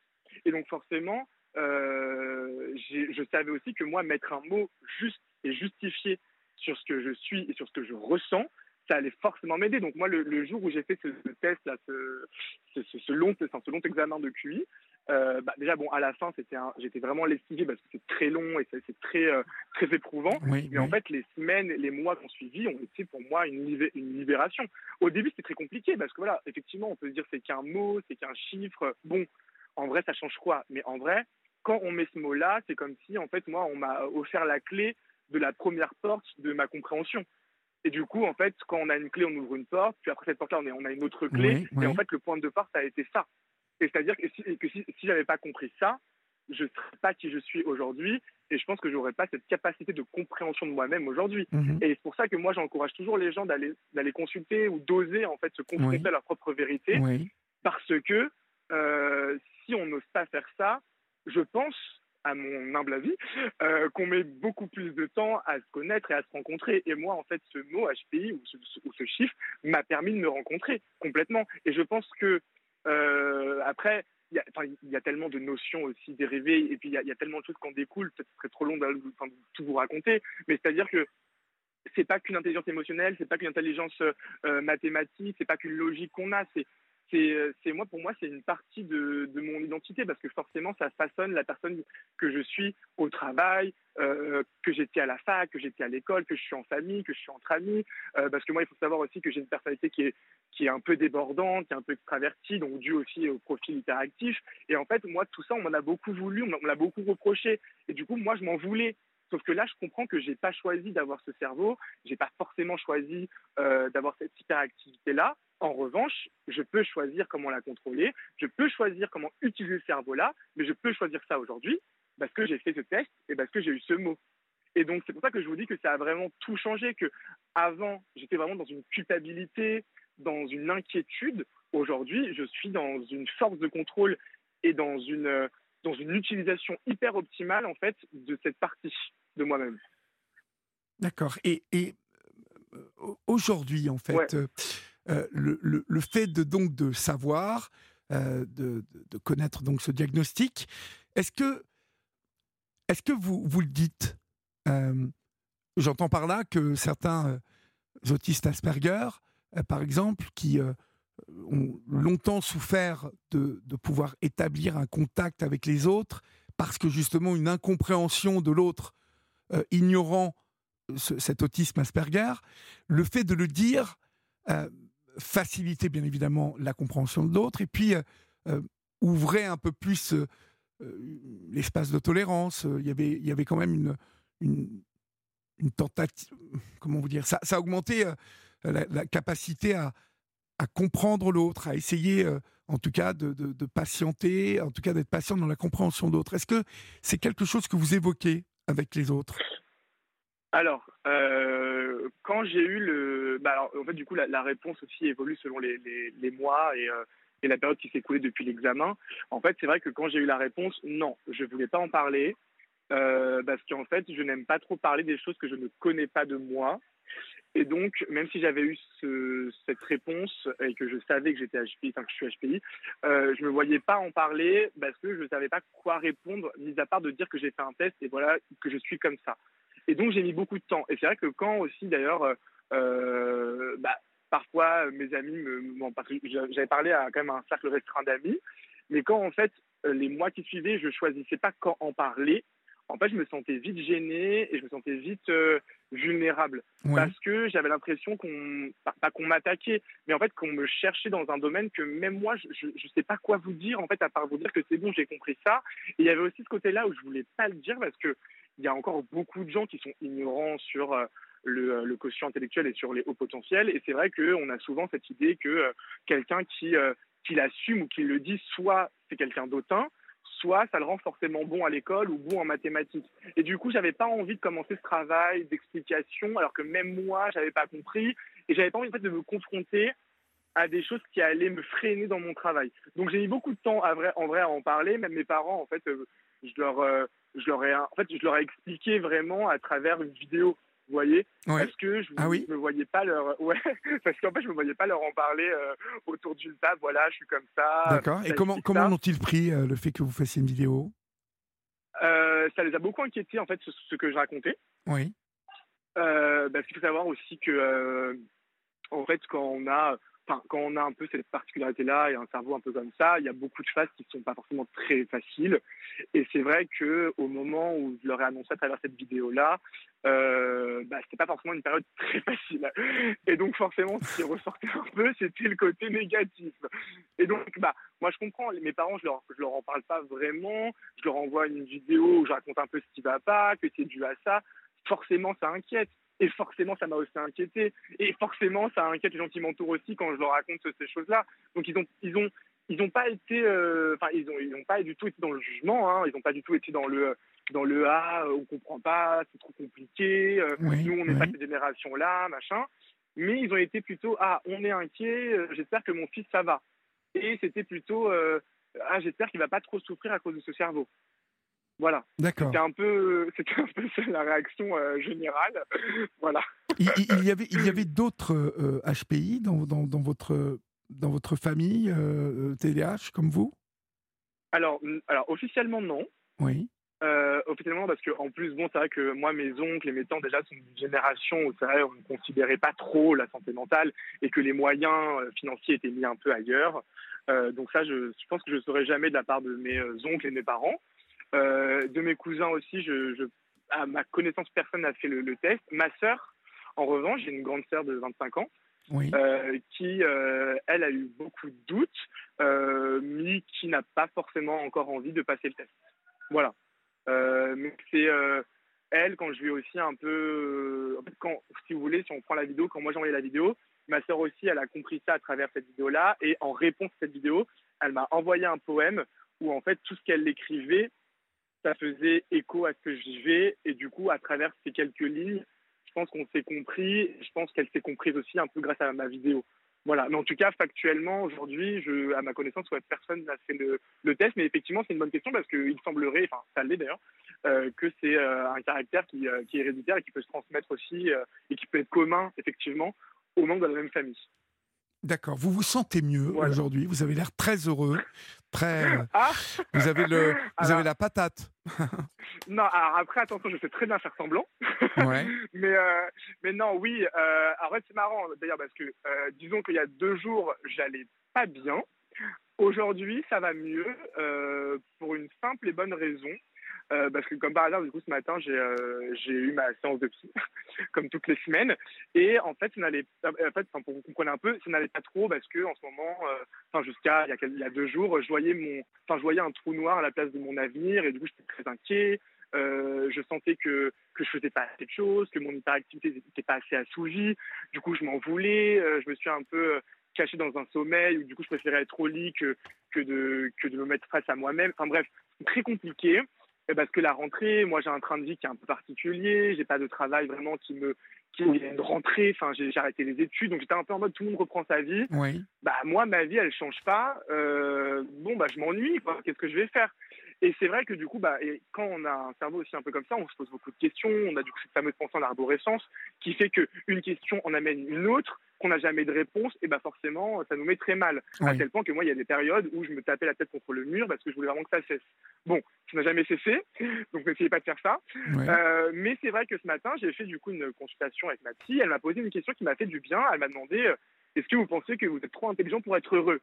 Et donc forcément, je savais aussi que moi, mettre un mot juste et justifié sur ce que je suis et sur ce que je ressens, ça allait forcément m'aider. Donc moi, le, jour où j'ai fait ce, test, là, ce, ce, long, ce long examen de QI, euh, bah, déjà bon, à la fin, c'était, j'étais vraiment lessivé parce que c'est très long et c'est, très euh, très éprouvant. mais en fait, les semaines, les mois qu'on suivi ont été pour moi une, une libération. Au début, c'était très compliqué parce que voilà, effectivement, on peut se dire c'est qu'un mot, c'est qu'un chiffre. Bon, en vrai, ça change quoi? Mais en vrai, quand on met ce mot-là, c'est comme si en fait moi, on m'a offert la clé de la première porte de ma compréhension. Et du coup, en fait, quand on a une clé, on ouvre une porte, puis après cette porte-là, on, a une autre clé. Et en fait, le point de départ, ça a été ça. Et c'est-à-dire que si, que si, si j'avais pas compris ça, je ne serais pas qui je suis aujourd'hui. Et je pense que j'aurais pas cette capacité de compréhension de moi-même aujourd'hui. Mhm. Et c'est pour ça que moi, j'encourage toujours les gens d'aller, d'aller consulter ou d'oser, en fait, se confronter à leur propre vérité. Parce que euh, si on n'ose pas faire ça, je pense à mon humble avis, euh, qu'on met beaucoup plus de temps à se connaître et à se rencontrer. Et moi, en fait, ce mot HPI ou ce, chiffre m'a permis de me rencontrer complètement. Et je pense que euh, après, il y, a tellement de notions aussi dérivées, et puis il y, a tellement de choses qui en découlent. Peut-être ce serait trop long de, tout vous raconter, mais c'est-à-dire que c'est pas qu'une intelligence émotionnelle, c'est pas qu'une intelligence euh, mathématique, c'est pas qu'une logique qu'on a, c'est c'est moi pour moi c'est une partie de, mon identité parce que forcément ça façonne la personne que je suis au travail, euh, que j'étais à la fac, que j'étais à l'école, que je suis en famille, que je suis entre amis. Euh, parce que moi il faut savoir aussi que j'ai une personnalité qui est un peu débordante, qui est un peu extravertie, donc dû aussi au profil hyperactif. Et en fait moi tout ça on m'en a beaucoup voulu, on l'a beaucoup reproché. Et du coup moi je m'en voulais Sauf que là, je comprends que j'ai pas choisi d'avoir ce cerveau, j'ai pas forcément choisi euh, d'avoir cette hyperactivité-là. En revanche, je peux choisir comment la contrôler, je peux choisir comment utiliser ce cerveau-là, mais je peux choisir ça aujourd'hui parce que j'ai fait ce test et parce que j'ai eu ce mot. Et donc, c'est pour ça que je vous dis que ça a vraiment tout changé, que avant, j'étais vraiment dans une culpabilité, dans une inquiétude. Aujourd'hui, je suis dans une force de contrôle et dans une, dans une utilisation hyper optimale en fait de cette partie de moi-même. D'accord. Et, et euh, aujourd'hui, en fait, euh, euh, le, le, le, fait de donc de savoir, de, de, connaître donc ce diagnostic, est-ce que est-ce que vous vous le dites J'entends par là que certains autistes Asperger, par exemple, qui ont longtemps souffert de, pouvoir établir un contact avec les autres parce que justement une incompréhension de l'autre euh, ignorant cet autisme Asperger, le fait de le dire euh, facilitait bien évidemment la compréhension de l'autre et puis euh, ouvrait un peu plus l'espace de tolérance. Il y avait, il y avait quand même une, tentative, comment vous dire, ça, ça la, capacité à, comprendre l'autre, à essayer, en tout cas, de, de, patienter, en tout cas d'être patient dans la compréhension d'autres. Est-ce que c'est quelque chose que vous évoquez? Avec les autres? Alors, quand j'ai eu le, bah en fait, du coup, la, réponse aussi évolue selon les, mois et, et, la période qui s'est écoulée depuis l'examen. En fait, c'est vrai que quand j'ai eu la réponse, non, je voulais pas en parler. Euh, parce qu'en fait, je n'aime pas trop parler des choses que je ne connais pas de moi. Et donc, même si j'avais eu ce, cette réponse et que je savais que j'étais HPI, enfin que je suis HPI, euh, je me voyais pas en parler parce que je ne savais pas quoi répondre, mis à part de dire que j'ai fait un test et voilà que je suis comme ça. Et donc, j'ai mis beaucoup de temps. Et c'est vrai que quand aussi, d'ailleurs, euh, bah, parfois mes amis bon, parce que j'avais parlé à quand même un cercle restreint d'amis, mais quand en fait les mois qui suivaient, je choisissais pas quand en parler en fait, je me sentais vite gêné et je me sentais vite euh, vulnérable parce que j'avais l'impression qu'on, pas, qu'on m'attaquait, mais en fait qu'on me cherchait dans un domaine que même moi, je ne sais pas quoi vous dire, en fait, à part vous dire que c'est bon, j'ai compris ça. Et il y avait aussi ce côté-là où je voulais pas le dire parce que il y a encore beaucoup de gens qui sont ignorants sur euh, le, le, quotient intellectuel et sur les hauts potentiels. Et c'est vrai qu'on a souvent cette idée que euh, quelqu'un qui, qui l'assume ou qui le dit, soit c'est quelqu'un d'autant, soit ça le rend forcément bon à l'école ou bon en mathématiques. Et du coup, j'avais pas envie de commencer ce travail d'explication, alors que même moi, j'avais pas compris, et j'avais pas envie en fait, de me confronter à des choses qui allaient me freiner dans mon travail. Donc j'ai mis beaucoup de temps en vrai à en parler. Même mes parents, en fait, euh, je leur, euh, je leur ai, en fait, je leur ai expliqué vraiment à travers une vidéo vous voyez Parce que je ne ah me voyais pas leur, [LAUGHS] ouais, parce qu'en fait je me voyais pas leur en parler euh, autour d'une table. Voilà, je suis comme ça. D'accord. Et comment comment ont-ils pris euh, le fait que vous fassiez une vidéo? Euh, Ça les a beaucoup inquiétés en fait ce, que je racontais. Oui. parce qu'il faut savoir aussi que en fait quand on a Quand on a un peu cette particularité-là et un cerveau un peu comme ça, il y a beaucoup de phases qui ne sont pas forcément très faciles. Et c'est vrai que au moment où je leur ai annoncé à travers cette vidéo-là, euh, bah, c'était pas forcément une période [LAUGHS] très facile. Et donc forcément, ce qui ressortait un peu, c'était le côté négatif. Et donc, bah, moi je comprends. Mes parents, je leur, je leur en parle pas vraiment. Je leur envoie une vidéo où je raconte un peu ce qui va pas, que c'est dû à ça. Forcément, ça inquiète. Et forcément, ça m'a aussi inquiété. Et forcément, ça inquiète les gens qui m'entourent aussi quand je leur raconte ces choses-là. Donc, ils ont, ils ont, ils n'ont pas été, euh, enfin, ils ont, ils ont pas du tout été dans le jugement. Hein. ils n'ont pas du tout été dans le, dans le ah, on comprend pas, c'est trop compliqué. Euh, nous, on n'est pas cette génération-là, machin. Mais ils ont été plutôt ah, on est inquiet. Euh, j'espère que mon fils ça va. Et c'était plutôt ah, j'espère qu'il va pas trop souffrir à cause de ce cerveau. Voilà. D'accord. C'était un peu, [LAUGHS] c'était un peu la réaction euh, générale. [LAUGHS] voilà. Il, y avait, il y avait d'autres HPI euh, dans, dans, dans, votre, dans votre famille, TDH, euh, comme vous? Alors, alors, officiellement, non. Oui. officiellement, parce que en plus, bon, c'est vrai que moi, mes oncles et mes tantes déjà sont d'une génération où c'est vrai, on ne considérait pas trop la santé mentale et que les moyens financiers étaient mis un peu ailleurs. donc ça, je, je, pense que je ne saurais jamais de la part de mes oncles et mes parents. Euh, de mes cousins aussi, je, à ma connaissance, personne n'a fait le, test. Ma sœur, en revanche, j'ai une grande sœur de 25 ans, euh, qui, euh, elle, a eu beaucoup de doutes, mais qui n'a pas forcément encore envie de passer le test. Voilà. mais c'est elle, quand je lui ai aussi un peu. En fait, quand, si vous voulez, si on prend la vidéo, quand moi j'ai envoyé la vidéo, ma sœur aussi, elle a compris ça à travers cette vidéo-là, et en réponse à cette vidéo, elle m'a envoyé un poème où en fait tout ce qu'elle écrivait ça faisait écho à ce que je vivais. Et du coup, à travers ces quelques lignes, je pense qu'on s'est compris. Je pense qu'elle s'est comprise aussi un peu grâce à ma vidéo. Voilà. Mais en tout cas, factuellement, aujourd'hui, je, à ma connaissance, personne n'a fait le, test. Mais effectivement, c'est une bonne question parce qu'il semblerait, enfin, ça l'est d'ailleurs, euh, que c'est euh, un caractère qui, euh, qui, est héréditaire et qui peut se transmettre aussi et qui peut être commun, effectivement, aux membres de la même famille. D'accord. Vous vous sentez mieux aujourd'hui. Vous avez l'air très heureux, très. Ah vous avez le, vous avez la patate. [LAUGHS] non. Alors après, attention, je sais très bien faire semblant. [LAUGHS] Ouais. mais euh, mais non, oui. Euh, en fait, c'est marrant d'ailleurs parce que euh, disons qu'il y a deux jours, j'allais pas bien. Aujourd'hui, ça va mieux pour une simple et bonne raison. Euh, parce que comme par hasard, du coup, ce matin, j'ai euh, eu ma séance de psy, [LAUGHS] comme toutes les semaines. Et en fait, ça n'allait, en fait, pour vous compreniez un peu, ça n'allait pas trop parce que en ce moment, euh, jusqu'à il, y a deux jours, je voyais mon, je voyais un trou noir à la place de mon avenir et du coup, j'étais très inquiet. je sentais que que je faisais pas assez de choses, que mon hyperactivité n'était pas assez assouvie. Du coup, je m'en voulais. je me suis un peu caché dans un sommeil, ou du coup, je préférais être au lit que, que, de, que de me mettre face à moi-même. Enfin bref, très compliqué. Parce que la rentrée, moi j'ai un train de vie qui est un peu particulier, j'ai pas de travail vraiment qui me qui est une rentrée, enfin j'ai arrêté les études, donc j'étais un peu en mode tout le monde reprend sa vie. Oui. Bah moi ma vie elle change pas, euh, bon bah je m'ennuie quoi, qu'est-ce que je vais faire? Et c'est vrai que du coup, bah, et quand on a un cerveau aussi un peu comme ça, on se pose beaucoup de questions. On a du coup cette fameuse pensée en arborescence qui fait qu'une question en amène une autre, qu'on n'a jamais de réponse, et bah forcément, ça nous met très mal. À tel point que moi, il y a des périodes où je me tapais la tête contre le mur parce que je voulais vraiment que ça cesse. Bon, ça n'a jamais cessé, [LAUGHS] donc n'essayez pas de faire ça. Euh, mais c'est vrai que ce matin, j'ai fait du coup une consultation avec ma fille. Elle m'a posé une question qui m'a fait du bien. Elle m'a demandé euh, est-ce que vous pensez que vous êtes trop intelligent pour être heureux?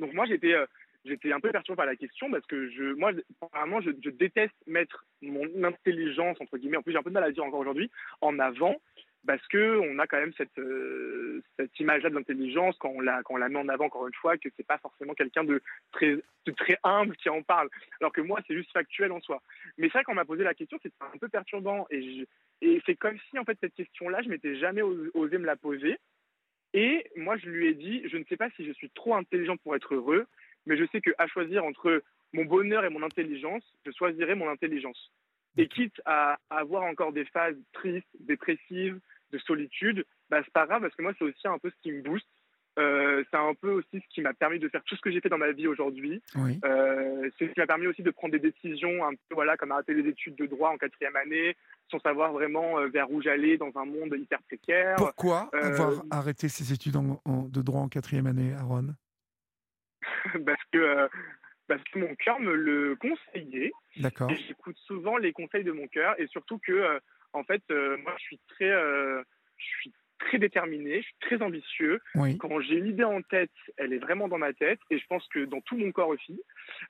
Donc moi j'étais euh, j'étais un peu perturbé par la question parce que moi, apparemment, je, déteste mettre mon intelligence, entre guillemets, en plus j'ai un peu de mal à dire encore aujourd'hui, en avant parce que on a quand même cette, euh, image-là de l'intelligence quand on la quand on met en avant encore une fois que c'est pas forcément quelqu'un de très humble qui en parle. Alors que moi c'est juste factuel en soi. Mais c'est vrai qu'on m'a posé la question c'était un peu perturbant et et c'est comme si en fait cette question-là je m'étais jamais osé me la poser. Et moi je lui ai dit je ne sais pas si je suis trop intelligent pour être heureux mais je sais qu'à choisir entre mon bonheur et mon intelligence, je choisirai mon intelligence. Et quitte à, avoir encore des phases tristes, dépressives, de solitude, bah, c'est pas grave parce que moi, c'est aussi un peu ce qui me booste. Euh, c'est un peu aussi ce qui m'a permis de faire tout ce que j'ai fait dans ma vie aujourd'hui. Euh, c'est ce qui m'a permis aussi de prendre des décisions, un peu voilà, comme arrêter les études de droit en quatrième année, sans savoir vraiment euh, vers où j'allais dans un monde hyper précaire. Pourquoi avoir arrêté ses études de droit en quatrième année, Aaron? [LAUGHS] parce que euh, parce que mon cœur me le conseillait. D'accord. J'écoute souvent les conseils de mon cœur et surtout que euh, en fait euh, moi je suis très je suis très déterminé, je suis très ambitieux. Quand j'ai l'idée en tête, elle est vraiment dans ma tête et je pense que dans tout mon corps aussi.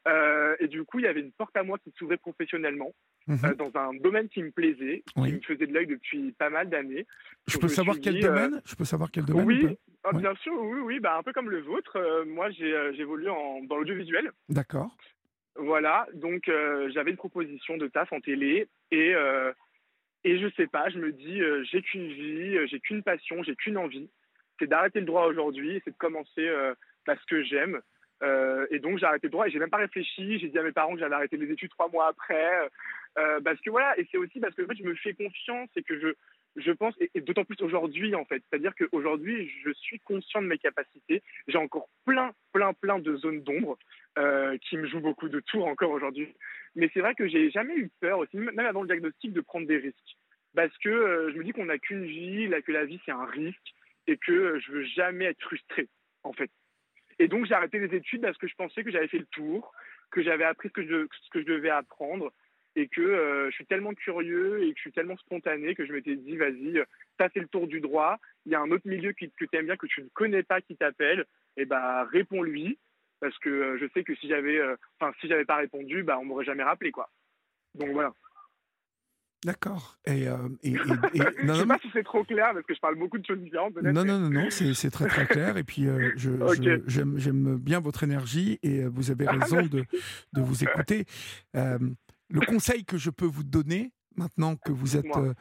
et du coup, il y avait une porte à moi qui s'ouvrait professionnellement mhm. dans un domaine qui me plaisait, qui me faisait de l'œil depuis pas mal d'années. Je peux savoir quel domaine? Je peux savoir quel domaine Oui, ah, bien sûr, oui, oui, bah, un peu comme le vôtre. Euh, moi, j'ai euh, évolué en, dans l'audiovisuel. D'accord. Voilà, donc euh, j'avais une proposition de taf en télé et, et je sais pas, je me dis, j'ai qu'une vie, j'ai qu'une passion, j'ai qu'une envie. C'est d'arrêter le droit aujourd'hui, c'est de commencer parce que j'aime. et donc j'ai arrêté le droit et j'ai même pas réfléchi. J'ai dit à mes parents que j'allais arrêter les études trois mois après. parce que voilà, et c'est aussi parce que en fait, je me fais confiance et que je, je pense, et, d'autant plus aujourd'hui en fait, c'est-à-dire qu'aujourd'hui, je suis conscient de mes capacités. J'ai encore plein, plein, plein de zones d'ombre euh, qui me jouent beaucoup de tours encore aujourd'hui. Mais c'est vrai que j'ai jamais eu peur aussi, même avant le diagnostic, de prendre des risques, parce que euh, je me dis qu'on n'a qu'une vie, que la vie c'est un risque, et que euh, je veux jamais être frustré en fait. Et donc j'ai arrêté les études parce que je pensais que j'avais fait le tour, que j'avais appris ce que je devais apprendre et que euh, je suis tellement curieux et que je suis tellement spontané que je m'étais dit vas-y, ça c'est le tour du droit, il y a un autre milieu qui, que tu aimes bien, que tu ne connais pas qui t'appelle, et bah réponds-lui parce que euh, je sais que si j'avais euh, enfin si j'avais pas répondu, bah on m'aurait jamais rappelé quoi. Donc voilà. D'accord. Et, et, [LAUGHS] non, je sais pas si c'est trop clair parce que je parle beaucoup de choses différentes. Non, non, non, non, c'est très très clair. Et puis [LAUGHS] j'aime bien votre énergie et vous avez ah, raison de, de, vous écouter. Le conseil que je peux vous donner, maintenant que vous êtes euh,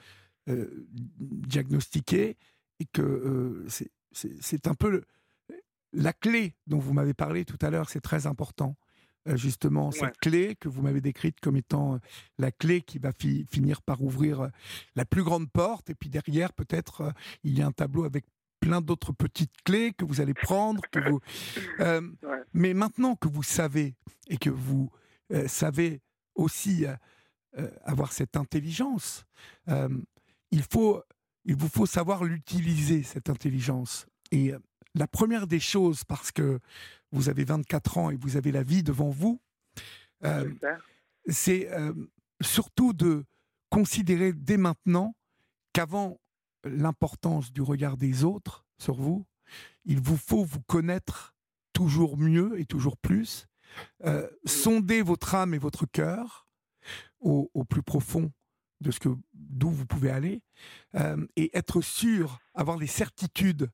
euh, diagnostiqué, et que euh, c'est un peu la clé dont vous m'avez parlé tout à l'heure, c'est très important. Justement, cette clé que vous m'avez décrite comme étant la clé qui va finir par ouvrir la plus grande porte, et puis derrière, peut-être, il y a un tableau avec plein d'autres petites clés que vous allez prendre. Que vous... [LAUGHS] Mais maintenant que vous savez et que vous savez aussi euh, euh, avoir cette intelligence. Euh, il, faut, il vous faut savoir l'utiliser, cette intelligence. Et la première des choses, parce que vous avez 24 ans et vous avez la vie devant vous, c'est surtout de considérer dès maintenant qu'avant l'importance du regard des autres sur vous, il vous faut vous connaître toujours mieux et toujours plus, euh, sondez votre âme et votre cœur au, plus profond de ce que d'où vous pouvez aller euh, et être sûr, avoir des certitudes.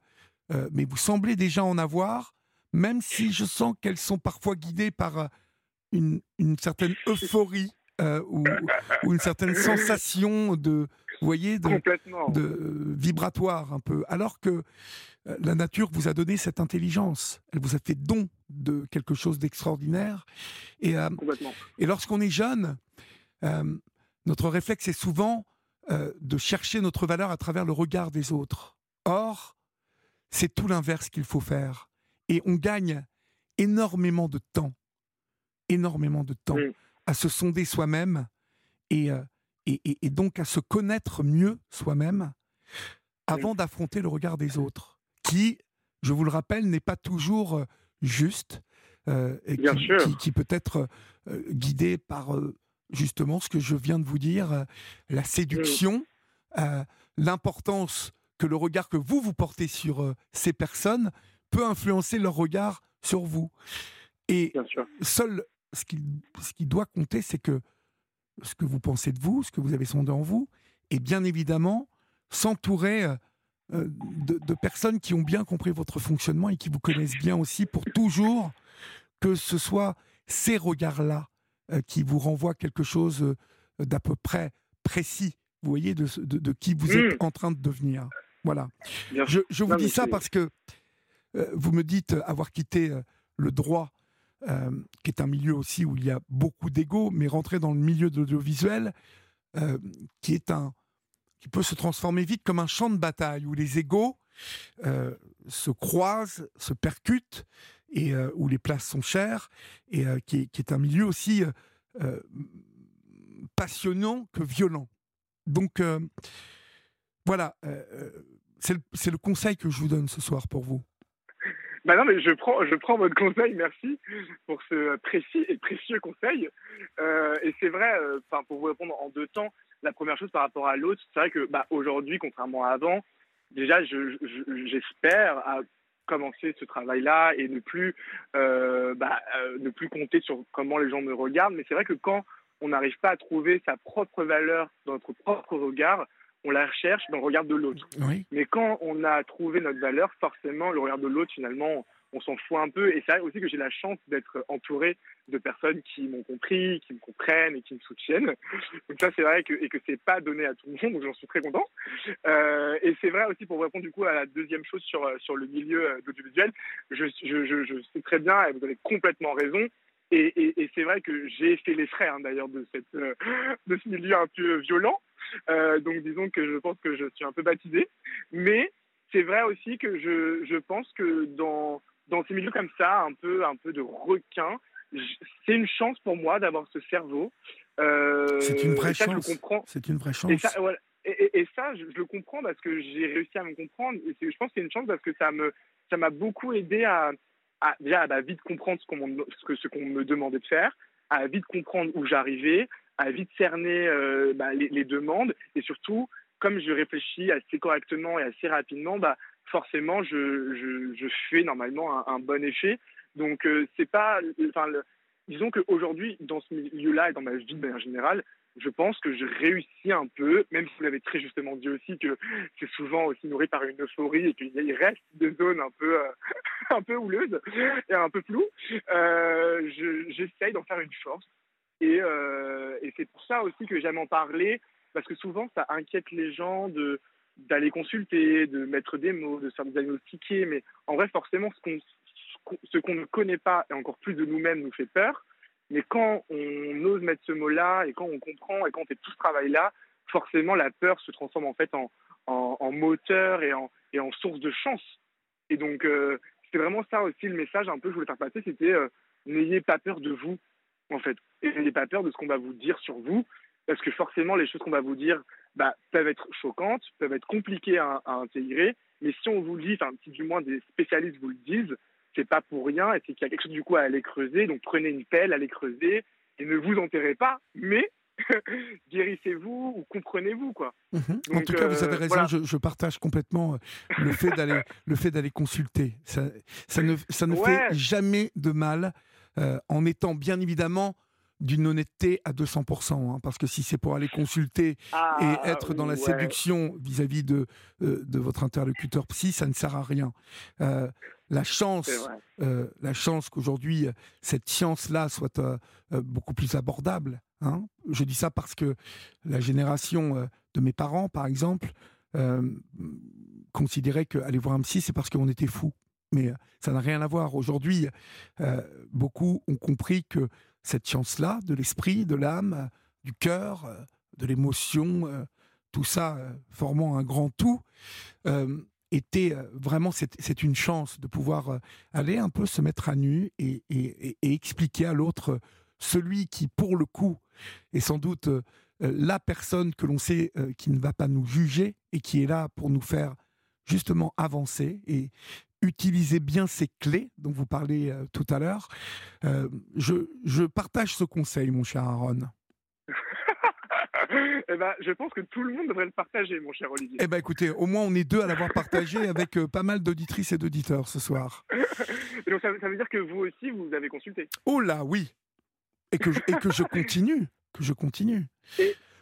Euh, mais vous semblez déjà en avoir, même si je sens qu'elles sont parfois guidées par une, certaine euphorie ou, une certaine sensation de, vous voyez, de, de vibratoire un peu. Alors que la nature vous a donné cette intelligence. Elle vous a fait don de quelque chose d'extraordinaire. Et, et lorsqu'on est jeune, notre réflexe est souvent de chercher notre valeur à travers le regard des autres. Or, c'est tout l'inverse qu'il faut faire. Et on gagne énormément de temps, énormément de temps à se sonder soi-même et, et, donc à se connaître mieux soi-même avant d'affronter le regard des autres, qui, je vous le rappelle, n'est pas toujours euh, juste, euh, et qui, peut être euh, guidé par justement ce que je viens de vous dire, la séduction, l'importance que le regard que vous vous portez sur ces personnes peut influencer leur regard sur vous. Et seul ce qui, ce qui doit compter, c'est que ce que vous pensez de vous, ce que vous avez sondé en vous, et bien évidemment s'entourer euh, euh, de, personnes qui ont bien compris votre fonctionnement et qui vous connaissent bien aussi pour toujours que ce soit ces regards-là euh, qui vous renvoient quelque chose d'à peu près précis, vous voyez, de, de, qui vous êtes mmh. en train de devenir. Voilà. Je, je, vous dis ça parce que vous me dites avoir quitté le droit euh, qui est un milieu aussi où il y a beaucoup d'ego, mais rentrer dans le milieu de l'audiovisuel, euh, qui est un qui peut se transformer vite comme un champ de bataille où les égaux euh, se croisent, se percutent et où les places sont chères et qui est, qui, est, un milieu aussi passionnant que violent. Donc voilà, c'est le, conseil que je vous donne ce soir pour vous. Bah non, mais je prends, je prends votre conseil, merci pour ce précis et précieux conseil. Euh, et c'est vrai, euh, pour vous répondre en deux temps, la première chose par rapport à l'autre, c'est vrai que bah, aujourd'hui, contrairement à avant, déjà, j'espère à commencer ce travail-là et ne plus, euh, bah, ne plus compter sur comment les gens me regardent. Mais c'est vrai que quand on n'arrive pas à trouver sa propre valeur dans notre propre regard, on la recherche dans le regard de l'autre. Mais quand on a trouvé notre valeur, forcément, le regard de l'autre, finalement, on s'en fout un peu. Et c'est vrai aussi que j'ai la chance d'être entouré de personnes qui m'ont compris, qui me comprennent et qui me soutiennent. Donc ça, c'est vrai que, et que c'est pas donné à tout le monde, donc j'en suis très content. Euh, et c'est vrai aussi pour répondre du coup à la deuxième chose sur, sur le milieu euh, d'audiovisuel, je, je, sais très bien, et vous avez complètement raison, et, et, c'est vrai que j'ai fait les frais hein, d'ailleurs de, euh, [LAUGHS] de ce milieu un peu violent. Euh, donc disons que je pense que je suis un peu baptisé. Mais c'est vrai aussi que je, je pense que dans, dans ces milieux comme ça, un peu, un peu de requin, c'est une chance pour moi d'avoir ce cerveau. Euh, c'est une vraie chance. C'est une vraie chance. Et ça, et, ça je, le comprends parce que j'ai réussi à me comprendre. Et je pense que c'est une chance parce que ça me ça m'a beaucoup aidé à, à, déjà à vite comprendre ce qu'on ce ce qu'on me demandait de faire, à vite comprendre où j'arrivais, à vite cerner euh, bah, les, demandes et surtout, comme je réfléchis assez correctement et assez rapidement, bah, forcément, je, fais normalement un, bon effet. Donc, euh, c'est pas. Enfin, disons qu'aujourd'hui, dans ce milieu-là et dans ma vie de manière générale, je pense que je réussis un peu, même si vous l'avez très justement dit aussi que c'est souvent aussi nourri par une euphorie et qu'il reste des zones un peu, euh, [LAUGHS] un peu houleuses et un peu floues. Euh, J'essaye d'en faire une force. Euh, et c'est pour ça aussi que j'aime en parler, parce que souvent ça inquiète les gens de d'aller consulter, de mettre des mots, de se faire diagnostiquer. Mais en vrai, forcément, ce qu'on ne connaît pas, et encore plus de nous-mêmes, nous fait peur. Mais quand on ose mettre ce mot-là et quand on comprend et quand on fait tout ce travail-là, forcément la peur se transforme en fait en, en, moteur et en, et en source de chance. Et donc euh, c'est vraiment ça aussi le message un peu que je voulais faire passer, c'était euh, n'ayez pas peur de vous en fait, et n'ayez pas peur de ce qu'on va vous dire sur vous, parce que forcément les choses qu'on va vous dire bah, peuvent être choquantes, peuvent être compliquées à, à intégrer, mais si on vous le dit, enfin si du moins des spécialistes vous le disent, c'est pas pour rien et c'est qu'il y a quelque chose du coup à aller creuser. Donc prenez une pelle, allez creuser et ne vous enterrez pas, mais [LAUGHS] guérissez-vous ou comprenez-vous quoi. Mhm. en tout cas, vous avez euh, raison. Je, partage complètement euh, le fait d'aller [LAUGHS] le fait d'aller consulter. Ça, ça ne ça ne fait jamais de mal euh, en étant bien évidemment d'une honnêteté à 200%, hein, parce que si c'est pour aller consulter ah, et être dans la séduction vis-à-vis de, euh, de votre interlocuteur psy, ça ne sert à rien. Euh, la chance, euh, la chance qu'aujourd'hui cette science-là soit beaucoup plus abordable. Hein. Je dis ça parce que la génération de mes parents, par exemple, considérait qu'aller voir un psy, c'est parce qu'on était fou. Mais ça n'a rien à voir. Aujourd'hui, beaucoup ont compris que cette chance-là, de l'esprit, de l'âme, du cœur, de l'émotion, tout ça formant un grand tout, était vraiment, c'est une chance de pouvoir aller un peu se mettre à nu et, expliquer à l'autre, celui qui, pour le coup, est sans doute la personne que l'on sait qui ne va pas nous juger et qui est là pour nous faire justement avancer et utiliser bien ces clés dont vous parlez tout à l'heure. je, je partage ce conseil, mon cher Aaron. [LAUGHS] eh ben, je pense que tout le monde devrait le partager, mon cher Olivier. Eh ben, écoutez, au moins on est deux à l'avoir partagé [LAUGHS] avec euh, pas mal d'auditrices et d'auditeurs ce soir. donc ça, veut dire que vous aussi, vous avez consulté Oh là, oui. Et que je, et que je continue, que je continue.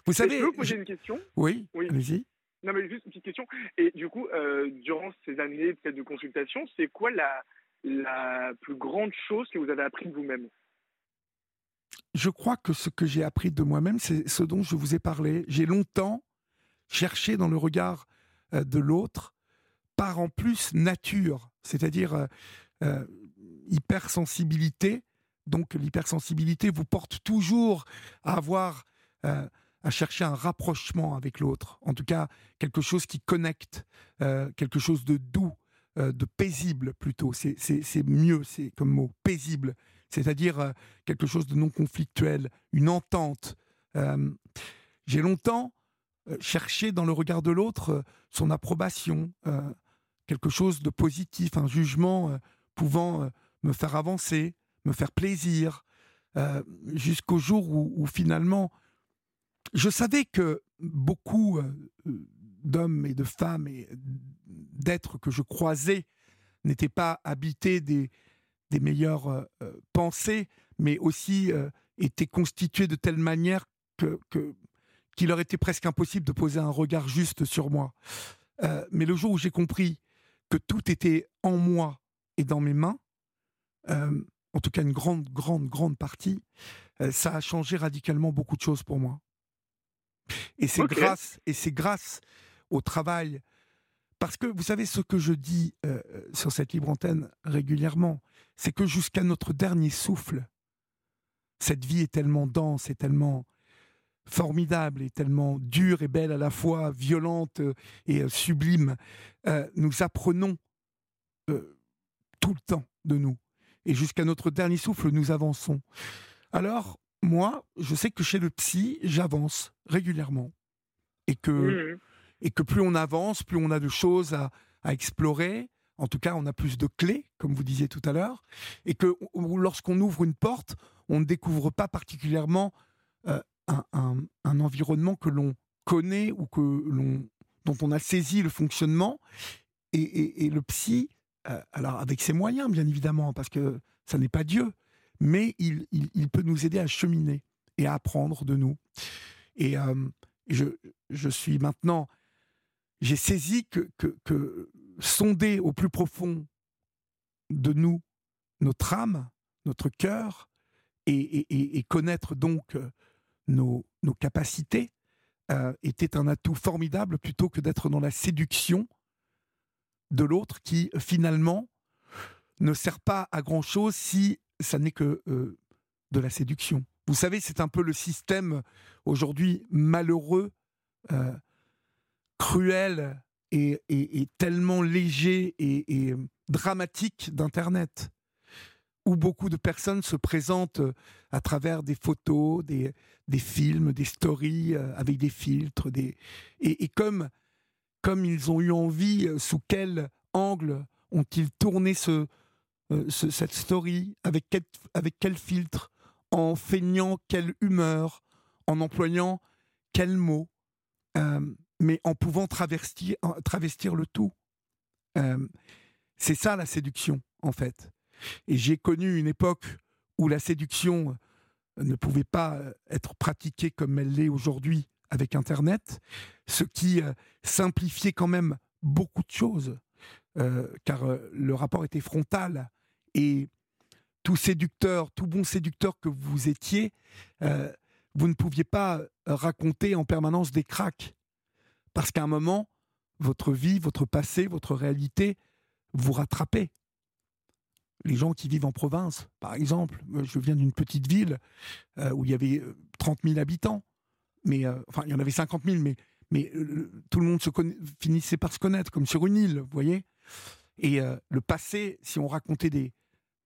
vous savez, je peux vous poser une question? Oui. Oui. Allez-y. Non, mais juste une petite question. Et du coup, euh, durant ces années de consultation, c'est quoi la, la plus grande chose que vous avez appris de vous-même? Je crois que ce que j'ai appris de moi-même, c'est ce dont je vous ai parlé. J'ai longtemps cherché dans le regard euh, de l'autre, par en plus nature, c'est-à-dire euh, hypersensibilité. Donc l'hypersensibilité vous porte toujours à avoir, à chercher un rapprochement avec l'autre. En tout cas, quelque chose qui connecte, quelque chose de doux, de paisible plutôt. C'est mieux, c'est comme mot, paisible c'est-à-dire euh, quelque chose de non conflictuel, une entente. Euh, j'ai longtemps euh, cherché dans le regard de l'autre son approbation, quelque chose de positif, un jugement pouvant me faire avancer, me faire plaisir, jusqu'au jour où, finalement, je savais que beaucoup d'hommes et de femmes et d'êtres que je croisais n'étaient pas habités des, des meilleures euh, euh, pensées, mais aussi euh, étaient constituées de telle manière que, qu'il leur était presque impossible de poser un regard juste sur moi. mais le jour où j'ai compris que tout était en moi et dans mes mains, en tout cas une grande, grande, grande partie, ça a changé radicalement beaucoup de choses pour moi. Et c'est grâce, et c'est grâce au travail, parce que vous savez ce que je dis sur cette libre antenne régulièrement, c'est que jusqu'à notre dernier souffle, cette vie est tellement dense et tellement formidable et tellement dure et belle à la fois, violente euh, et euh, sublime. Euh, nous apprenons tout le temps de nous. Et jusqu'à notre dernier souffle, nous avançons. Alors, moi, je sais que chez le psy, j'avance régulièrement. Et que, mmh. et que plus on avance, plus on a de choses à, à explorer, en tout cas, on a plus de clés, comme vous disiez tout à l'heure, et que lorsqu'on ouvre une porte, on ne découvre pas particulièrement euh, un, environnement que l'on connaît ou que l'on dont on a saisi le fonctionnement. Et, le psy, euh, alors avec ses moyens, bien évidemment, parce que ça n'est pas Dieu, mais il, peut nous aider à cheminer et à apprendre de nous. Et euh, je, suis maintenant, j'ai saisi que sonder au plus profond de nous notre âme, notre cœur, et, connaître donc euh, nos, capacités, euh, était un atout formidable plutôt que d'être dans la séduction de l'autre qui finalement ne sert pas à grand chose si ça n'est que de la séduction. Vous savez, c'est un peu le système aujourd'hui malheureux, cruel et, tellement léger et, dramatique d'Internet, où beaucoup de personnes se présentent à travers des photos, des, films, des stories avec des filtres. Et, comme, comme ils ont eu envie, sous quel angle ont-ils tourné ce, cette story, avec quel, filtre, en feignant quelle humeur, en employant quel mot mais en pouvant travestir, travestir le tout. Euh, c'est ça la séduction, en fait. Et j'ai connu une époque où la séduction euh, ne pouvait pas euh, être pratiquée comme elle l'est aujourd'hui avec Internet, ce qui simplifiait quand même beaucoup de choses, car le rapport était frontal et tout séducteur, tout bon séducteur que vous étiez, vous ne pouviez pas raconter en permanence des cracks parce qu'à un moment, votre vie, votre passé, votre réalité vous rattraper. Les gens qui vivent en province, par exemple, je viens d'une petite ville euh, où il y avait 30 euh, 000 habitants, mais euh, enfin il y en avait 50 000, mais, mais tout le monde se finissait par se connaître, comme sur une île, vous voyez. Et le passé, si on racontait des,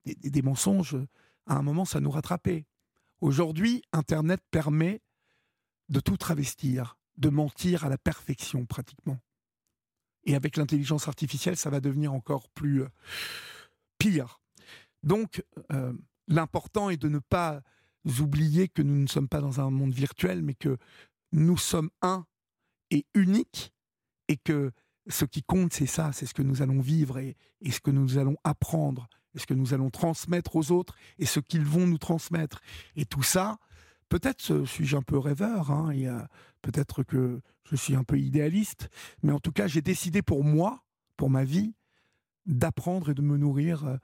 des, des mensonges, à un moment, ça nous rattrapait. Aujourd'hui, Internet permet de tout travestir, de mentir à la perfection pratiquement. Et avec l'intelligence artificielle, ça va devenir encore plus euh, pire. Donc, euh, l'important est de ne pas oublier que nous ne sommes pas dans un monde virtuel, mais que nous sommes un et unique, et que ce qui compte, c'est ça, c'est ce que nous allons vivre et, et, ce que nous allons apprendre, et ce que nous allons transmettre aux autres, et ce qu'ils vont nous transmettre. Et tout ça, Peut-être suis-je un peu rêveur, hein, peut-être que je suis un peu idéaliste, mais en tout cas, j'ai décidé pour moi, pour ma vie, d'apprendre et de me nourrir euh,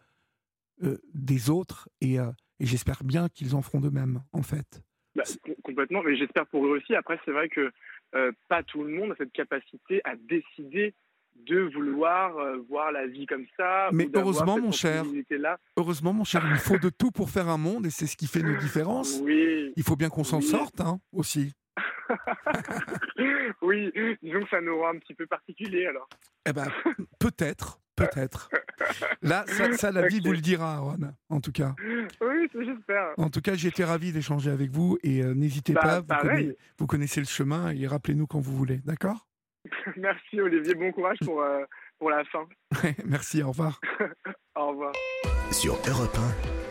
euh, des autres, et, euh, et j'espère bien qu'ils en feront de même, en fait. Bah, complètement, mais j'espère pour eux aussi. Après, c'est vrai que pas tout le monde a cette capacité à décider de vouloir euh, voir la vie comme ça. Mais heureusement, mon cher, heureusement, mon cher, il faut de tout pour faire un monde et c'est ce qui fait nos différences. Oui. Il faut bien qu'on s'en sorte hein, aussi. [LAUGHS] oui, disons que ça nous rend un petit peu particulier alors. Eh ben, peut-être, peut-être. Là, ça, la vie vous le dira, Ron, en tout cas. Oui, j'espère. En tout cas, j'ai été ravi d'échanger avec vous et euh, n'hésitez bah, pas, vous connaissez le chemin et rappelez-nous quand vous voulez, d'accord? [LAUGHS] Merci Olivier, bon courage pour, euh, pour la fin. Merci, au revoir. [LAUGHS] au revoir. Sur Europe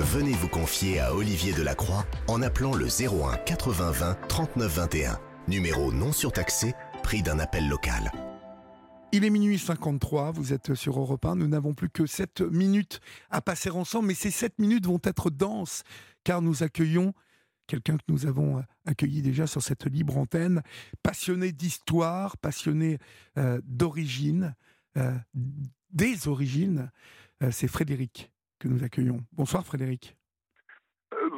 1, venez vous confier à Olivier Delacroix en appelant le 01 80 20 39 21. Numéro non surtaxé, prix d'un appel local. Il est minuit 53, vous êtes sur Europe 1, nous n'avons plus que 7 minutes à passer ensemble, mais ces 7 minutes vont être denses, car nous accueillons quelqu'un que nous avons euh, accueilli déjà sur cette libre antenne, passionné d'histoire, passionné euh, d'origine, euh, des origines. c'est Frédéric que nous accueillons. Bonsoir Frédéric.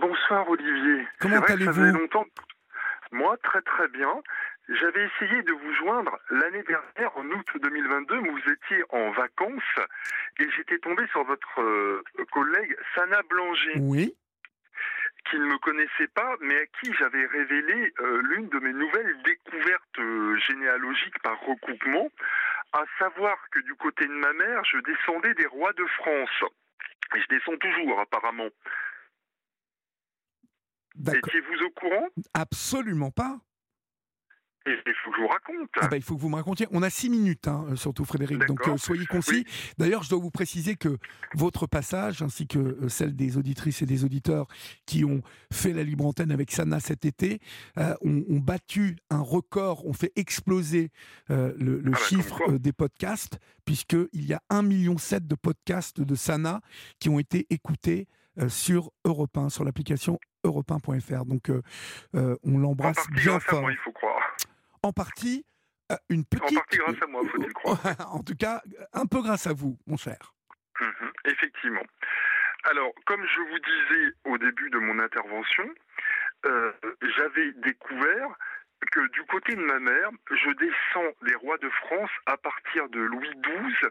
bonsoir Olivier. Comment allez-vous longtemps. Moi, très très bien. J'avais essayé de vous joindre l'année dernière, en août 2022, mais vous étiez en vacances et j'étais tombé sur votre collègue Sana Blanger. Oui qui ne me connaissait pas, mais à qui j'avais révélé euh, l'une de mes nouvelles découvertes euh, généalogiques par recoupement, à savoir que du côté de ma mère, je descendais des rois de France. Et je descends toujours, apparemment. Étiez-vous au courant? Absolument pas. Il faut que je vous raconte. Ah bah, il faut que vous me racontiez. On a six minutes, hein, euh, surtout Frédéric, donc euh, soyez concis. D'ailleurs, je dois vous préciser que votre passage, ainsi que euh, celle des auditrices et des auditeurs qui ont fait la libre antenne avec Sana cet été, ont, battu un record, ont fait exploser le, ah bah, chiffre des podcasts, puisqu'il y a 1,7 million de podcasts de Sana qui ont été écoutés sur Europe 1, sur l'application europe1.fr. Donc, on l'embrasse bien fort. il faut croire en partie euh, une petite. En partie grâce à moi, faut-il croire. [LAUGHS] en tout cas, un peu grâce à vous, mon cher. Mhm, effectivement. Alors, comme je vous disais au début de mon intervention, euh, j'avais découvert que du côté de ma mère, je descends des rois de France à partir de Louis XII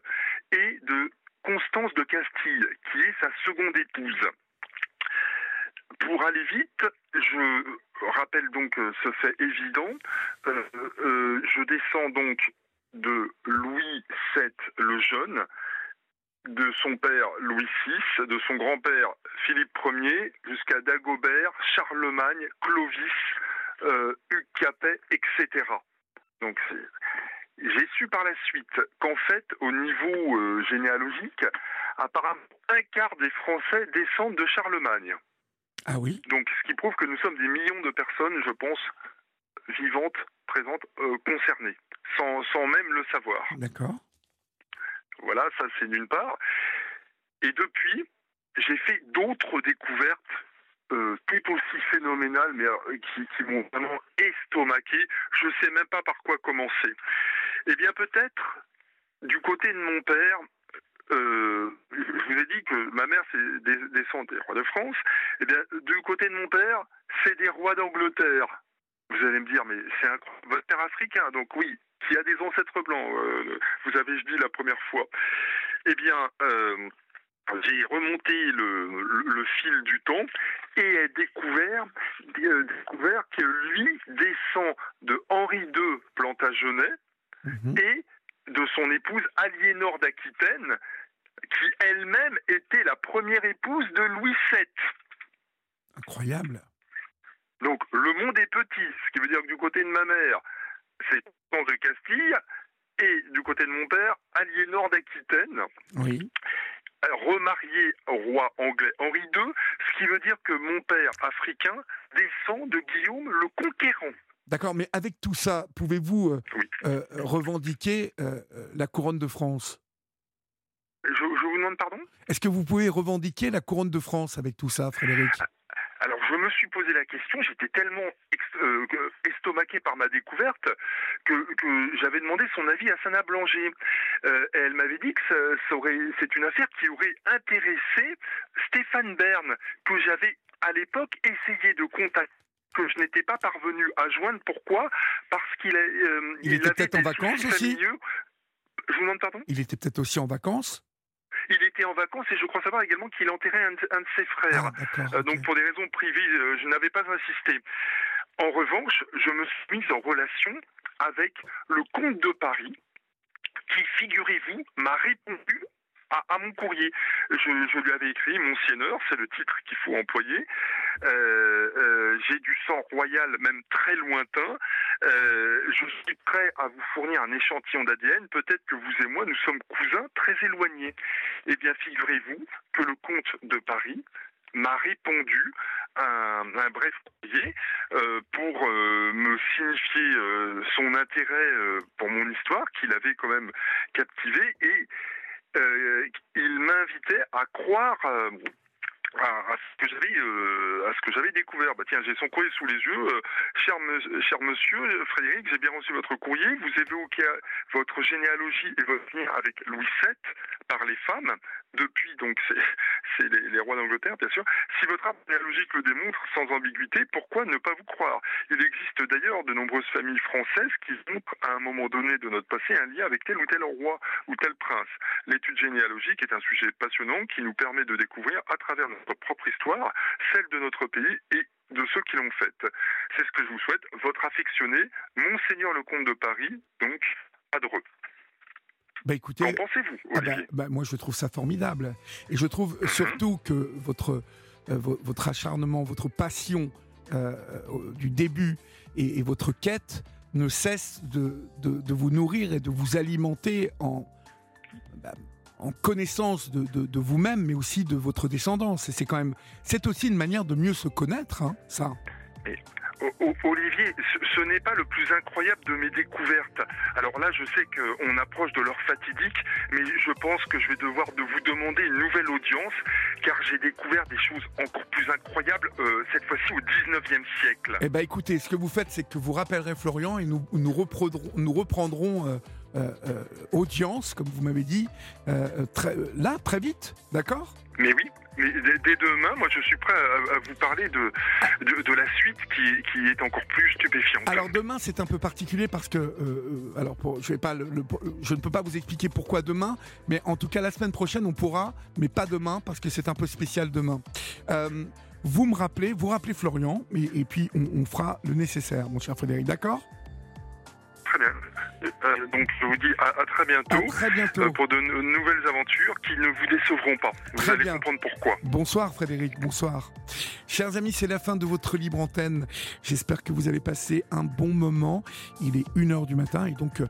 et de Constance de Castille, qui est sa seconde épouse. Pour aller vite, je rappelle donc euh, ce fait évident. Euh, euh, je descends donc de Louis VII le Jeune, de son père Louis VI, de son grand-père Philippe Ier, jusqu'à Dagobert, Charlemagne, Clovis, Hugues Capet, etc. Donc j'ai su par la suite qu'en fait, au niveau généalogique, apparemment un quart des Français descendent de Charlemagne. Ah oui Donc, ce qui prouve que nous sommes des millions de personnes, je pense, vivantes, présentes, euh, concernées, sans, sans même le savoir. D'accord. Voilà, ça c'est d'une part. Et depuis, j'ai fait d'autres découvertes euh, tout aussi phénoménales, mais euh, qui, qui m'ont vraiment estomaqué. Je ne sais même pas par quoi commencer. Eh bien, peut-être, du côté de mon père, euh, je vous ai dit que ma mère c'est des, descend des rois de France. Eh bien, du côté de mon père, c'est des rois d'Angleterre. Vous allez me dire, mais c'est un votre père africain, donc oui, qui a des ancêtres blancs, vous avez dit la première fois. Eh bien, j'ai remonté le, fil du temps et ai découvert, découvert que lui descend de Henri II Plantagenet mhm. et de son épouse Aliénor d'Aquitaine, qui elle-même était la première épouse de Louis VII. Incroyable. Donc le monde est petit, ce qui veut dire que du côté de ma mère, c'est Constance de Castille, et du côté de mon père, Aliénor d'Aquitaine. Oui. Remarié au roi anglais Henri II, ce qui veut dire que mon père africain descend de Guillaume le Conquérant. D'accord, mais avec tout ça, pouvez-vous euh, euh, revendiquer euh, la couronne de France? Je, vous demande pardon? Est-ce que vous pouvez revendiquer la couronne de France avec tout ça, Frédéric? Alors je me suis posé la question, j'étais tellement estomaqué par ma découverte que, j'avais demandé son avis à Sana Blanger. elle m'avait dit que c'est une affaire qui aurait intéressé Stéphane Bern, que j'avais à l'époque essayé de contacter que je n'étais pas parvenu à joindre. Pourquoi? Parce qu'il euh, il, était peut-être en vacances aussi? Je vous demande pardon? Il était peut-être aussi en vacances? Il était en vacances et je crois savoir également qu'il enterrait un, un, de ses frères. Ah, euh, donc pour des raisons privées, euh, je n'avais pas insisté. En revanche, je me suis mise en relation avec le comte de Paris, qui, figurez-vous, m'a répondu à, mon courrier. Je, lui avais écrit Mon Sienneur, c'est le titre qu'il faut employer. Euh, euh, j'ai du sang royal, même très lointain. Euh, je suis prêt à vous fournir un échantillon d'ADN. Peut-être que vous et moi, nous sommes cousins très éloignés. Eh bien, figurez-vous que le comte de Paris m'a répondu un, un, bref courrier pour me signifier son intérêt pour mon histoire qu'il avait quand même captivé et euh, il m'invitait à croire euh, à, ce que j'avais euh, à ce que j'avais découvert. Bah tiens, j'ai son courrier sous les yeux. cher, cher monsieur Frédéric, j'ai bien reçu votre courrier. Vous évoquez votre généalogie et votre lien avec Louis VII par les femmes depuis, donc c'est [LAUGHS] les, rois d'Angleterre, bien sûr. Si votre arbre généalogique le démontre sans ambiguïté, pourquoi ne pas vous croire? Il existe d'ailleurs de nombreuses familles françaises qui montrent à un moment donné de notre passé un lien avec tel ou tel roi ou tel prince. L'étude généalogique est un sujet passionnant qui nous permet de découvrir à travers notre propre histoire celle de notre pays et de ceux qui l'ont faite. C'est ce que je vous souhaite. Votre affectionné, Monseigneur le Comte de Paris, donc Adreux. Bah écoutez, Qu'en pensez-vous ah bah, bah, Moi, je trouve ça formidable. Et je trouve surtout que votre, euh, votre acharnement, votre passion euh, du début et, votre quête ne cesse de, de, vous nourrir et de vous alimenter en, bah, en connaissance de, de vous-même, mais aussi de votre descendance. Et c'est quand même, c'est aussi une manière de mieux se connaître, hein, ça. Olivier, ce, n'est pas le plus incroyable de mes découvertes. Alors là, je sais qu'on approche de l'heure fatidique, mais je pense que je vais devoir de vous demander une nouvelle audience, car j'ai découvert des choses encore plus incroyables, euh, cette fois-ci au 19e siècle. Eh bien écoutez, ce que vous faites, c'est que vous rappellerez Florian et nous, nous reprendrons, nous reprendrons euh, euh, audience, comme vous m'avez dit, très, là, très vite, d'accord? Mais oui, mais dès demain, moi, je suis prêt à, vous parler de, de, la suite qui, qui, est encore plus stupéfiante. Alors demain, c'est un peu particulier parce que, euh, alors, pour, je vais pas, le, je ne peux pas vous expliquer pourquoi demain, mais en tout cas la semaine prochaine, on pourra, mais pas demain parce que c'est un peu spécial demain. Euh, vous me rappelez, vous rappelez Florian, et, et puis on, on fera le nécessaire, mon cher Frédéric, d'accord? Très bien. Euh, donc je vous dis à, très bientôt, très bientôt. Euh, pour de nouvelles aventures qui ne vous décevront pas. Vous allez comprendre pourquoi. Bonsoir Frédéric, bonsoir. Chers amis, c'est la fin de votre libre antenne. J'espère que vous avez passé un bon moment. Il est 1h du matin et donc euh,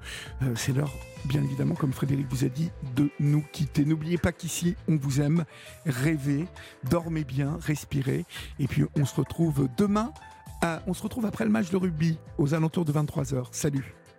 c'est l'heure bien évidemment, comme Frédéric vous a dit, de nous quitter. N'oubliez pas qu'ici, on vous aime. Rêvez, dormez bien, respirez. Et puis, on se retrouve demain. on se retrouve après le match de rugby aux alentours de 23h. Salut